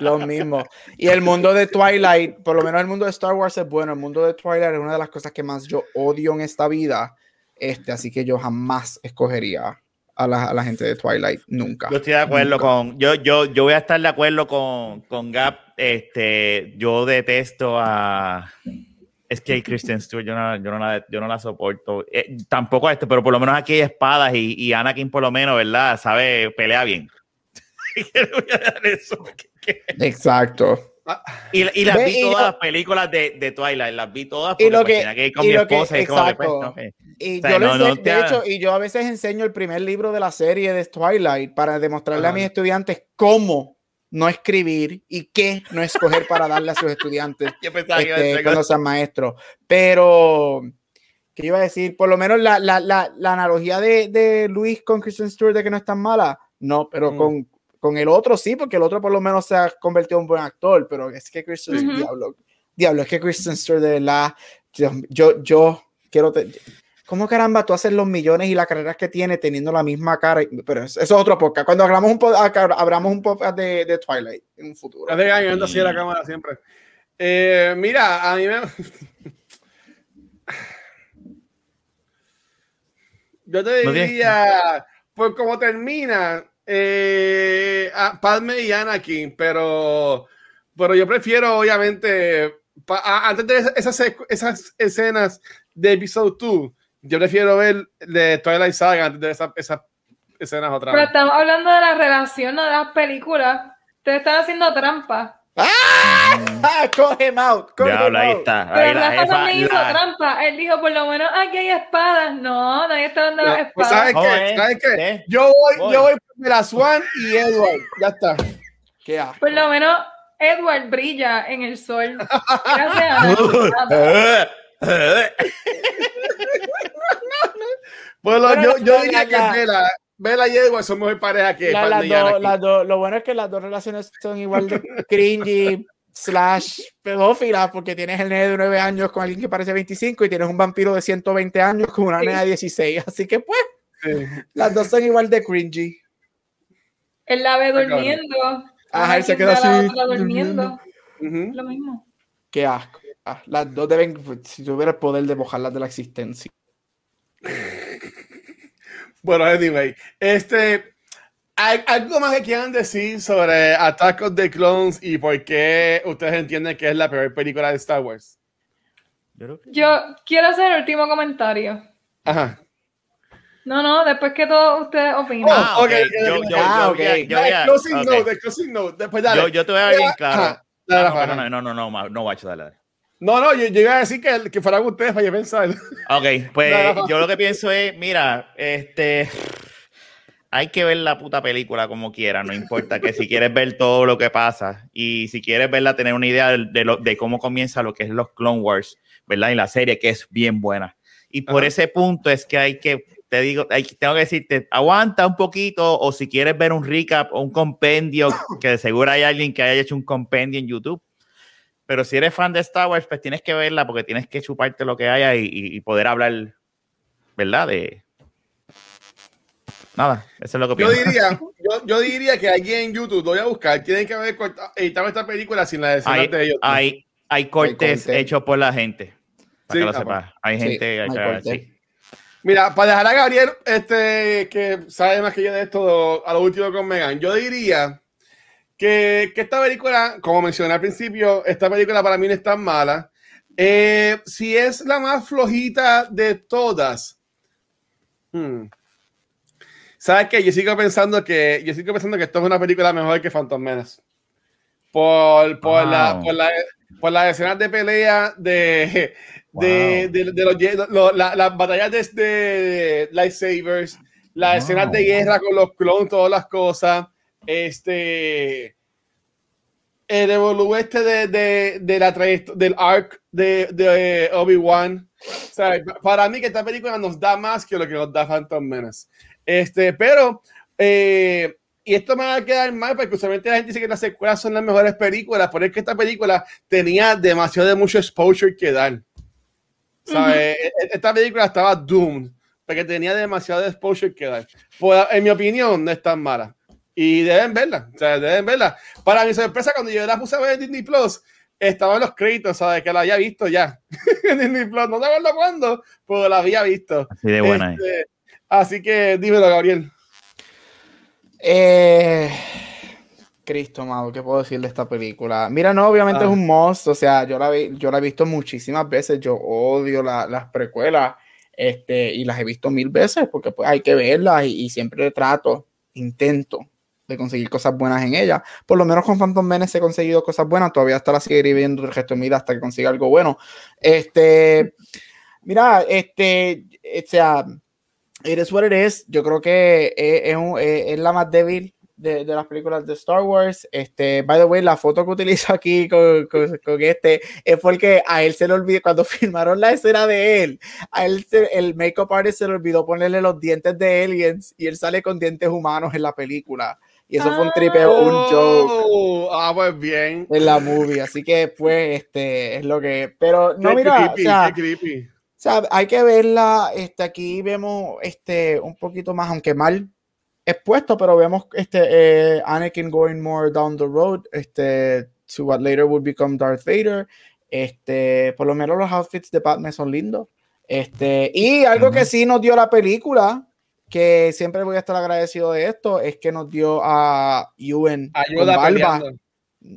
S4: lo mismo. Y el mundo de Twilight, por lo menos el mundo de Star Wars es bueno, el mundo de Twilight es una de las cosas que más yo odio en esta vida. Este, así que yo jamás escogería a la, a la gente de Twilight, nunca.
S2: Yo estoy de acuerdo
S4: Nunca.
S2: con. Yo, yo, yo voy a estar de acuerdo con, con Gap. Este, yo detesto a. Es que Kristen Stewart, yo no, yo no, la, yo no la soporto. Eh, tampoco a este, pero por lo menos aquí hay espadas y, y Anakin, por lo menos, ¿verdad? Sabe, pelea bien.
S4: Exacto.
S2: Y, y las vi
S4: y
S2: todas
S4: lo-
S2: las películas de, de Twilight, las vi todas
S4: Y
S2: porque
S4: lo
S2: pues,
S4: que-
S2: que con
S4: y
S2: mi
S4: lo que-
S2: esposa y como que, pues,
S4: exacto.
S2: no, eh.
S4: Y
S2: O sea,
S4: yo
S2: no- no
S4: de
S2: te
S4: hecho, y yo a veces enseño el primer libro de la serie de Twilight para demostrarle a
S3: Ajá.
S4: mis estudiantes cómo no escribir y qué no escoger para darle a sus estudiantes
S2: Yo pensaba que iba a
S4: este,
S2: decir
S4: cuando sean maestros. Pero, ¿qué iba a decir? Por lo menos la, la, la, la analogía de, de Luis con Kristen Stewart de que no es tan mala, no, pero
S3: Mm.
S4: con, con el otro sí, porque el otro por lo menos se ha convertido en un buen actor, pero es que Kristen
S1: Ujú.
S4: diablo, diablo, es que Kristen Stewart de verdad, yo, yo, quiero... te- ¿Cómo caramba tú haces los millones y las carreras que tiene teniendo la misma cara? Pero eso es otro podcast. Cuando hagamos un, pod- abramos un podcast de, de Twilight en un futuro.
S3: Hace años ando así a la cámara siempre. Eh, mira, a mí me. Yo te diría, pues como termina, eh, a Padme y Anakin, pero, pero yo prefiero, obviamente, pa- a- antes de esa- esas, esas escenas de Episode 2, yo prefiero ver de Twilight Saga antes de esa- esas escenas otra
S1: Pero
S3: vez.
S1: estamos hablando de la relación, no de las películas. Ustedes están haciendo trampa.
S4: ¡Ah! Coge him out. Coge
S2: Diablo,
S4: him
S2: ahí
S4: out.
S2: está.
S1: Pero
S2: Ahí la
S1: Rafa
S2: jefa.
S1: también hizo
S2: la-
S1: trampa. Él dijo, por lo menos aquí hay espadas. No, nadie está de las
S3: Pues,
S1: espadas.
S3: ¿Sabes
S2: Oh,
S3: qué?
S2: eh,
S3: ¿Sabes qué?
S2: eh.
S3: Yo voy,
S2: Voy.
S3: yo voy por la Swan y Edward. Ya está.
S4: Qué asco.
S1: Por lo menos Edward brilla en el sol. Gracias a
S3: Bueno, yo, yo diría que
S4: la-
S3: Vela, Vela y Edward son mejor pareja que
S4: La- las dos- las dos- lo bueno es que las dos relaciones son igual de cringy, slash pedófila porque tienes el nene de 9 años con alguien que parece 25 y tienes un vampiro de 120 años con una nena de 16. Así que pues, las dos son igual de cringy.
S1: Él la ve durmiendo.
S4: Ajá, él se queda
S1: la
S4: así,
S1: otra durmiendo. Lo mismo.
S4: Qué asco. Ah, las dos deben, si tuviera el poder de mojarlas de la existencia.
S3: Bueno, anyway, este, ¿hay algo más que quieran decir sobre Attack of the Clones y por qué ustedes entienden que es la peor película de Star Wars?
S2: Yo
S1: quiero hacer el último comentario.
S3: Ajá.
S1: No, no, después que todos ustedes opinen.
S2: Ah,
S3: Oh,
S2: ok. Yo, yo,
S4: ah,
S2: yo yo.
S3: Después dale.
S2: Yo, yo te voy a dar bien claro. Ah, no, no, no, no, no, no, dale.
S3: No, no, yo, yo iba a decir que, que fueran ustedes para pensar.
S2: Ok, pues
S3: No.
S2: yo lo que pienso es, mira, este, hay que ver la puta película como quiera, no importa que si quieres ver todo lo que pasa y si quieres verla, tener una idea de, de lo- de cómo comienza lo que es los Clone Wars, ¿verdad? Y la serie que es bien buena. Y por
S3: Ajá.
S2: ese punto es que hay que, te digo, hay, tengo que decirte, aguanta un poquito o si quieres ver un recap o un compendio, que de seguro hay alguien que haya hecho un compendio en YouTube. Pero si eres fan de Star Wars, pues tienes que verla porque tienes que chuparte lo que haya y, y- poder hablar, ¿verdad? De nada, eso es lo que
S3: Yo
S2: pienso.
S3: diría, yo, yo diría que aquí en YouTube, lo voy a buscar, tienen que haber editado esta película sin la escena
S2: Hay,
S3: de ellos.
S2: hay, hay cortes
S4: cortes.
S2: hechos por la gente. Para
S3: Sí,
S2: que lo sepas. Hay
S4: Sí,
S2: gente.
S4: hay
S2: sí.
S3: Mira, para dejar a Gabriel, este, que sabe más que yo de esto, a lo último con Megan, yo diría que, que esta película, como mencioné al principio, esta película para mí no es tan mala. Eh, si es la más flojita de todas. hmm. ¿Sabes qué? Yo sigo pensando que yo sigo pensando que esto es una película mejor que Phantom Menace. Por, por, la, por, la- por las escenas de pelea de, de,
S2: Wow.
S3: de, de los, lo- la- las batallas de, de lightsabers, las
S2: Wow.
S3: escenas de guerra con los clones, todas las cosas. Este. El evolú este de, de, de la del arc de, de Obi-Wan. O sea, para mí que esta película nos da más que lo que nos da Phantom Menace. Este, pero, eh, y esto me va a quedar mal porque usualmente la gente dice que las secuelas son las mejores películas, pero es que esta película tenía demasiado de mucho exposure que dar. ¿Sabes? E- e- Esta película estaba doomed porque tenía demasiado exposure que dar. Pues, en mi opinión, no es tan mala. Y deben verla, o sea, deben verla. Para mi sorpresa, cuando yo la puse a ver en Disney Plus, estaban los créditos, ¿sabes? Que la había visto ya en Disney Plus. No acuerdo cuándo, pero la había visto.
S2: Así de buena. es.
S3: Este, así que dímelo, Gabriel.
S4: Eh, Cristo, amado, ¿qué puedo decir de esta película? Mira, no, obviamente
S3: Ah.
S4: es un monstruo, o sea, yo la, vi, yo la he visto muchísimas veces, yo odio la- las precuelas, este, y las he visto mil veces, porque pues hay que verlas y, y siempre trato, intento de conseguir cosas buenas en ellas. Por lo menos con Phantom Menace he conseguido cosas buenas, todavía hasta la seguiré viendo el resto de mi vida hasta que consiga algo bueno. Este, mira, este, o sea, is what it is. Yo creo que es, es es- es la más débil de, de las películas de Star Wars. Este, by the way, la foto que utilizo aquí con, con- con este es porque a él se le olvidó, cuando filmaron la escena de él, a él se- el makeup artist se le olvidó ponerle los dientes de aliens y él sale con dientes humanos en la película. Y eso fue un tripeo, un joke
S3: Oh, Ah, pues bien.
S4: en la movie. Así que, pues, este es lo que. Pero no,
S3: Qué
S4: mira, o
S3: creepy,
S4: sea,
S3: qué creepy.
S4: o sea, hay que verla. Este, aquí vemos este, un poquito más, aunque mal expuesto, pero vemos este, eh, Anakin going more down the road este, to what later would become Darth Vader. Este, por lo menos los outfits de Padme son lindos. Este, y algo que
S2: Ujú.
S4: sí nos dio la película, que siempre voy a estar agradecido de esto, es que nos dio a Ewan con barba.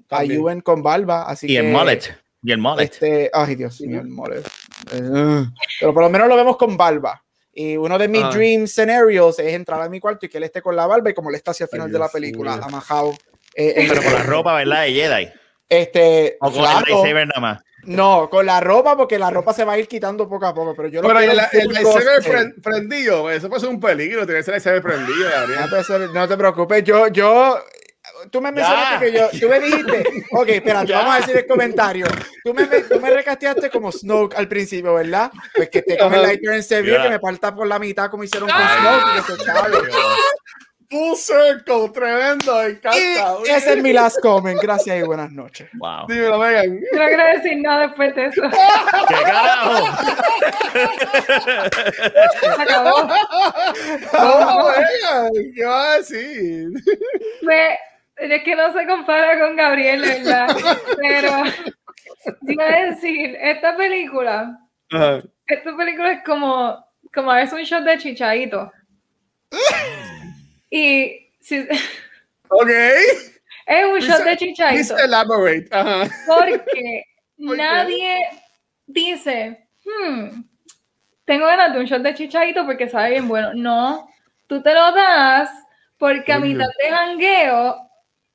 S4: A. Ewan con barba. Así
S2: Y
S4: que,
S2: el mullet. Y el mullet.
S4: este, ay, Dios mío, el mullet. Pero por lo menos lo vemos con barba. Y uno de mis
S3: Ah.
S4: dream scenarios es entrar a mi cuarto y que él esté con la barba y como él está hacia el
S3: Ay,
S4: final de la película, amajado. eh,
S2: Pero con la ropa, ¿verdad? De Jedi.
S4: este,
S2: O con
S4: claro,
S2: el lightsaber nada más.
S4: No, con la ropa, porque la ropa se va a ir quitando poco a poco. Pero yo lo
S3: Pero el, el
S4: cosplay.
S3: pren- prendido, eso puede ser un peligro, tiene que ser lightsaber prendido, Gabriel.
S4: No te, ser- no te preocupes, yo, yo, tú me mencionaste que yo, tú me dijiste, ok, espérate,
S3: Ya.
S4: vamos a decir el comentario. Tú me, tú me recasteaste como Snoke al principio, ¿verdad? Pues que te coge el en Sevilla, que me parta por la mitad como hicieron con. Snoke, y que se.
S3: Full circle, tremendo, me encanta.
S4: Y ese es mi last comment. Gracias y buenas noches.
S2: Wow.
S3: Dímelo, Megan.
S1: Yo no quiero decir nada después de eso.
S2: ¿Qué carajo?
S1: Se acabó.
S3: No, Megan, ¿qué vas a decir?
S1: Me- es que no se compara con Gabriel, ¿verdad? Pero iba a decir, esta película, esta película es como, como es un shot de chichadito. Y si,
S3: Ok.
S1: es un shot de
S3: Please
S1: chichadito.
S3: elaborate. Ajá.
S1: Porque nadie dice, hmm, tengo ganas de un shot de chichadito porque sabe bien bueno. No, tú te lo das porque a mitad de jangueo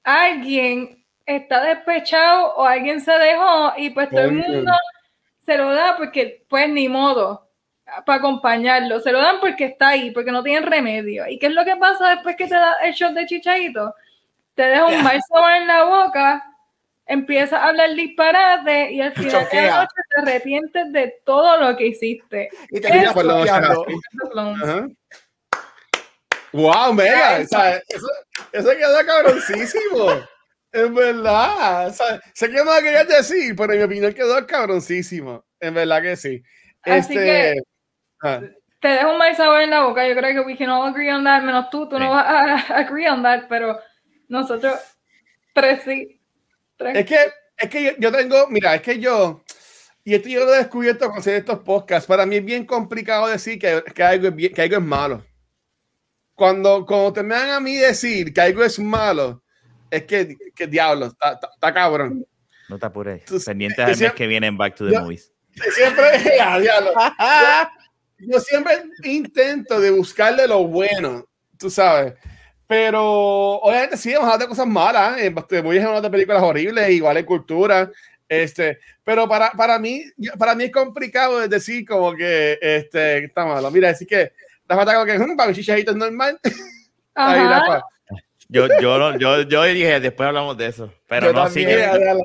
S1: alguien está despechado o alguien se dejó y pues todo el mundo se lo da porque pues ni modo para acompañarlo. Se lo dan porque está ahí, porque no tienen remedio. ¿Y qué es lo que pasa después que te da el shot de chichadito? Te deja un mal sabor en la boca, empiezas a hablar disparate y al final de
S4: Choquea.
S1: la noche te arrepientes de todo lo que hiciste.
S4: Y te
S3: Por lo
S4: choqueando.
S3: menos. Ajá. Wow, o sea, eso, eso quedó cabroncísimo. En verdad. O sea, sé que no lo querías decir, pero en mi opinión quedó cabroncísimo. En verdad que sí.
S1: Así que-
S3: ah,
S1: Te deja un mal sabor en la boca. Yo creo que we can all agree on that, menos tú, tú
S2: Sí.
S1: no vas a agree on that, pero nosotros tres sí. Tres.
S3: Es que, es que yo, yo tengo, mira, es que yo, y esto yo lo he descubierto con hacer estos podcasts, para mí es bien complicado decir que, que, algo, es bien- que algo es malo. Cuando, cuando te me dan a mí decir que algo es malo, es que, que diablo, está, está- está cabrón.
S2: No te apures.
S3: Tú-
S2: Pendiente
S3: yo
S2: al mes
S3: siempre-
S2: que viene en Back to the
S3: yo-
S2: Movies.
S3: Siempre, ah, diablo. Yo siempre intento de buscarle lo bueno, tú sabes. Pero obviamente sí, vamos a hablar de cosas malas. ¿eh? Te voy a hablar de películas horribles, igual en cultura. Este, pero para, para, mí, para mí es complicado de decir como que este, está malo. Mira, decir que Rafa está como que "Mm, para chichajito es normal. Ahí. Rafa.
S2: Yo, yo, yo, yo dije, después hablamos de eso. Pero
S4: Yo
S2: no,
S4: también.
S2: sí.
S3: Mira.
S4: Cuando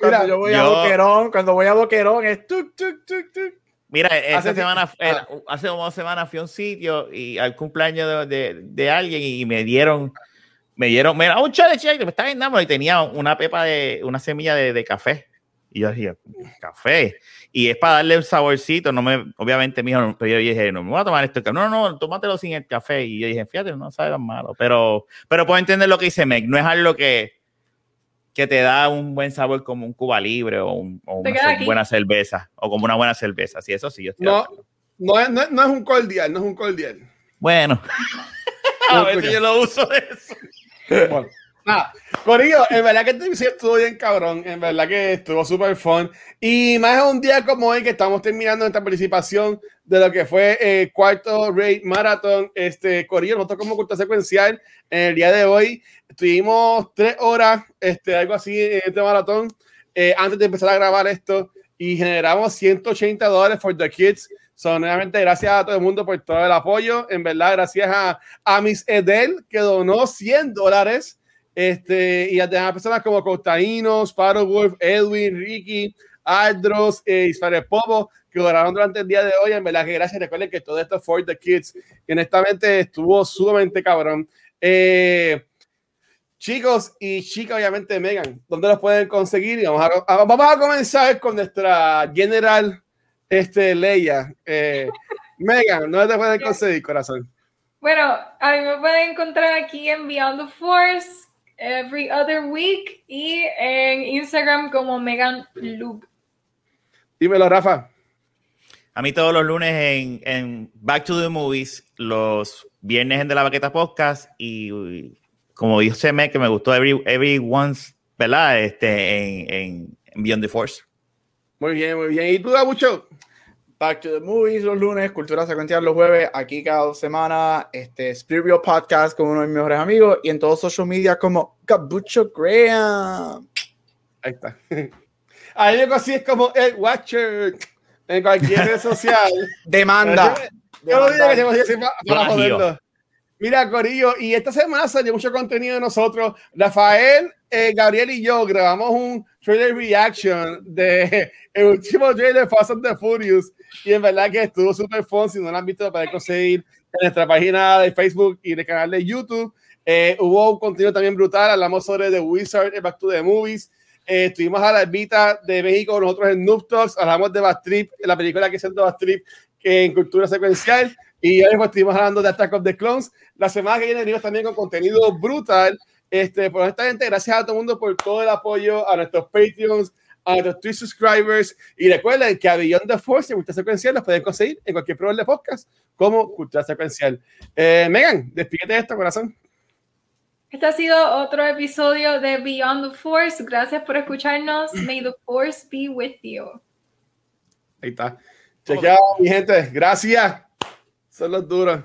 S3: Mira,
S4: yo voy a
S2: yo-
S4: Boquerón, cuando voy a Boquerón es tuk, tuk, tuk, tuk.
S2: Mira, esta
S3: Hace-
S2: semana, eh, hace como dos semanas fui a un sitio y al cumpleaños de, de, de alguien y me dieron, me dieron, mira, un chá, me estaba dando y tenía una pepa de, una semilla de, de café. Y yo dije, café. Y es para darle un saborcito, no me, obviamente, mijo, no- pero yo dije, no me voy a tomar esto. No, no, tómatelo sin el café. Y yo dije, fíjate, no sabe tan malo. Pero, pero puedo entender lo que dice Meg, no es algo que, que te da un buen sabor como un Cuba Libre o, un- o una buena cerveza, o como una buena cerveza. Sí, eso sí, yo estoy
S3: no, no, es, no, es- no es un cordial, no es un cordial.
S2: Bueno. a veces yo lo uso de eso.
S3: Bueno, nada, Corillo, en verdad que este episodio estuvo bien cabrón, en verdad que estuvo súper fun. Y más un día como hoy que estamos terminando nuestra participación de lo que fue el cuarto Raid Marathon, este Corillo, nosotros como cultura secuencial, en el día de hoy estuvimos tres horas, este, algo así en este maratón, eh, antes de empezar a grabar esto, y generamos 180 dólares for the kids. Son nuevamente gracias a todo el mundo por todo el apoyo. En verdad, gracias a, a Miss Edel, que donó 100 dólares. Este, y a personas como Costaínos, Sparrowwolf, Edwin, Ricky, Aldros, eh, Ismael Popo, que donaron durante el día de hoy. En verdad que gracias. Recuerden que todo esto es for the kids. Y honestamente estuvo sumamente cabrón. Eh, chicos y chicas, obviamente, Megan, ¿dónde los pueden conseguir? Y vamos, a, a- vamos a comenzar con nuestra general este, Leia. Eh, Megan, ¿dónde te pueden conseguir, corazón?
S1: Bueno, a mí me pueden encontrar aquí en Beyond the Force every other week y en Instagram como Megan Lube.
S3: Dímelo, Rafa.
S2: A mí todos los lunes en, en Back to the Movies, los viernes en De la Baqueta Podcast y, como dice Meg, que me gustó Every, Everyone's, ¿verdad? Este, en, Beyond the Force.
S3: Muy bien, muy bien. ¿Y tú, Gabucho?
S4: Back to the Movies los lunes, Cultura Secuencial los jueves, aquí cada dos semanas, este, Spirit Podcast con uno de mis mejores amigos y en todos social media como Gabucho Graham.
S3: Ahí está. Ahí algo así es como el Watcher en cualquier red social.
S4: Demanda.
S3: Yo lo que para. Mira, Corillo, y esta semana salió mucho contenido de nosotros. Rafael, eh, Gabriel y yo grabamos un trailer reaction de el último trailer Fast and the Furious. Y en verdad que estuvo súper fun. Si no lo han visto, lo pueden conseguir en nuestra página de Facebook y en el canal de YouTube. Eh, hubo un contenido también brutal. Hablamos sobre The Wizard, Back to the Movies. Eh, estuvimos a la Vita de México, nosotros en Noob Talks. Hablamos de Bastrip, la película que hizo Bastrip en cultura secuencial. Y hoy pues, estuvimos hablando de Attack of the Clones. La semana que viene venimos también con contenido brutal. Este, por esta gente, gracias a todo el mundo por todo el apoyo, a nuestros Patreons, a nuestros Twitch subscribers. Y recuerden que a Beyond the Force y Cultura Secuencial los pueden conseguir en cualquier programa de podcast como Cultura Secuencial. Eh, Megan, despídete de esto, corazón.
S1: Este ha sido otro episodio de Beyond the Force. Gracias por escucharnos. May the Force be with you.
S3: Ahí está. Chequeado, mi gente. Gracias. Son los duros.